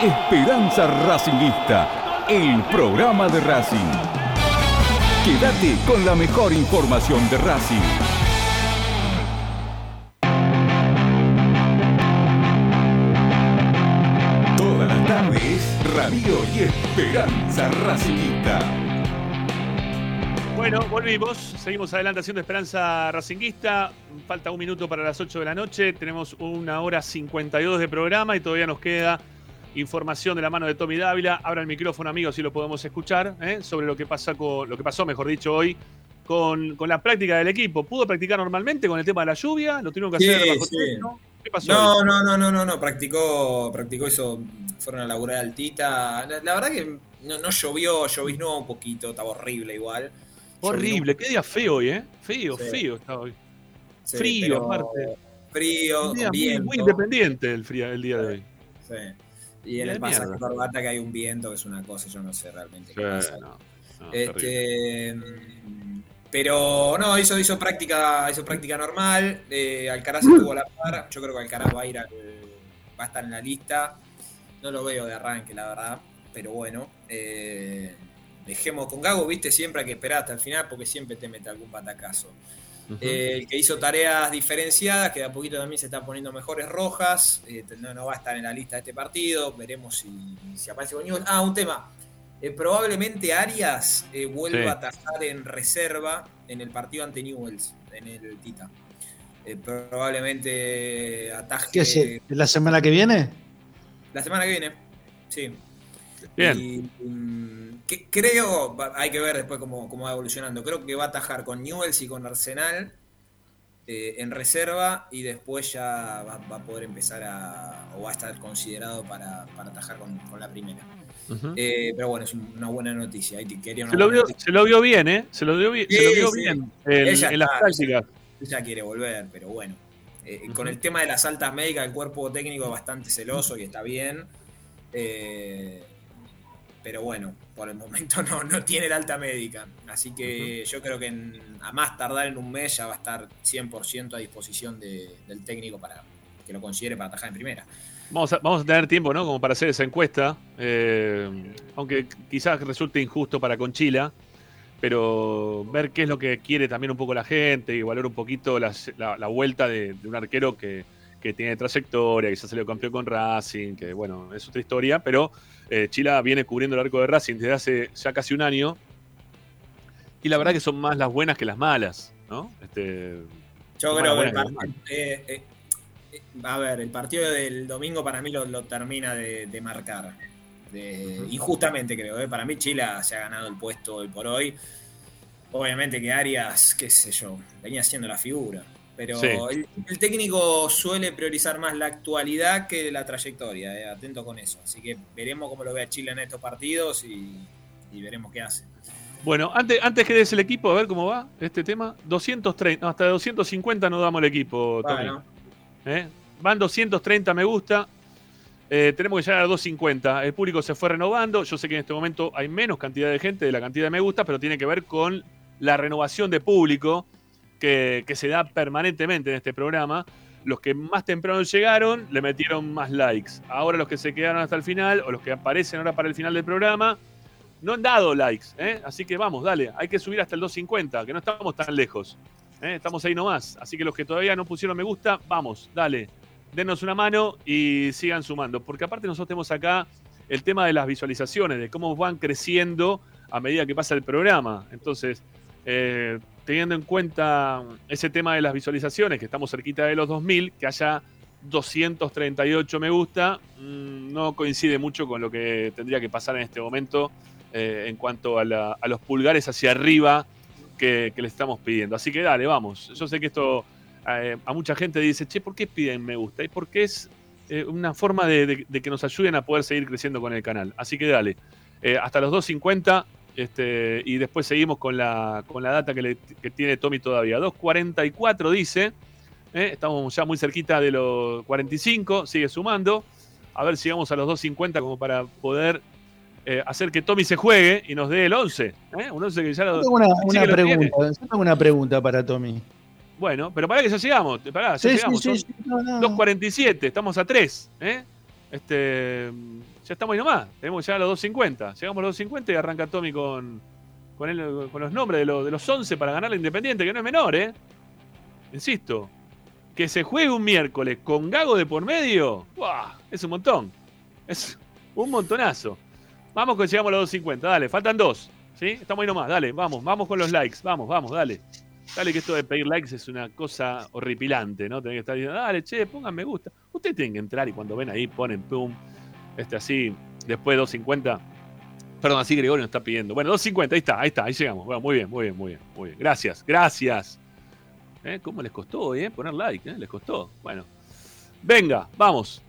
Esperanza Racingista, el programa de Racing. Quédate con la mejor información de Racing. Todas las tardes, Radio y Esperanza Racingista. Bueno, volvimos. Seguimos adelante haciendo Esperanza Racinguista. Falta un minuto para las 8 de la noche. Tenemos una hora 52 de programa y todavía nos queda información de la mano de Tommy Dávila. Abra el micrófono, amigos, si lo podemos escuchar, ¿eh? sobre lo que, pasa con, lo que pasó, mejor dicho, hoy con, con, la práctica del equipo. ¿Pudo practicar normalmente con el tema de la lluvia? ¿Lo tuvieron que hacer Sí, bajo sí. techo? ¿Qué pasó? No, no, no, no, no, no, practicó, practicó eso, fueron a laburar altita. La, la verdad que no, no llovió, lloviznó un poquito, estaba horrible igual. Horrible, qué día feo hoy, ¿eh? Feo, Sí. feo está hoy. Frío, aparte. Frío, Un día muy, viento. muy independiente el, frío, el día de hoy. Sí. Y en el de pasaje mierda. corbata que hay un viento, que es una cosa, yo no sé realmente qué pasa. no, no, Este, mm, pero no, hizo, hizo práctica, hizo práctica normal. Eh, Alcaraz estuvo a la par. Yo creo que Alcaraz va a ir al- va a estar en la lista. No lo veo de arranque, la verdad. Pero bueno. eh, dejemos con Gago, viste, siempre hay que esperar hasta el final porque siempre te mete algún patacazo. Eh, el que hizo tareas diferenciadas, que de a poquito también se está poniendo mejores rojas, eh, no, no va a estar en la lista de este partido, veremos si, si aparece con Newell's. Ah, un tema. Eh, probablemente Arias eh, vuelva Sí. a atajar en reserva en el partido ante Newells, en el Tita. Eh, probablemente ataje ¿Qué es? ¿La semana que viene? la semana que viene. Sí. Bien. Y, mm, que- creo, hay que ver después cómo, cómo va evolucionando. Creo que va a atajar con Newells y con Arsenal eh, en reserva y después ya va, va a poder empezar a. o va a estar considerado para, para atajar con, con la primera. Eh, pero bueno, es un- una buena noticia. Quería una Se lo, vio, se lo vio bien, ¿eh? Se lo vio, bien- se lo vio sí. bien en, Ella en las prácticas. Ella quiere volver, pero bueno. Eh, Con el tema de las altas médicas, el cuerpo técnico es bastante celoso y está bien. Eh, pero bueno, por el momento no, no tiene la alta médica. Así que yo creo que en- a más tardar en un mes ya va a estar 100% a disposición de- del técnico para que lo considere para atajar en primera. Vamos a, vamos a tener tiempo, ¿no? Como para hacer esa encuesta. eh, aunque quizás resulte injusto para Conchila. Pero ver qué es lo que quiere también un poco la gente y valorar un poquito las- la, la vuelta de, de un arquero que, que tiene trayectoria, que ya salió campeón con Racing, que bueno, es otra historia. Pero eh, Chila viene cubriendo el arco de Racing desde hace ya casi un año. Y la verdad que son más las buenas que las malas, ¿no? Este, Yo creo que el las buenas par- eh, eh, a ver, el partido del domingo para mí lo, lo termina de, de marcar. De- Injustamente creo, ¿eh? para mí Chile se ha ganado el puesto hoy por hoy. Obviamente que Arias, qué sé yo, venía siendo la figura. Pero Sí. el, el técnico suele priorizar más la actualidad que la trayectoria, ¿eh? atento con eso. Así que veremos cómo lo ve a Chile en estos partidos y, y veremos qué hace. Bueno, antes, antes que des el equipo, a ver cómo va este tema. 230, no, hasta 250 no damos el equipo, Tommy. Bueno. ¿Eh? Van 230 me gusta. Eh, tenemos que llegar a 250. El público se fue renovando. Yo sé que en este momento hay menos cantidad de gente de la cantidad de me gusta, pero tiene que ver con la renovación de público que, se da permanentemente en este programa. Los que más temprano llegaron le metieron más likes. Ahora los que se quedaron hasta el final o los que aparecen ahora para el final del programa no han dado likes. ¿eh? Así que vamos, dale. Hay que subir hasta el 250, que no estamos tan lejos. ¿eh? Estamos ahí nomás. Así que los que todavía no pusieron me gusta, vamos, dale. Denos una mano y sigan sumando. Porque aparte nosotros tenemos acá el tema de las visualizaciones, de cómo van creciendo a medida que pasa el programa. Entonces, eh, teniendo en cuenta ese tema de las visualizaciones, que estamos cerquita de los 2000, que haya 238 me gusta, mm, no coincide mucho con lo que tendría que pasar en este momento eh, en cuanto a, los pulgares hacia arriba que, le estamos pidiendo. Así que dale, vamos. Yo sé que esto eh, a mucha gente dice, che, ¿por qué piden me gusta? Y porque es eh, una forma de, que nos ayuden a poder seguir creciendo con el canal. Así que dale, hasta los 250 este, y después seguimos con la, con la data que, que tiene Tommy todavía. 244 dice. ¿eh? estamos ya muy cerquita de los 45, sigue sumando. A ver si vamos a los 250 como para poder eh, hacer que Tommy se juegue y nos dé el 11. ¿eh? Un 11 que ya lo, tengo una, pregunta, tengo una pregunta para Tommy. Bueno, pero para que ya llegamos. Pará, ya llegamos. 2.47, estamos a 3. Este, ya estamos ahí nomás. Tenemos ya los 2.50. Llegamos a los 2.50 y arranca Tommy con, con, los nombres de los, de los 11 para ganar la Independiente, que no es menor, ¿eh? Insisto, que se juegue un miércoles con Gago de por medio, es un montón. Es un montonazo. Vamos que llegamos a los 2.50, dale, faltan dos. ¿Sí? Estamos ahí nomás, dale, vamos, vamos con los likes, vamos, vamos, dale. Dale que esto de pedir likes es una cosa horripilante, ¿no? Tenés que estar diciendo, dale, che, pongan me gusta. Ustedes tienen que entrar y cuando ven ahí ponen pum, este así, después de 2.50. Perdón, así Gregorio nos está pidiendo. Bueno, 2.50, ahí está, ahí está, ahí llegamos. Muy bien, muy bien, muy bien, muy bien. Gracias, gracias. ¿Eh? ¿Cómo les costó eh? Poner like, ¿eh? Les costó. Bueno. Venga, vamos.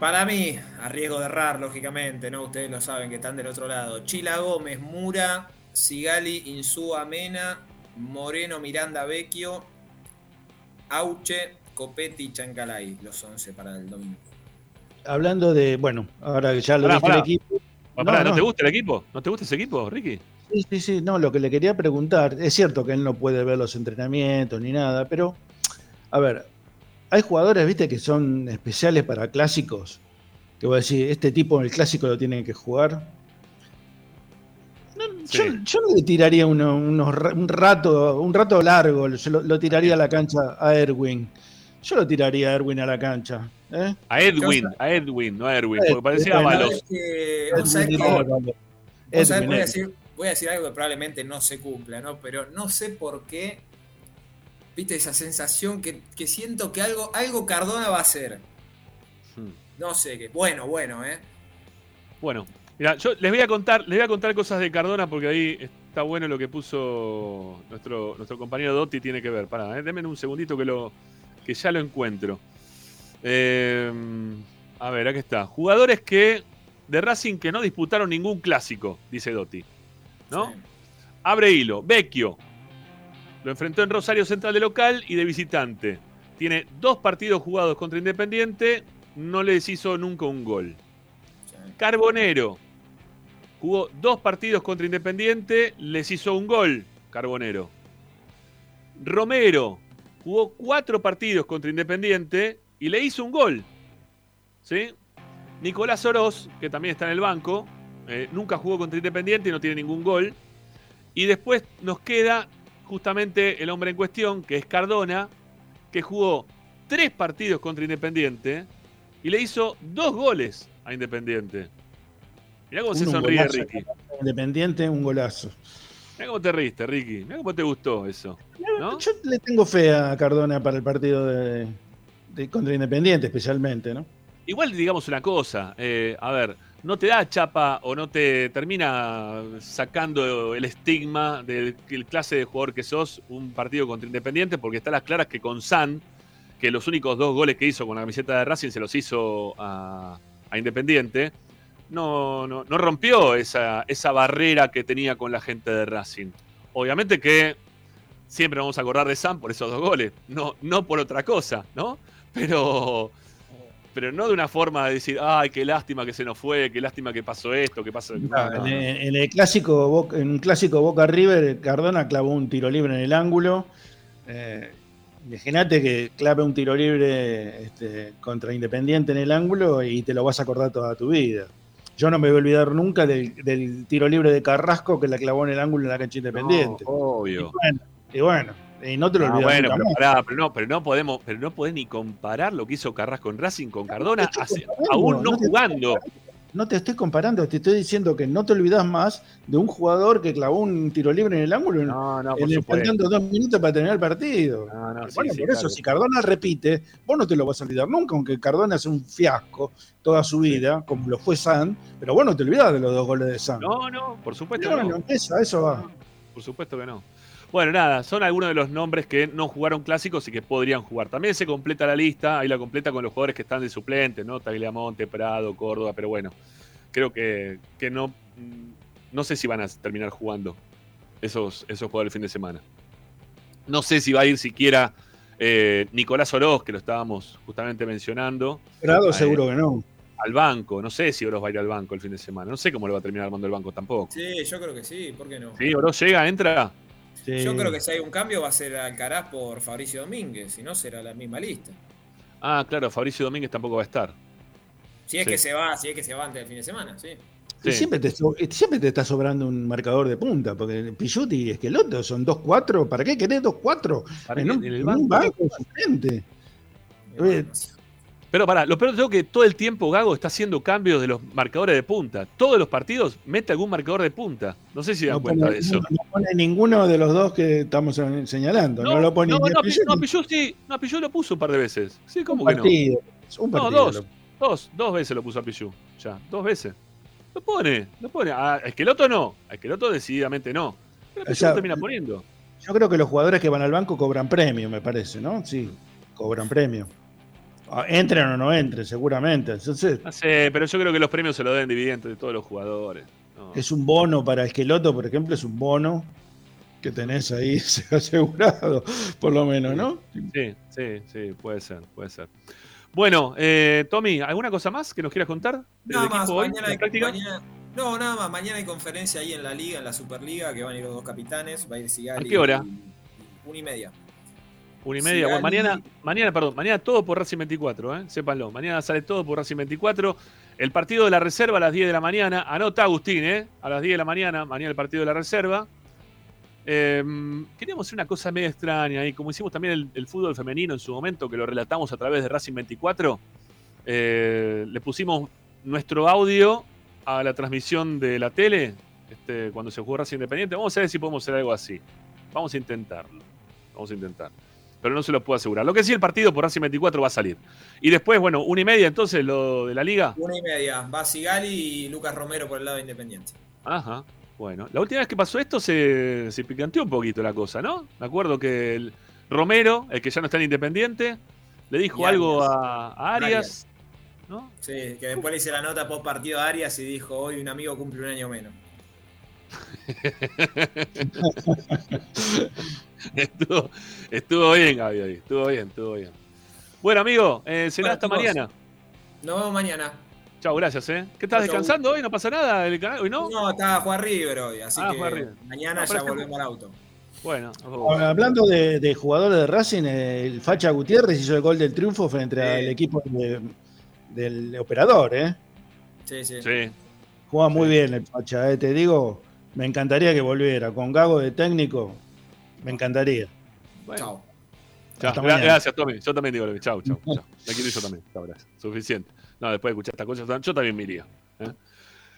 Para mí, a riesgo de errar, lógicamente, ¿no? Ustedes lo saben que están del otro lado. Chila Gómez, Mura, Sigali, Insúa Mena, Moreno, Miranda, Vecchio, Auche, Copetti y Chancalay. Los 11 para el domingo. Hablando de, bueno, ahora que ya lo viste el equipo. ¿no te gusta el equipo? ¿No te gusta ese equipo, Ricky? Sí, sí, sí, no, lo que le quería preguntar, es cierto que él no puede ver los entrenamientos ni nada, pero, a ver, hay jugadores, viste, que son especiales para clásicos, que voy a decir, este tipo en el clásico lo tiene que jugar. yo, no le tiraría uno, un rato, un rato largo, lo, tiraría a la cancha a Erwin. Yo lo tiraría a Erwin a la cancha. ¿Eh? A Edwin, a Edwin, no a Erwin, porque parecía. Edwin, voy a decir algo que probablemente no se cumpla, ¿no? Pero no sé por qué, viste, esa sensación que, siento que algo, algo Cardona va a hacer. Hmm. No sé qué. Bueno, bueno, ¿eh? Bueno, mira, yo les voy a contar, les voy a contar cosas de Cardona porque ahí está bueno lo que puso nuestro, nuestro compañero Dotti tiene que ver. Pará, ¿eh? denme un segundito que lo que ya lo encuentro. Eh, a ver, aquí está. Jugadores que de Racing que no disputaron ningún clásico, dice Dotti. ¿no? Abre hilo. Vecchio. Lo enfrentó en Rosario Central de local y de visitante. Tiene dos partidos jugados contra Independiente. No les hizo nunca un gol. Carbonero. Jugó dos partidos contra Independiente. Les hizo un gol. Carbonero. Romero. Jugó cuatro partidos contra Independiente y le hizo un gol. ¿Sí? Nicolás Oroz, que también está en el banco, eh, nunca jugó contra Independiente y no tiene ningún gol. Y después nos queda justamente el hombre en cuestión, que es Cardona, que jugó tres partidos contra Independiente y le hizo dos goles a Independiente. Mirá cómo se sonríe Ricky. Independiente, un golazo. Mirá cómo te riste, Ricky. Mirá cómo te gustó eso. Yo le tengo fe a Cardona para el partido de, contra Independiente, especialmente, ¿no? Igual digamos una cosa, eh, a ver, no te da chapa o no te termina sacando el estigma del clase de jugador que sos un partido contra Independiente, porque está las claras que con San, que los únicos dos goles que hizo con la camiseta de Racing se los hizo a, Independiente, no, no, rompió esa, esa barrera que tenía con la gente de Racing. Obviamente que siempre vamos a acordar de San por esos dos goles, no, no por otra cosa, ¿no? Pero pero no de una forma de decir, ay, qué lástima que se nos fue, qué lástima que pasó esto, qué pasó. En, el clásico, en un clásico Boca River, Cardona clavó un tiro libre en el ángulo. Eh, imagínate que clave un tiro libre este, contra Independiente en el ángulo y te lo vas a acordar toda tu vida. Yo no me voy a olvidar nunca del, tiro libre de Carrasco que la clavó en el ángulo en la cancha Independiente. obvio. y bueno y no te lo ah, bueno, pero, no, pero no podemos, pero no podés ni comparar lo que hizo Carrasco en Racing con Cardona, aún no jugando. no te estoy comparando, te estoy diciendo que no te olvidas más de un jugador que clavó un tiro libre en el ángulo no, no, en, faltando dos minutos para terminar el partido. bueno, por eso, si Cardona repite, vos no te lo vas a olvidar nunca, aunque Cardona es un fiasco toda su vida, como lo fue San, pero vos no te olvidás de los dos goles de San. No, no, por supuesto que no. Eso, eso va. Por supuesto que no. Bueno, nada, son algunos de los nombres que no jugaron clásicos y que podrían jugar. También se completa la lista, ahí la completa con los jugadores que están de suplente, ¿no? Tagliamonte, Prado, Córdoba, pero bueno, creo que, que no, no sé si van a terminar jugando esos, esos jugadores el fin de semana. No sé si va a ir siquiera eh, Nicolás Oroz, que lo estábamos justamente mencionando. Prado seguro que no. Al banco, no sé si Oroz va a ir al banco el fin de semana. No sé cómo le va a terminar armando el banco tampoco. Sí, yo creo que sí, ¿por qué no? Sí, Oroz llega, entra. Yo creo que si hay un cambio va a ser Alcaraz por Fabricio Domínguez, si no será la misma lista. Ah, claro, Fabricio Domínguez tampoco va a estar. Si es que se va, si es que se va antes del fin de semana, sí. Siempre, te, siempre te está sobrando un marcador de punta, porque Pichuti y Esqueloto son 2-4. ¿Para qué querés 2-4? En, un, en, el banco, un banco pero para, lo peor es que todo el tiempo Gago está haciendo cambios de los marcadores de punta. Todos los partidos mete algún marcador de punta. No sé si dan cuenta de eso. No, pone ninguno de los dos que estamos señalando. No, lo pone No, no, no, sí. No, Pichu lo puso un par de veces. Sí, ¿cómo que no? Un partido. No, dos. Dos, dos veces lo puso a Pichu. Ya, dos veces. Lo pone, lo pone. A Esqueloto no. A Esqueloto decididamente no. Pero Pichu lo termina poniendo. Yo creo que los jugadores que van al banco cobran premio, me parece, ¿no? Sí, cobran premio. Ah, entren o no entren, seguramente. Entonces, no sé, pero yo creo que los premios se los den dividientes de todos los jugadores. Es un bono para Esqueloto, por ejemplo, es un bono que tenés ahí asegurado, por lo menos, ¿no? Sí, sí, sí, puede ser, puede ser. Bueno, eh, Tommy, ¿alguna cosa más que nos quieras contar? Nada más, mañana, mañana, no, nada más, mañana hay conferencia ahí en la liga, en la Superliga, que van a ir los dos capitanes, va a ir Sigali. ¿A qué hora? una y media. Una y media. bueno, mañana, mañana, perdón, mañana todo por Racing 24, ¿eh? sépanlo. Mañana sale todo por Racing 24. El partido de la reserva a las 10 de la mañana. Anota Agustín, ¿eh? A las 10 de la mañana, mañana el partido de la reserva. Em, queríamos hacer una cosa medio extraña ahí, como hicimos también el, fútbol femenino en su momento, que lo relatamos a través de Racing 24. Eh, le pusimos nuestro audio a la transmisión de la tele este, cuando se jugó Racing Independiente. Vamos a ver si podemos hacer algo así. Vamos a intentarlo. Vamos a intentar pero no se lo puedo asegurar. Lo que sí, el partido por Racing 24 va a salir. Y después, bueno, una y media entonces lo de la liga. Una y media. Va Sigali y Lucas Romero por el lado Independiente. Ajá. Bueno, la última vez que pasó esto se, se picanteó un poquito la cosa, ¿no? Me acuerdo que el Romero, el que ya no está en Independiente, le dijo algo a, Arias. ¿no? Sí, que después le hice la nota post partido a Arias y dijo, hoy un amigo cumple un año menos. estuvo, estuvo bien, Gaby, Estuvo bien, estuvo bien. Bueno, amigo, eh, será hasta mañana. Nos vemos mañana. Chao, gracias, ¿eh? ¿Qué estás descansando hoy? ¿No pasa nada el canal hoy, no? No, estaba Juan River hoy, así ah, que mañana ya volvemos al auto. Bueno, hablando de, jugadores de Racing, el Facha Gutiérrez hizo el gol del triunfo frente al equipo del operador, ¿eh? Sí, sí. Juega muy bien el Facha, ¿eh? te digo, me encantaría que volviera. Con Gago de técnico, me encantaría. Chao. gracias, Tommy. Yo también digo, chao, chao, chao. Me quiero yo también. Chao, gracias. Suficiente. No, después de escuchar estas cosas, yo también me iría. ¿eh?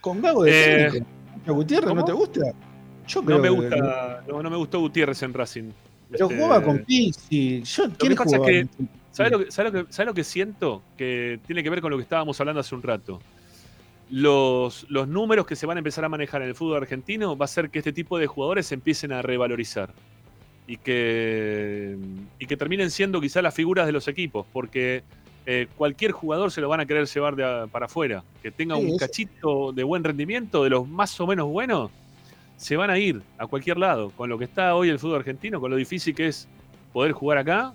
Con Gago de eh, técnico. Gutiérrez no te gusta? Yo creo no me gusta, no, me gustó Gutiérrez en Racing. Pero este, jugaba con Pizzi. Yo, ¿quién lo que ¿sabes, lo que, ¿sabes, lo que, ¿Sabes lo que siento? Que tiene que ver con lo que estábamos hablando hace un rato los, los números que se van a empezar a manejar en el fútbol argentino va a ser que este tipo de jugadores se empiecen a revalorizar y que, y que terminen siendo quizás las figuras de los equipos, porque eh, cualquier jugador se lo van a querer llevar de para afuera, que tenga un cachito de buen rendimiento, de los más o menos buenos, se van a ir a cualquier lado. Con lo que está hoy el fútbol argentino, con lo difícil que es poder jugar acá,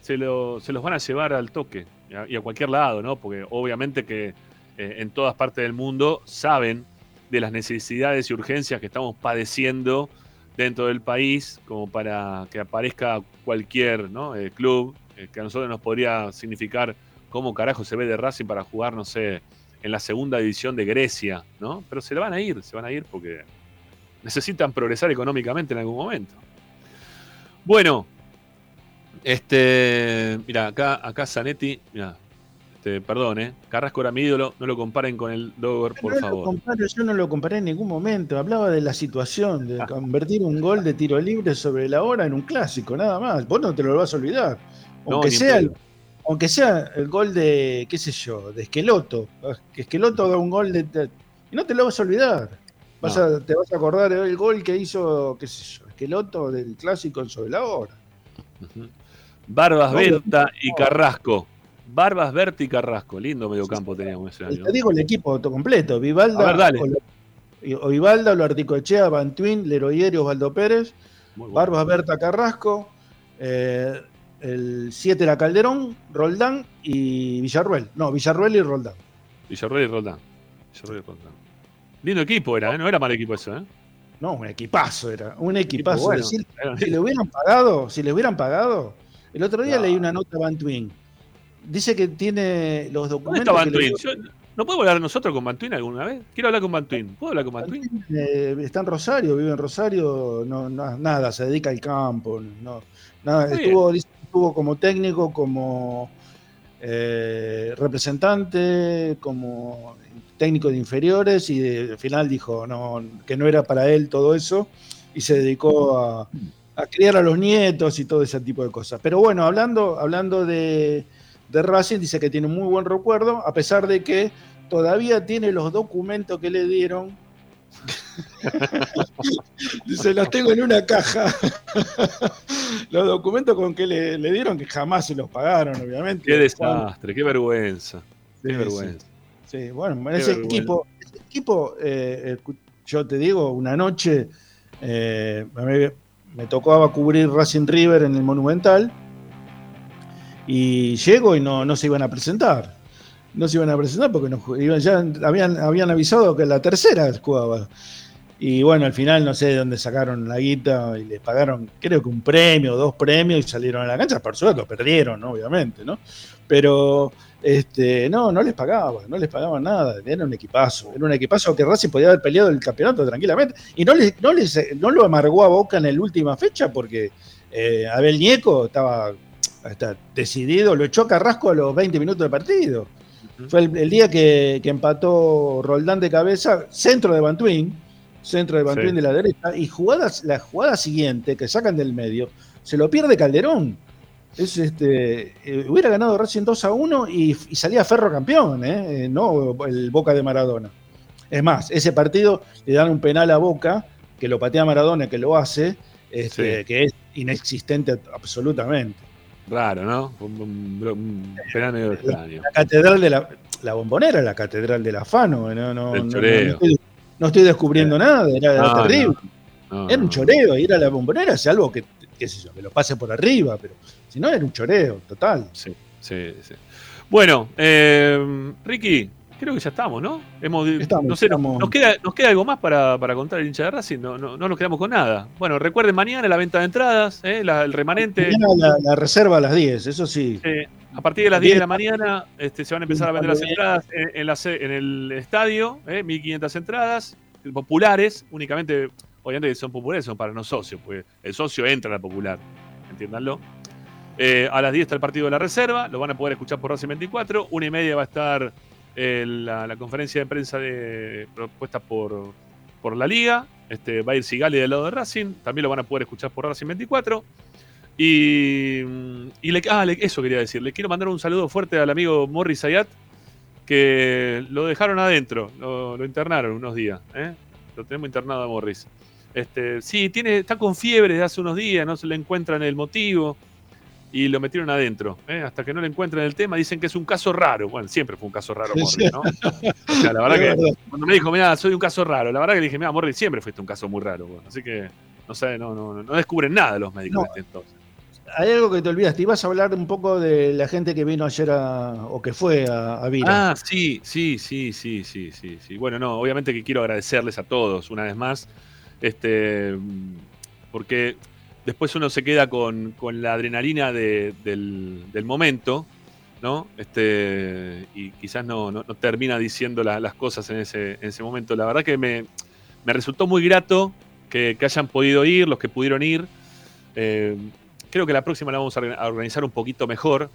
se, lo, se los van a llevar al toque y a cualquier lado, ¿no? Porque obviamente que eh, en todas partes del mundo saben de las necesidades y urgencias que estamos padeciendo dentro del país, como para que aparezca cualquier eh, club eh, que a nosotros nos podría significar cómo carajo se ve de Racing para jugar, no sé, en la segunda división de Grecia, ¿no? Pero se van a ir, se van a ir porque necesitan progresar económicamente en algún momento. Bueno, este, mira, acá, acá Zanetti, mira, Este, perdón, ¿eh? Carrasco era mi ídolo, no lo comparen con el Dogger, por No lo favor. comparo, yo no lo comparé en ningún momento. Hablaba de la situación, de convertir un gol de tiro libre sobre la hora en un clásico, nada más. Vos no te lo vas a olvidar. Aunque, sea, el, pedo. aunque sea el gol de, qué sé yo, de Esqueloto. Que Esqueloto haga un gol de. de- y no te lo vas a olvidar. Vas No. a- te vas a acordar del gol que hizo, qué sé yo, Esqueloto del clásico en sobre la hora. Barbas, Berta y Carrasco. Barbas, Berta y Carrasco. Lindo mediocampo teníamos ese año. Te digo el equipo to- completo: Vivalda, ver, dale. o, Vivalda, lo Articochea, Bantuín, Leroyer Osvaldo Pérez. Bueno. Barbas Berta Carrasco, eh, el 7 era Calderón, Roldán y Villarruel. No, Villarruel y Roldán. Villarreal y Roldán. Villarreal y Roldán. Lindo equipo era, ¿eh? No era mal equipo eso, ¿eh? No, un equipazo era, un equipazo. bueno. Si le hubieran pagado, si le hubieran pagado, el otro día No. leí una nota a Bantuín. Dice que tiene los ¿Dónde documentos. está le- Bantuín? Yo- ¿No podemos hablar nosotros con Bantuín alguna vez? Quiero hablar con Bantuín. ¿Puedo hablar con Bantuín? Eh, está en Rosario, vive en Rosario, no, no- nada, se dedica al campo, no, nada, Está estuvo, como técnico, como eh, representante, como técnico de inferiores y de- al final dijo no, que no era para él todo eso y se dedicó a, a criar a los nietos y todo ese tipo de cosas. Pero bueno, hablando, hablando de, de Racing, dice que tiene un muy buen recuerdo, a pesar de que todavía tiene los documentos que le dieron Dice, los tengo en una caja. los documentos con que le, le dieron, que jamás se los pagaron, obviamente. Qué desastre, qué vergüenza. Qué Sí, vergüenza. Sí, bueno, Qué ese equipo, ese equipo eh, yo te digo, una noche eh, me, me tocaba cubrir Racing River en el Monumental y llego y no, no se iban a presentar. No se iban a presentar porque ya habían, habían avisado que la tercera jugaba. Y bueno, al final no sé de dónde sacaron la guita y les pagaron, creo que un premio, dos premios y salieron a la cancha. Por suerte, perdieron, ¿no? obviamente, ¿no? Pero este, no, no les pagaban, no les pagaban nada. Era un equipazo, era un equipazo que Racing podía haber peleado el campeonato tranquilamente. Y no, les, no, les, no lo amargó a Boca en la última fecha porque eh, Abel Ñeco estaba, está decidido, lo echó Carrasco a los 20 minutos de partido. Fue el, el día que, que empató Roldán de cabeza, centro de Bantuín, centro de Bantuín Sí. de la derecha, y jugadas, la jugada siguiente que sacan del medio, se lo pierde Calderón. Es este, eh, hubiera ganado Racing 2 a 1 y, y salía Ferro campeón, ¿eh? Eh, no el Boca de Maradona. Es más, ese partido le dan un penal a Boca, que lo patea Maradona, que lo hace, este, Sí. que es inexistente absolutamente. Raro, ¿no? Un, un- extraño. La catedral de la, la bombonera, la catedral del afano, no, no, no- choreo. no estoy, no estoy descubriendo nada, era, era No, terrible. no, no, era un no. choreo, ir a la bombonera, salvo que, qué sé yo, que lo pase por arriba, pero si no era un choreo, total. Sí, sí, sí. Bueno, eh, Ricky, creo que ya estamos, ¿no? Hemos, Estamos, no sé, nos- estamos. Nos, queda, nos queda algo más para, para contar el hincha de Racing. No, no, no nos quedamos con nada. Bueno, recuerden mañana la venta de entradas, ¿eh? La- el remanente. Mañana la, la reserva a las 10, eso sí. Eh, a partir de las 10 de la mañana este, se van a empezar a vender las entradas en, en la se- en el estadio, ¿eh? 1500 entradas, populares, únicamente, obviamente que son populares, son para no socios, porque el socio entra a la popular, entiéndanlo. Eh, a las 10 está el partido de la reserva, lo van a poder escuchar por Racing 24, una y media va a estar la, conferencia de prensa de, propuesta por, por la liga, este, va a ir Sigali del lado de Racing, también lo van a poder escuchar por Racing 24. Y, y le- ah, eso quería decir. Le quiero mandar un saludo fuerte al amigo Morris Ayat, que lo dejaron adentro, lo, lo internaron unos días. ¿eh? Lo tenemos internado a Morris. Este, sí, tiene, está con fiebre desde hace unos días, no se le encuentran el motivo y lo metieron adentro. ¿eh? Hasta que no le encuentran el tema, dicen que es un caso raro. Bueno, siempre fue un caso raro, Morris, ¿no? O sea, la verdad que cuando me dijo, mira, soy un caso raro, la verdad que le dije, mira, Morris, siempre fuiste un caso muy raro. bueno, así que no sé, no, no, no descubren nada los médicos No. de este entonces. Hay algo que te olvidaste, ibas a hablar un poco de la gente que vino ayer a, o que fue a, a Vira. Ah, sí, sí, sí, sí, sí, sí, sí. Bueno, no, obviamente que quiero agradecerles a todos una vez más, este, porque después uno se queda con, con la adrenalina de- del, del momento, ¿no? Este, y quizás no, no- termina diciendo la- las cosas en ese, en ese momento. La verdad que me, me resultó muy grato que, que hayan podido ir, los que pudieron ir. Eh, creo que la próxima la vamos a organizar un poquito mejor.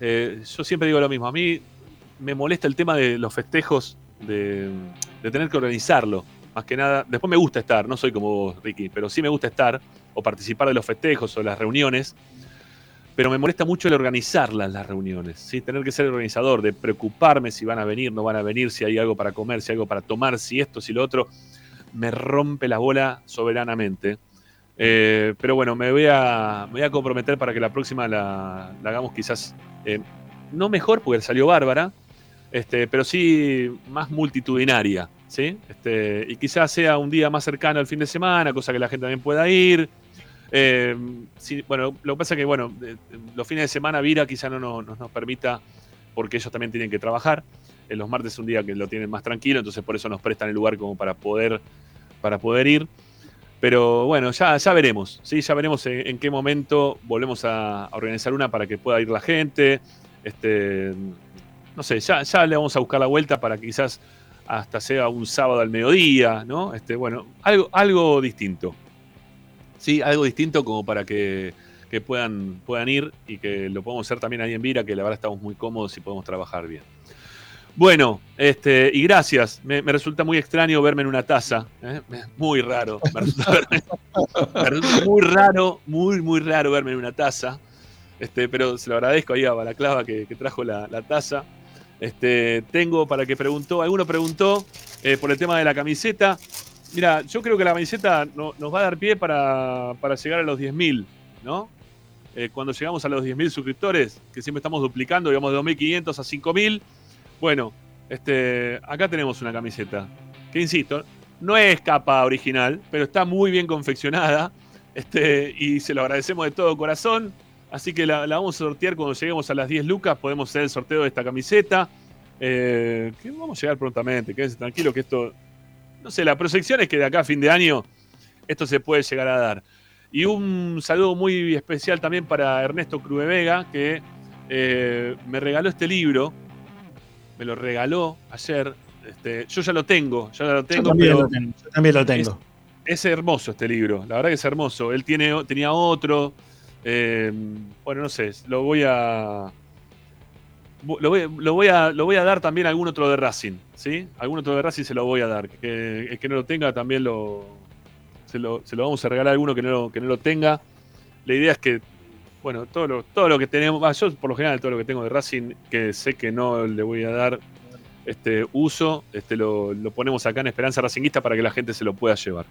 Eh, yo siempre digo lo mismo, a mí me molesta el tema de los festejos, de, de tener que organizarlo. Más que nada, después me gusta estar, no soy como vos, Ricky, pero sí me gusta estar o participar de los festejos o las reuniones. Pero me molesta mucho el organizarlas, las reuniones. ¿sí? Tener que ser organizador, de preocuparme si van a venir, no van a venir, si hay algo para comer, si hay algo para tomar, si esto, si lo otro. Me rompe la bola soberanamente. Eh, pero bueno, me voy, a, me voy a comprometer para que la próxima la, la hagamos quizás eh, no mejor, porque salió bárbara, este, pero sí más multitudinaria. ¿sí? Este, y quizás sea un día más cercano al fin de semana, cosa que la gente también pueda ir. Eh, bueno, lo que pasa es que, bueno, eh, los fines de semana Vira quizá no nos, no nos permita, porque ellos también tienen que trabajar. En los martes es un día que lo tienen más tranquilo, entonces por eso nos prestan el lugar como para poder, para poder ir. Pero bueno, ya, ya veremos, ¿sí? ya veremos en, qué momento volvemos a, a organizar una para que pueda ir la gente. Este, no sé, ya, ya le vamos a buscar la vuelta para que quizás hasta sea un sábado al mediodía, ¿no? Este, bueno, algo, algo distinto. Sí, algo distinto como para que, que puedan, puedan ir y que lo podamos hacer también ahí en Vira, que la verdad estamos muy cómodos y podemos trabajar bien. Bueno, este, y gracias. Me, resulta muy extraño verme en una taza. ¿eh? Muy raro. Me resulta, muy raro, muy, muy raro verme en una taza. Este, pero se lo agradezco ahí a Balaclava que, trajo la, la taza. Este, tengo para que preguntó, alguno preguntó eh, por el tema de la camiseta. Mira, yo creo que la camiseta no- nos va a dar pie para, para llegar a los 10.000, ¿no? Eh, cuando llegamos a los 10.000 suscriptores, que siempre estamos duplicando, digamos de 2.500 a 5.000. Bueno, este, acá tenemos una camiseta, que insisto, no es capa original, pero está muy bien confeccionada. Este, y se lo agradecemos de todo corazón. Así que la, vamos a sortear cuando lleguemos a las 10 lucas. Podemos hacer el sorteo de esta camiseta. Eh, que vamos a llegar prontamente. Quédense tranquilo que esto. No sé, la proyección es que de acá a fin de año esto se puede llegar a dar. Y un saludo muy especial también para Ernesto Crube Vega, que eh, me regaló este libro. Me lo regaló ayer. Este, yo ya lo tengo, ya lo tengo. también pero lo tengo, yo también lo tengo. Es, es hermoso este libro, la verdad que es hermoso. Él tiene, tenía otro. eh, bueno, no sé, lo voy a. Lo voy, a, lo voy a dar también a algún otro de Racing, ¿sí? Algún otro de Racing se lo voy a dar. Que, el que no lo tenga también lo se, lo. vamos a regalar a alguno que no, lo- que no lo tenga. La idea es que, bueno, todo lo, todo lo que tenemos, ah, yo por lo general todo lo que tengo de Racing, que sé que no le voy a dar este uso, este lo, lo ponemos acá en Esperanza Racinguista para que la gente se lo pueda llevar.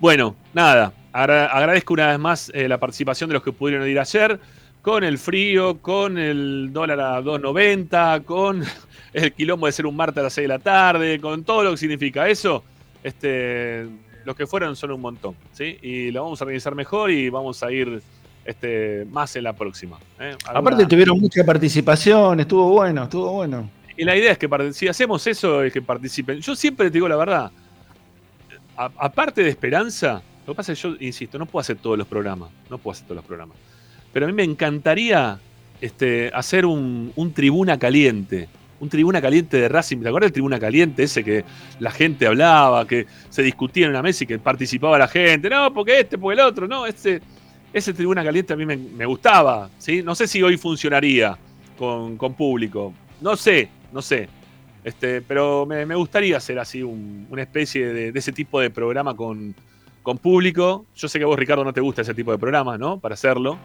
Bueno, nada, agra- agradezco una vez más eh, la participación de los que pudieron ir ayer, con el frío, con el dólar a 2.90, con el quilombo de ser un martes a las 6 de la tarde, con todo lo que significa eso. Este, los que fueron son un montón, ¿sí? Y lo vamos a organizar mejor y vamos a ir este, más en la próxima. ¿eh? Aparte tuvieron mucha participación, estuvo bueno, estuvo bueno. y la idea es que si hacemos eso, es que participen. Yo siempre te digo la verdad. Aparte de esperanza, lo que pasa es que yo, insisto, no puedo hacer todos los programas. No puedo hacer todos los programas. Pero a mí me encantaría este, hacer un, un tribuna caliente. Un tribuna caliente de Racing. ¿Te acuerdas del tribuna caliente ese que la gente hablaba, que se discutía en una mesa y que participaba la gente? No, porque este, porque el otro. No, ese, ese tribuna caliente a mí me, me gustaba. ¿sí? No sé si hoy funcionaría con, con público. No sé, no sé. Este, pero me, gustaría hacer así un- una especie de, de ese tipo de programa con, con público. Yo sé que a vos, Ricardo, no te gusta ese tipo de programa, ¿no? Para hacerlo.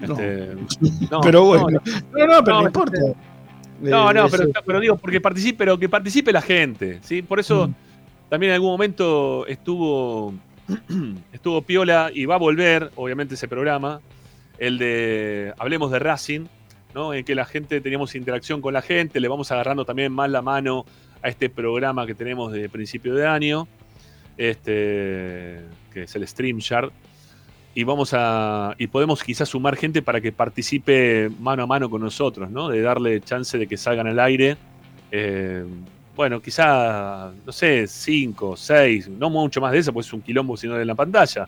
Este, no, pero bueno, no, no, pero no, importa. no, Eh, no, pero, pero digo, porque participe, pero que participe la gente, ¿sí? Por eso Mm. también en algún momento estuvo, estuvo Piola y va a volver, obviamente, ese programa, el de Hablemos de Racing, ¿no? En que la gente teníamos interacción con la gente, le vamos agarrando también más la mano a este programa que tenemos de principio de año, este, que es el StreamYard. Y vamos a. Y podemos quizás sumar gente para que participe mano a mano con nosotros, ¿no? De darle chance de que salgan al aire. Eh, bueno, quizá, no sé, cinco, seis, no mucho más de eso, pues es un quilombo sino de la pantalla.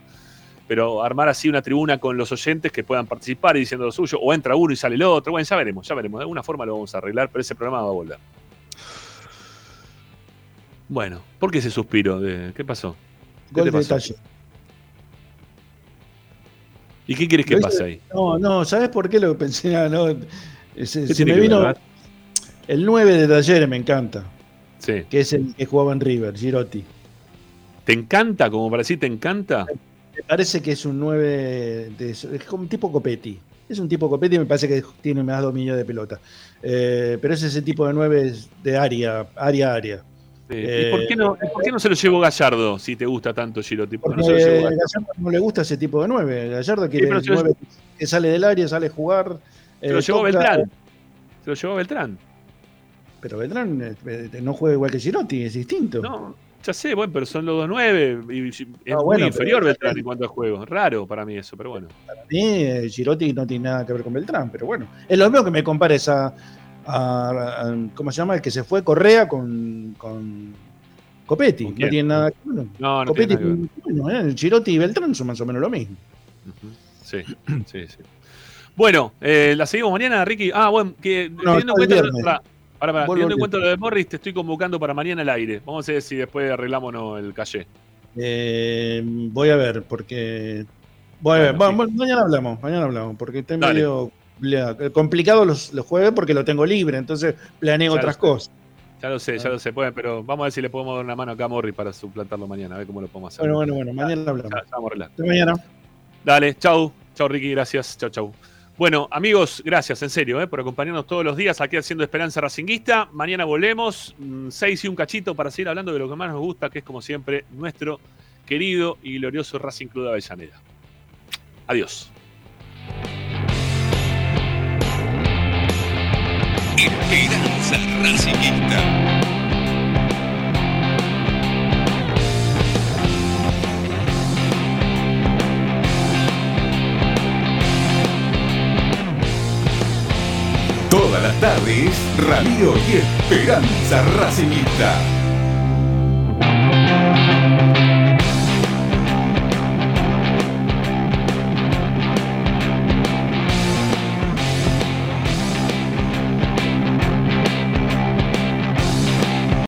Pero armar así una tribuna con los oyentes que puedan participar y diciendo lo suyo, o entra uno y sale el otro. Bueno, ya veremos, ya veremos. De alguna forma lo vamos a arreglar, pero ese programa va a volver. Bueno, ¿por qué ese suspiro? De, ¿Qué pasó? ¿Qué Gol te de pasó? ¿Y qué quieres que pase ahí? No, no, ¿sabes por qué lo pensé? Ah, no, se, ¿Qué se tiene me vino. ver? El 9 de Talleres me encanta. Sí. Que es el que jugaba en River, Girotti. ¿Te encanta? Como para decir, ¿te encanta? Me parece que es un 9 de, es como un tipo Copetti. Es un tipo Copetti y me parece que tiene más dominio de pelota. Eh, pero es ese tipo de 9 de área, área, área. Sí. ¿Y por qué, no, por qué no se lo llevó Gallardo si te gusta tanto Girotti? ¿Por Porque no se lo llevó Gallardo? No le gusta ese tipo de 9. Gallardo quiere pero el se lo- 9 que sale del área, sale a jugar. Se lo eh, llevó toca- Beltrán. Se lo llevó Beltrán. Pero Beltrán eh, eh, no juega igual que Girotti, es distinto. No, ya sé, bueno, pero son los dos nueve y es Ah, muy bueno, inferior Beltrán en cuanto a juego. Raro para mí eso, pero bueno. Para mí, eh, Girotti no tiene nada que ver con Beltrán, pero bueno. Es lo mismo que me compares a, a- a- ¿cómo se llama? El que se fue Correa con, con Copetti. ¿Con no tiene nada que ver. No, no Copetti, tiene nada bueno, eh, Girotti y Beltrán son más o menos lo mismo. Sí, sí, sí. Bueno, eh, la seguimos mañana, Ricky. Ah, bueno, que No, teniendo en cuenta, pará, Vuelvo teniendo en cuenta lo de Morris, te estoy convocando para mañana al aire. Vamos a ver si después arreglamos el calle. Eh, voy a ver, porque. Voy a ver. Bueno, Bueno, mañana hablamos, mañana hablamos, porque está medio complicado. complicado los, los jueves porque lo tengo libre, entonces planeo Ya otras lo cosas. Ya lo sé, ya lo sé, pero vamos a ver si le podemos dar una mano acá a Morris para suplantarlo mañana, a ver cómo lo podemos hacer. Bueno, bueno, bueno, mañana hablamos. Ya, ya vamos a arreglar. Hasta mañana. Dale, chau. Chau, Ricky, gracias. Chau, chau. Bueno, amigos, gracias en serio eh, por acompañarnos todos los días aquí haciendo Esperanza Racinguista. Mañana volvemos, 6 y un cachito para seguir hablando de lo que más nos gusta, que es como siempre nuestro querido y glorioso Racing Club de Avellaneda. Adiós. Esperanza Racingista. Todas las tardes, Radio y Esperanza Racingista.